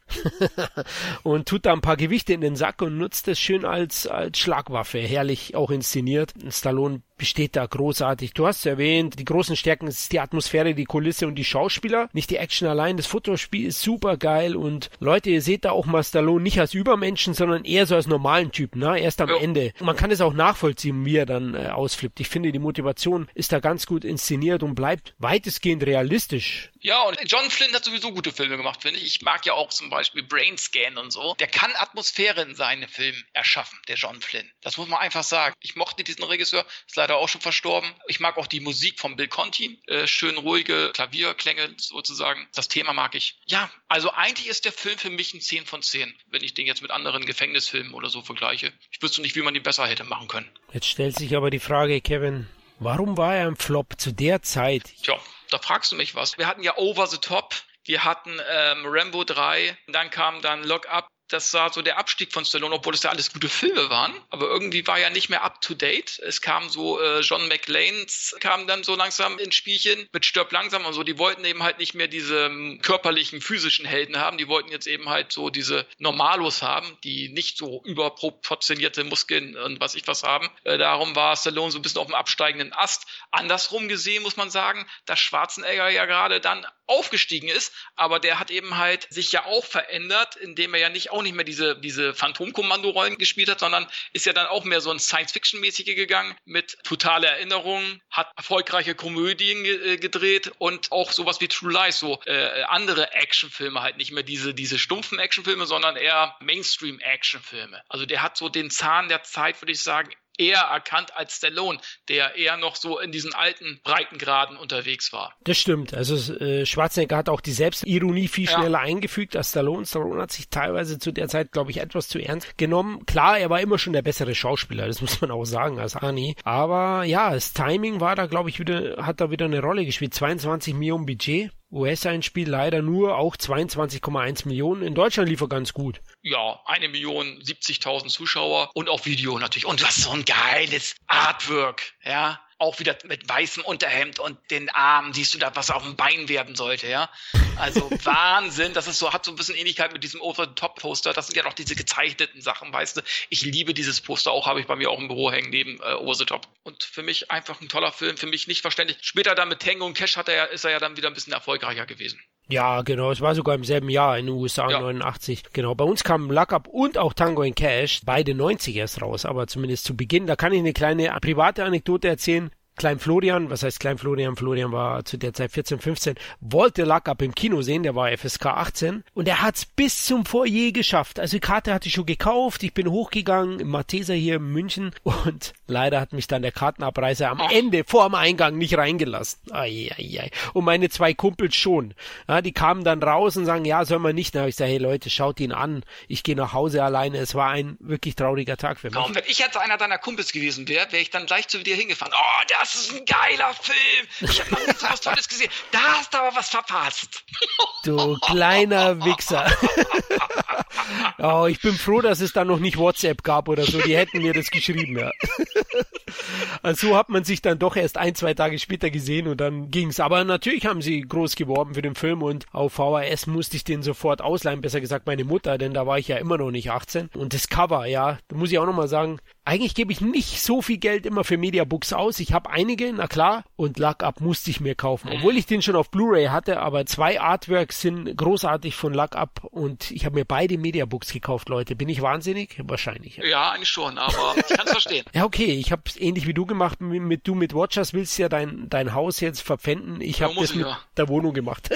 und tut da ein paar Gewichte in den Sack und nutzt das schön als als Schlagwaffe, herrlich auch inszeniert. Stallone besteht da großartig. Du hast erwähnt, die großen Stärken ist die Atmosphäre, die Kulisse und die Schauspieler, nicht die Action allein. Das Fotospiel ist super geil und Leute, ihr seht da auch mal Stallone nicht als Übermenschen, sondern eher so als normalen Typen, ne? Erst am. Ende. Man kann es auch nachvollziehen, wie er dann äh, ausflippt. Ich finde, die Motivation ist da ganz gut inszeniert und bleibt weitestgehend realistisch. Ja, und John Flynn hat sowieso gute Filme gemacht, finde ich. Ich mag ja auch zum Beispiel Brain Scan und so. Der kann Atmosphäre in seinen Filmen erschaffen, der John Flynn. Das muss man einfach sagen. Ich mochte diesen Regisseur, ist leider auch schon verstorben. Ich mag auch die Musik von Bill Conti. Äh, schön ruhige Klavierklänge sozusagen. Das Thema mag ich. Ja, also eigentlich ist der Film für mich ein 10 von 10, wenn ich den jetzt mit anderen Gefängnisfilmen oder so vergleiche. Ich wüsste nicht, wie man ihn besser hätte machen können. Jetzt stellt sich aber die Frage, Kevin, warum war er ein Flop zu der Zeit? Tja, da fragst du mich was. Wir hatten ja Over the Top, wir hatten ähm, Rambo 3, dann kam dann Lock Up das war so der Abstieg von Stallone, obwohl es ja alles gute Filme waren. Aber irgendwie war ja nicht mehr up to date. Es kam so, äh, John McLeans kam dann so langsam ins Spielchen mit Stirb langsam und so. Die wollten eben halt nicht mehr diese ähm, körperlichen, physischen Helden haben. Die wollten jetzt eben halt so diese Normalos haben, die nicht so überproportionierte Muskeln und was ich was haben. Äh, darum war Stallone so ein bisschen auf dem absteigenden Ast. Andersrum gesehen muss man sagen, dass Schwarzenegger ja gerade dann aufgestiegen ist, aber der hat eben halt sich ja auch verändert, indem er ja nicht auch nicht mehr diese, diese Phantomkommando-Rollen gespielt hat, sondern ist ja dann auch mehr so ein Science-Fiction-mäßige gegangen mit totaler Erinnerung, hat erfolgreiche Komödien ge äh, gedreht und auch sowas wie True Lies, so äh, andere Actionfilme halt nicht mehr diese, diese stumpfen Actionfilme, sondern eher Mainstream-Actionfilme. Also der hat so den Zahn der Zeit, würde ich sagen, eher erkannt als Stallone, der eher noch so in diesen alten Breitengraden unterwegs war. Das stimmt. Also äh, Schwarzenegger hat auch die Selbstironie viel schneller ja. eingefügt als Stallone. Stallone hat sich teilweise zu der Zeit, glaube ich, etwas zu ernst genommen. Klar, er war immer schon der bessere Schauspieler, das muss man auch sagen, als Arnie. Aber ja, das Timing war da, glaube ich, wieder, hat da wieder eine Rolle gespielt. 22 Millionen Budget. US-Einspiel leider nur auch 22,1 Millionen. In Deutschland lief er ganz gut. Ja, eine Million 70.000 Zuschauer und auch Video natürlich. Und was so ein geiles Artwork, ja auch wieder mit weißem Unterhemd und den Arm siehst du da, was auf dem Bein werden sollte, ja. Also Wahnsinn, das ist so, hat so ein bisschen Ähnlichkeit mit diesem Over-the-Top-Poster. Das sind ja doch diese gezeichneten Sachen, weißt du. Ich liebe dieses Poster auch, habe ich bei mir auch im Büro hängen, neben äh, Over-the-Top. Und für mich einfach ein toller Film, für mich nicht verständlich. Später dann mit Tango und Cash hat er, ist er ja dann wieder ein bisschen erfolgreicher gewesen. Ja, genau. Es war sogar im selben Jahr in den USA, ja. 89. Genau. Bei uns kamen Luck Up und auch Tango in Cash, beide 90 erst raus, aber zumindest zu Beginn. Da kann ich eine kleine private Anekdote erzählen. Klein Florian, was heißt Klein Florian? Florian war zu der Zeit 14, 15, wollte Luck Up im Kino sehen, der war FSK 18 und er hat's bis zum Foyer geschafft. Also die Karte hatte ich schon gekauft, ich bin hochgegangen im Matheser hier in München und leider hat mich dann der Kartenabreißer am Ende vor dem Eingang nicht reingelassen. Ai, ai, ai. Und meine zwei Kumpels schon. Ja, die kamen dann raus und sagen, ja, soll man nicht. Dann habe ich gesagt, hey Leute, schaut ihn an. Ich gehe nach Hause alleine. Es war ein wirklich trauriger Tag für mich. Komm, wenn ich jetzt einer deiner Kumpels gewesen wäre, wäre ich dann gleich zu dir hingefahren. Oh, der das ist ein geiler Film. Ich habe noch nie so was Tolles gesehen. Da hast du aber was verpasst. Du kleiner Wichser. oh, ich bin froh, dass es da noch nicht WhatsApp gab oder so. Die hätten mir das geschrieben, ja. Also so hat man sich dann doch erst ein, zwei Tage später gesehen und dann ging's. Aber natürlich haben sie groß geworben für den Film und auf VHS musste ich den sofort ausleihen, besser gesagt meine Mutter, denn da war ich ja immer noch nicht 18. Und das Cover, ja, da muss ich auch nochmal sagen, eigentlich gebe ich nicht so viel Geld immer für Mediabooks aus. Ich habe einige, na klar, und Luck Up musste ich mir kaufen. Obwohl ich den schon auf Blu-ray hatte, aber zwei Artworks sind großartig von Luck Up und ich habe mir beide Mediabooks gekauft, Leute. Bin ich wahnsinnig? Wahrscheinlich. Ja, ja eigentlich schon, aber ich kann es verstehen. ja, okay, ich habe ähnlich wie du gemacht, mit, mit du mit Watchers willst ja dein, dein Haus jetzt verpfänden. Ich habe das mit ja. der Wohnung gemacht.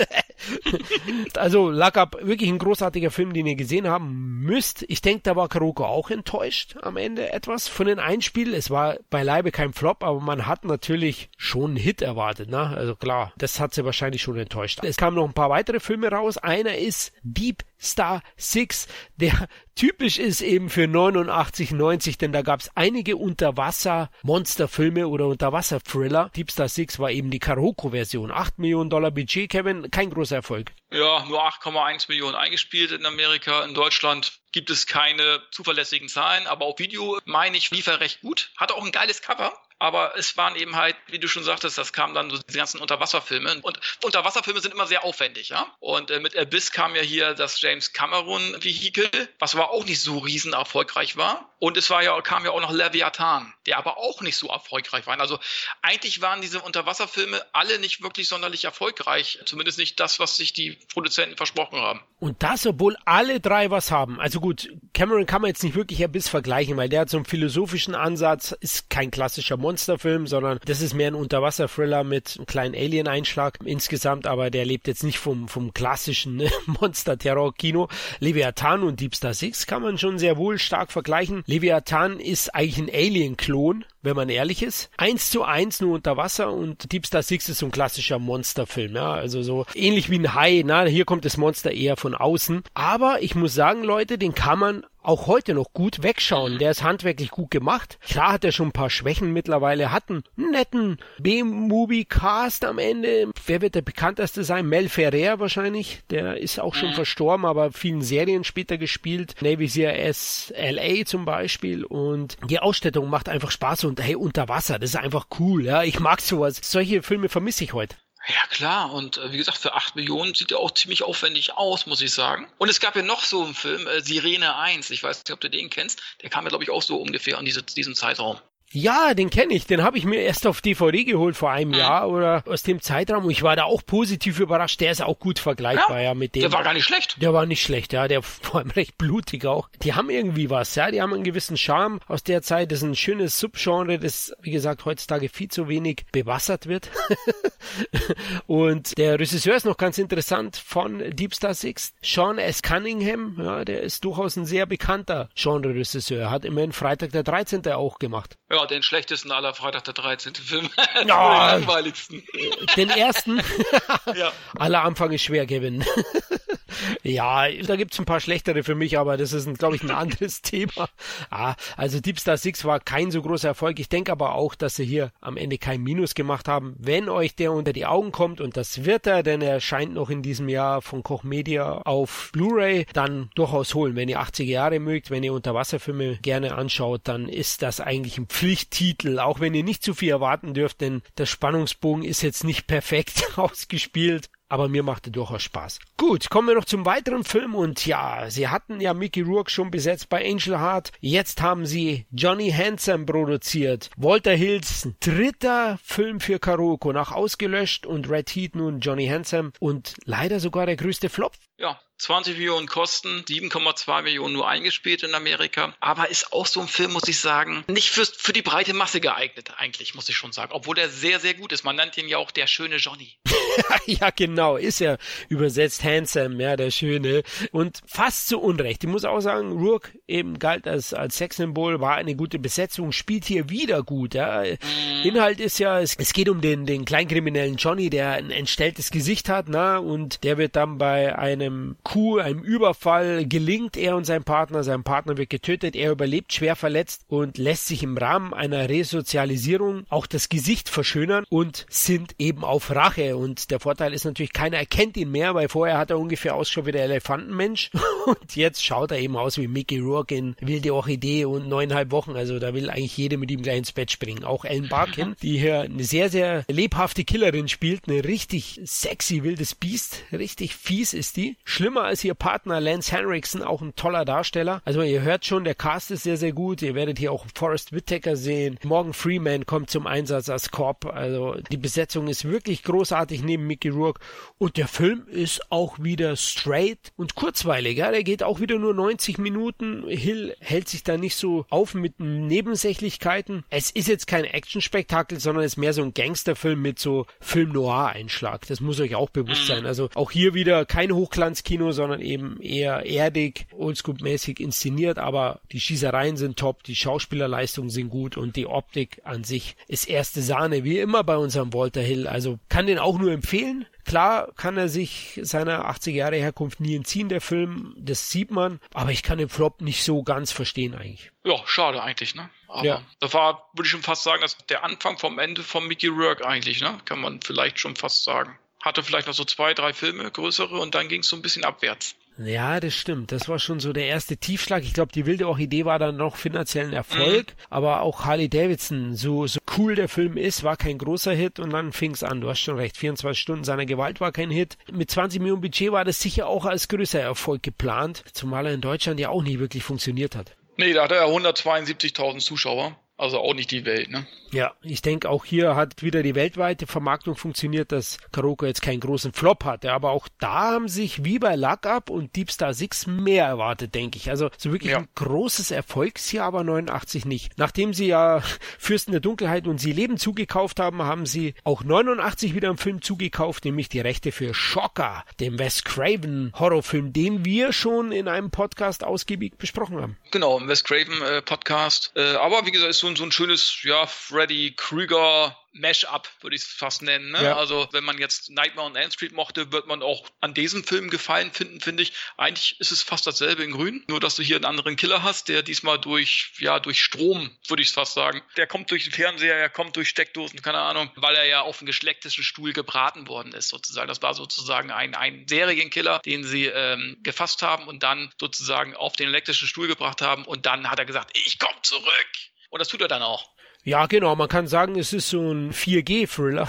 also Luck Up, wirklich ein großartiger Film, den ihr gesehen haben müsst. Ich denke, da war Karoko auch enttäuscht am Ende etwas von den Einspielen. Es war beileibe kein Flop, aber man hat natürlich schon einen Hit erwartet. Ne? Also klar, das hat sie wahrscheinlich schon enttäuscht. Es kamen noch ein paar weitere Filme raus. Einer ist Deep Star 6, der typisch ist eben für 89, 90, denn da gab es einige Unterwasser-Monsterfilme oder Unterwasser-Thriller. Deep Star 6 war eben die Karoko-Version. 8 Millionen Dollar Budget, Kevin, kein großer Erfolg. Ja, nur 8,1 Millionen eingespielt in Amerika. In Deutschland gibt es keine zuverlässigen Zahlen, aber auf Video meine ich, lief er recht gut. Hatte auch ein geiles Cover. Aber es waren eben halt, wie du schon sagtest, das kamen dann so diese ganzen Unterwasserfilme. Und Unterwasserfilme sind immer sehr aufwendig, ja. Und äh, mit Abyss kam ja hier das James Cameron Vehikel, was aber auch nicht so riesen erfolgreich war. Und es war ja, kam ja auch noch Leviathan, der aber auch nicht so erfolgreich war. Also eigentlich waren diese Unterwasserfilme alle nicht wirklich sonderlich erfolgreich. Zumindest nicht das, was sich die Produzenten versprochen haben. Und das, obwohl alle drei was haben. Also gut, Cameron kann man jetzt nicht wirklich Abyss vergleichen, weil der hat so einen philosophischen Ansatz, ist kein klassischer Monsterfilm, sondern das ist mehr ein Unterwasser-Thriller mit einem kleinen Alien-Einschlag insgesamt, aber der lebt jetzt nicht vom, vom klassischen ne, Monster-Terror-Kino. Leviathan und Deep Star Six kann man schon sehr wohl stark vergleichen. Leviathan ist eigentlich ein Alien-Klon, wenn man ehrlich ist. Eins zu eins nur unter Wasser und Deep Star Six ist so ein klassischer Monsterfilm, ja, also so ähnlich wie ein Hai, na, hier kommt das Monster eher von außen. Aber ich muss sagen, Leute, den kann man auch heute noch gut wegschauen. Der ist handwerklich gut gemacht. Klar hat er schon ein paar Schwächen mittlerweile, hat einen netten B-Movie-Cast am Ende. Wer wird der bekannteste sein? Mel Ferrer wahrscheinlich. Der ist auch schon verstorben, aber vielen Serien später gespielt. Navy CRS LA zum Beispiel. Und die Ausstattung macht einfach Spaß und hey, unter Wasser, das ist einfach cool. Ja, ich mag sowas. Solche Filme vermisse ich heute. Ja, klar. Und äh, wie gesagt, für 8 Millionen sieht er auch ziemlich aufwendig aus, muss ich sagen. Und es gab ja noch so einen Film, äh, Sirene 1. Ich weiß nicht, ob du den kennst. Der kam ja, glaube ich, auch so ungefähr an diese, diesem Zeitraum. Ja, den kenne ich. Den habe ich mir erst auf DVD geholt vor einem mhm. Jahr oder aus dem Zeitraum. Und ich war da auch positiv überrascht. Der ist auch gut vergleichbar, ja, ja, mit dem. Der war gar nicht schlecht. Der war nicht schlecht, ja. Der vor allem recht blutig auch. Die haben irgendwie was, ja. Die haben einen gewissen Charme aus der Zeit. Das ist ein schönes Subgenre, das, wie gesagt, heutzutage viel zu wenig bewassert wird. und der Regisseur ist noch ganz interessant von Deep Star Six. Sean S. Cunningham, ja, der ist durchaus ein sehr bekannter Genre-Regisseur. Hat immerhin Freitag der 13. auch gemacht. Ja, ja, den schlechtesten aller Freitag der 13. Film. Ja, den langweiligsten. Den ersten? ja. Aller Anfang ist schwer gewinnen. ja, da gibt's ein paar schlechtere für mich, aber das ist, glaube ich, ein anderes Thema. Ah, also Deep Star 6 war kein so großer Erfolg. Ich denke aber auch, dass sie hier am Ende kein Minus gemacht haben. Wenn euch der unter die Augen kommt, und das wird er, denn er erscheint noch in diesem Jahr von Koch Media auf Blu-ray, dann durchaus holen. Wenn ihr 80er Jahre mögt, wenn ihr Unterwasserfilme gerne anschaut, dann ist das eigentlich ein Pflichttitel, auch wenn ihr nicht zu viel erwarten dürft, denn der Spannungsbogen ist jetzt nicht perfekt ausgespielt aber mir machte durchaus Spaß. Gut, kommen wir noch zum weiteren Film und ja, sie hatten ja Mickey Rourke schon besetzt bei Angel Heart. Jetzt haben sie Johnny Handsome produziert. Walter Hills dritter Film für Karoko nach ausgelöscht und Red Heat nun Johnny Handsome und leider sogar der größte Flop ja, 20 Millionen Kosten, 7,2 Millionen nur eingespielt in Amerika. Aber ist auch so ein Film, muss ich sagen, nicht für, für die breite Masse geeignet, eigentlich, muss ich schon sagen. Obwohl er sehr, sehr gut ist. Man nennt ihn ja auch der schöne Johnny. ja, genau. Ist ja übersetzt handsome, ja, der Schöne. Und fast zu Unrecht. Ich muss auch sagen, Rourke eben galt als, als Sexsymbol, war eine gute Besetzung, spielt hier wieder gut, ja. Inhalt ist ja, es, es geht um den, den kleinkriminellen Johnny, der ein entstelltes Gesicht hat, na, und der wird dann bei einem Coup, einem Überfall gelingt er und sein Partner, sein Partner wird getötet, er überlebt schwer verletzt und lässt sich im Rahmen einer Resozialisierung auch das Gesicht verschönern und sind eben auf Rache und der Vorteil ist natürlich, keiner erkennt ihn mehr, weil vorher hat er ungefähr Ausschau wie der Elefantenmensch. Und jetzt schaut er eben aus wie Mickey Rourke in Wilde Orchidee und neuneinhalb Wochen, also da will eigentlich jeder mit ihm gleich ins Bett springen, auch Ellen Barkin, die hier eine sehr, sehr lebhafte Killerin spielt, eine richtig sexy wildes Biest, richtig fies ist die, schlimmer als ihr Partner Lance Henriksen, auch ein toller Darsteller, also ihr hört schon, der Cast ist sehr, sehr gut, ihr werdet hier auch Forrest Whitaker sehen, Morgan Freeman kommt zum Einsatz als Cop, also die Besetzung ist wirklich großartig. Neben Mickey Rourke. Und der Film ist auch wieder straight und kurzweilig, ja, der geht auch wieder nur 90 Minuten, Hill hält sich da nicht so auf mit Nebensächlichkeiten, es ist jetzt kein Actionspektakel, sondern es ist mehr so ein Gangsterfilm mit so Film-Noir-Einschlag, das muss euch auch bewusst sein, also auch hier wieder kein Hochglanzkino, sondern eben eher erdig, oldschool-mäßig inszeniert, aber die Schießereien sind top, die Schauspielerleistungen sind gut und die Optik an sich ist erste Sahne, wie immer bei unserem Walter Hill. Also kann den auch nur empfehlen. Klar kann er sich seiner 80 Jahre Herkunft nie entziehen, der Film, das sieht man, aber ich kann den Flop nicht so ganz verstehen eigentlich. Ja, schade eigentlich, ne? Aber ja. das war, würde ich schon fast sagen, dass der Anfang vom Ende von Mickey Rourke eigentlich, ne? Kann man vielleicht schon fast sagen. Hatte vielleicht noch so zwei, drei Filme, größere, und dann ging es so ein bisschen abwärts. Ja, das stimmt. Das war schon so der erste Tiefschlag. Ich glaube, die wilde Orchidee war dann noch finanziellen Erfolg, mhm. aber auch Harley Davidson, so, so cool der Film ist, war kein großer Hit und dann fing's an. Du hast schon recht, 24 Stunden seiner Gewalt war kein Hit. Mit 20 Millionen Budget war das sicher auch als größer Erfolg geplant, zumal er in Deutschland ja auch nicht wirklich funktioniert hat. Nee, da hatte er 172.000 Zuschauer. Also auch nicht die Welt, ne? Ja, ich denke, auch hier hat wieder die weltweite Vermarktung funktioniert, dass Karoko jetzt keinen großen Flop hatte. Aber auch da haben sich wie bei Luck Up und Deep Star 6 mehr erwartet, denke ich. Also so wirklich ja. ein großes Erfolgsjahr, aber 89 nicht. Nachdem sie ja Fürsten der Dunkelheit und Sie leben zugekauft haben, haben sie auch 89 wieder einen Film zugekauft, nämlich die Rechte für Shocker, dem Wes Craven Horrorfilm, den wir schon in einem Podcast ausgiebig besprochen haben. Genau, im Wes Craven äh, Podcast. Äh, aber wie gesagt, ist so so, so ein schönes, ja, Freddy Krüger Mash-up, würde ich es fast nennen. Ne? Ja. Also wenn man jetzt Nightmare on Elm Street mochte, wird man auch an diesem Film gefallen finden, finde ich. Eigentlich ist es fast dasselbe in Grün, nur dass du hier einen anderen Killer hast, der diesmal durch, ja, durch Strom, würde ich es fast sagen. Der kommt durch den Fernseher, er kommt durch Steckdosen, keine Ahnung, weil er ja auf einem geschlechtischen Stuhl gebraten worden ist, sozusagen. Das war sozusagen ein, ein Serienkiller, den sie ähm, gefasst haben und dann sozusagen auf den elektrischen Stuhl gebracht haben und dann hat er gesagt, ich komme zurück. Und das tut er dann auch. Ja, genau. Man kann sagen, es ist so ein 4G-Thriller.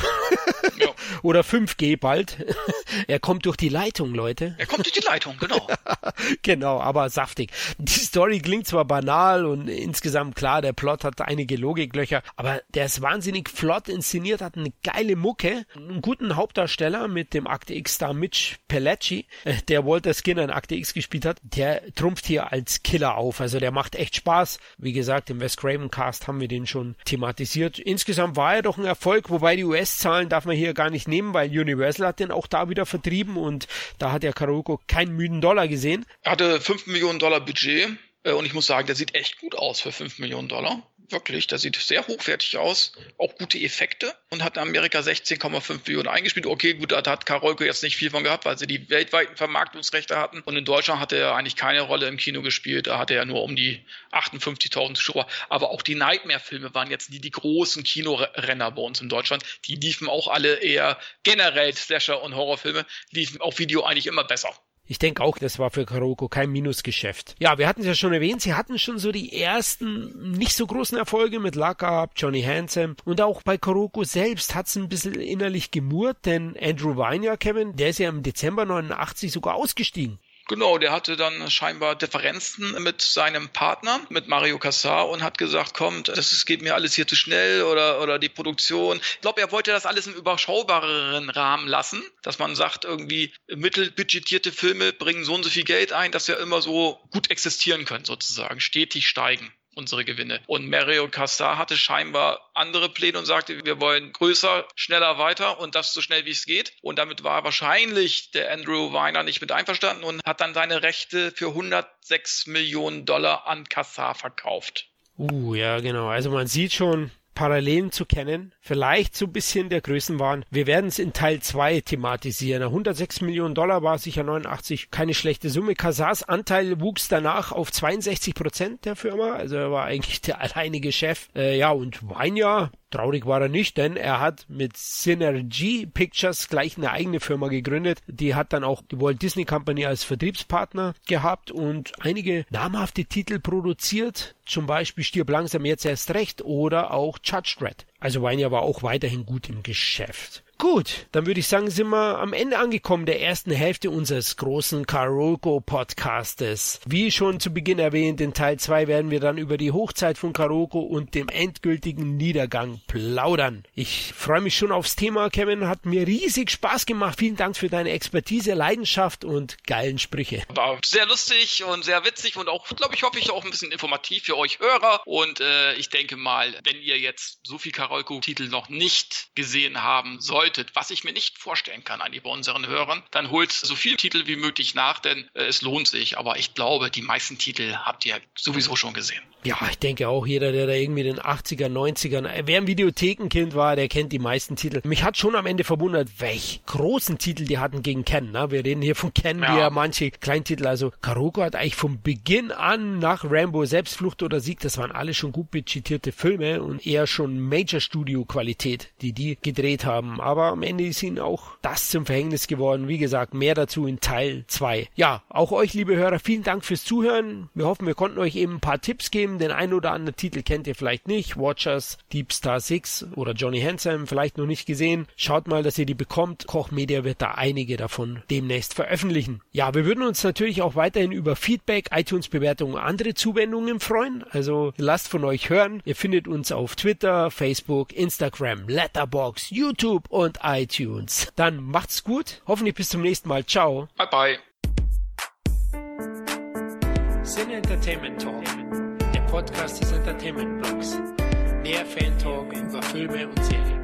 Ja. Oder 5G bald. er kommt durch die Leitung, Leute. Er kommt durch die Leitung, genau. genau, aber saftig. Die Story klingt zwar banal und insgesamt klar, der Plot hat einige Logiklöcher, aber der ist wahnsinnig flott inszeniert, hat eine geile Mucke, einen guten Hauptdarsteller mit dem Akte X-Star Mitch Pelacci, äh, der Walter Skinner in Akte X gespielt hat. Der trumpft hier als Killer auf. Also der macht echt Spaß. Wie gesagt, im Wes Craven Cast haben wir den schon thematisiert. Insgesamt war er doch ein Erfolg, wobei die US-Zahlen darf man hier gar nicht nehmen, weil Universal hat den auch da wieder vertrieben und da hat der Karoko keinen müden Dollar gesehen. Er hatte 5 Millionen Dollar Budget äh, und ich muss sagen, der sieht echt gut aus für 5 Millionen Dollar wirklich. Der sieht sehr hochwertig aus, auch gute Effekte und hat in Amerika 16,5 Millionen eingespielt. Okay, gut, da hat Karolko jetzt nicht viel von gehabt, weil sie die weltweiten Vermarktungsrechte hatten. Und in Deutschland hat er eigentlich keine Rolle im Kino gespielt. Da hatte er nur um die 58.000 Zuschauer. Aber auch die Nightmare-Filme waren jetzt nie die großen Kinorenner bei uns in Deutschland. Die liefen auch alle eher generell Slasher und Horrorfilme, liefen auf Video eigentlich immer besser. Ich denke auch, das war für Karoko kein Minusgeschäft. Ja, wir hatten es ja schon erwähnt, sie hatten schon so die ersten nicht so großen Erfolge mit Luck Up, Johnny Handsome und auch bei Karoko selbst hat es ein bisschen innerlich gemurrt, denn Andrew Weiner, Kevin, der ist ja im Dezember 89 sogar ausgestiegen. Genau, der hatte dann scheinbar Differenzen mit seinem Partner, mit Mario Cassar und hat gesagt, kommt, das geht mir alles hier zu schnell oder, oder die Produktion. Ich glaube, er wollte das alles im überschaubareren Rahmen lassen, dass man sagt, irgendwie mittelbudgetierte Filme bringen so und so viel Geld ein, dass wir immer so gut existieren können, sozusagen, stetig steigen unsere Gewinne. Und Mario Castar hatte scheinbar andere Pläne und sagte, wir wollen größer, schneller weiter und das so schnell wie es geht. Und damit war wahrscheinlich der Andrew Weiner nicht mit einverstanden und hat dann seine Rechte für 106 Millionen Dollar an Castar verkauft. Uh, ja, genau. Also man sieht schon, Parallelen zu kennen, vielleicht so ein bisschen der Größenwahn. Wir werden es in Teil 2 thematisieren. 106 Millionen Dollar war sicher 89, keine schlechte Summe. Casars Anteil wuchs danach auf 62 Prozent der Firma, also er war eigentlich der alleinige Chef. Äh, ja, und Weinjahr, Traurig war er nicht, denn er hat mit Synergy Pictures gleich eine eigene Firma gegründet. Die hat dann auch die Walt Disney Company als Vertriebspartner gehabt und einige namhafte Titel produziert. Zum Beispiel Stirb langsam jetzt erst recht oder auch Judge Dredd. Also Weiner war auch weiterhin gut im Geschäft. Gut, dann würde ich sagen, sind wir am Ende angekommen der ersten Hälfte unseres großen Karoko Podcastes. Wie schon zu Beginn erwähnt, in Teil 2 werden wir dann über die Hochzeit von Karoko und dem endgültigen Niedergang plaudern. Ich freue mich schon aufs Thema, Kevin. Hat mir riesig Spaß gemacht. Vielen Dank für deine Expertise, Leidenschaft und geilen Sprüche. War sehr lustig und sehr witzig und auch, glaube ich, hoffe ich auch ein bisschen informativ für euch Hörer. Und äh, ich denke mal, wenn ihr jetzt so viel Karoko-Titel noch nicht gesehen haben solltet, bedeutet, was ich mir nicht vorstellen kann, eigentlich bei unseren Hörern, dann holt so viele Titel wie möglich nach, denn äh, es lohnt sich. Aber ich glaube, die meisten Titel habt ihr sowieso schon gesehen. Ja, ich denke auch jeder, der da irgendwie in den 80er, 90ern, äh, wer ein Videothekenkind war, der kennt die meisten Titel. Mich hat schon am Ende verwundert, welch großen Titel die hatten gegen Ken. Ne? Wir reden hier von Ken, ja. wie ja manche Kleintitel. Also Karoko hat eigentlich von Beginn an nach Rambo Selbstflucht oder Sieg, das waren alle schon gut budgetierte Filme und eher schon Major Studio Qualität, die die gedreht haben. Aber am Ende ist ihnen auch das zum Verhängnis geworden. Wie gesagt, mehr dazu in Teil 2. Ja, auch euch, liebe Hörer, vielen Dank fürs Zuhören. Wir hoffen, wir konnten euch eben ein paar Tipps geben Film. Den einen oder anderen Titel kennt ihr vielleicht nicht. Watchers, Deep Star 6 oder Johnny Handsome vielleicht noch nicht gesehen. Schaut mal, dass ihr die bekommt. Koch Media wird da einige davon demnächst veröffentlichen. Ja, wir würden uns natürlich auch weiterhin über Feedback, iTunes-Bewertungen und andere Zuwendungen freuen. Also lasst von euch hören. Ihr findet uns auf Twitter, Facebook, Instagram, Letterbox, YouTube und iTunes. Dann macht's gut. Hoffentlich bis zum nächsten Mal. Ciao. Bye bye. Sin Entertainment Talk. Podcast des Entertainment Blogs. Mehr Fan-Talk über Filme und Serien.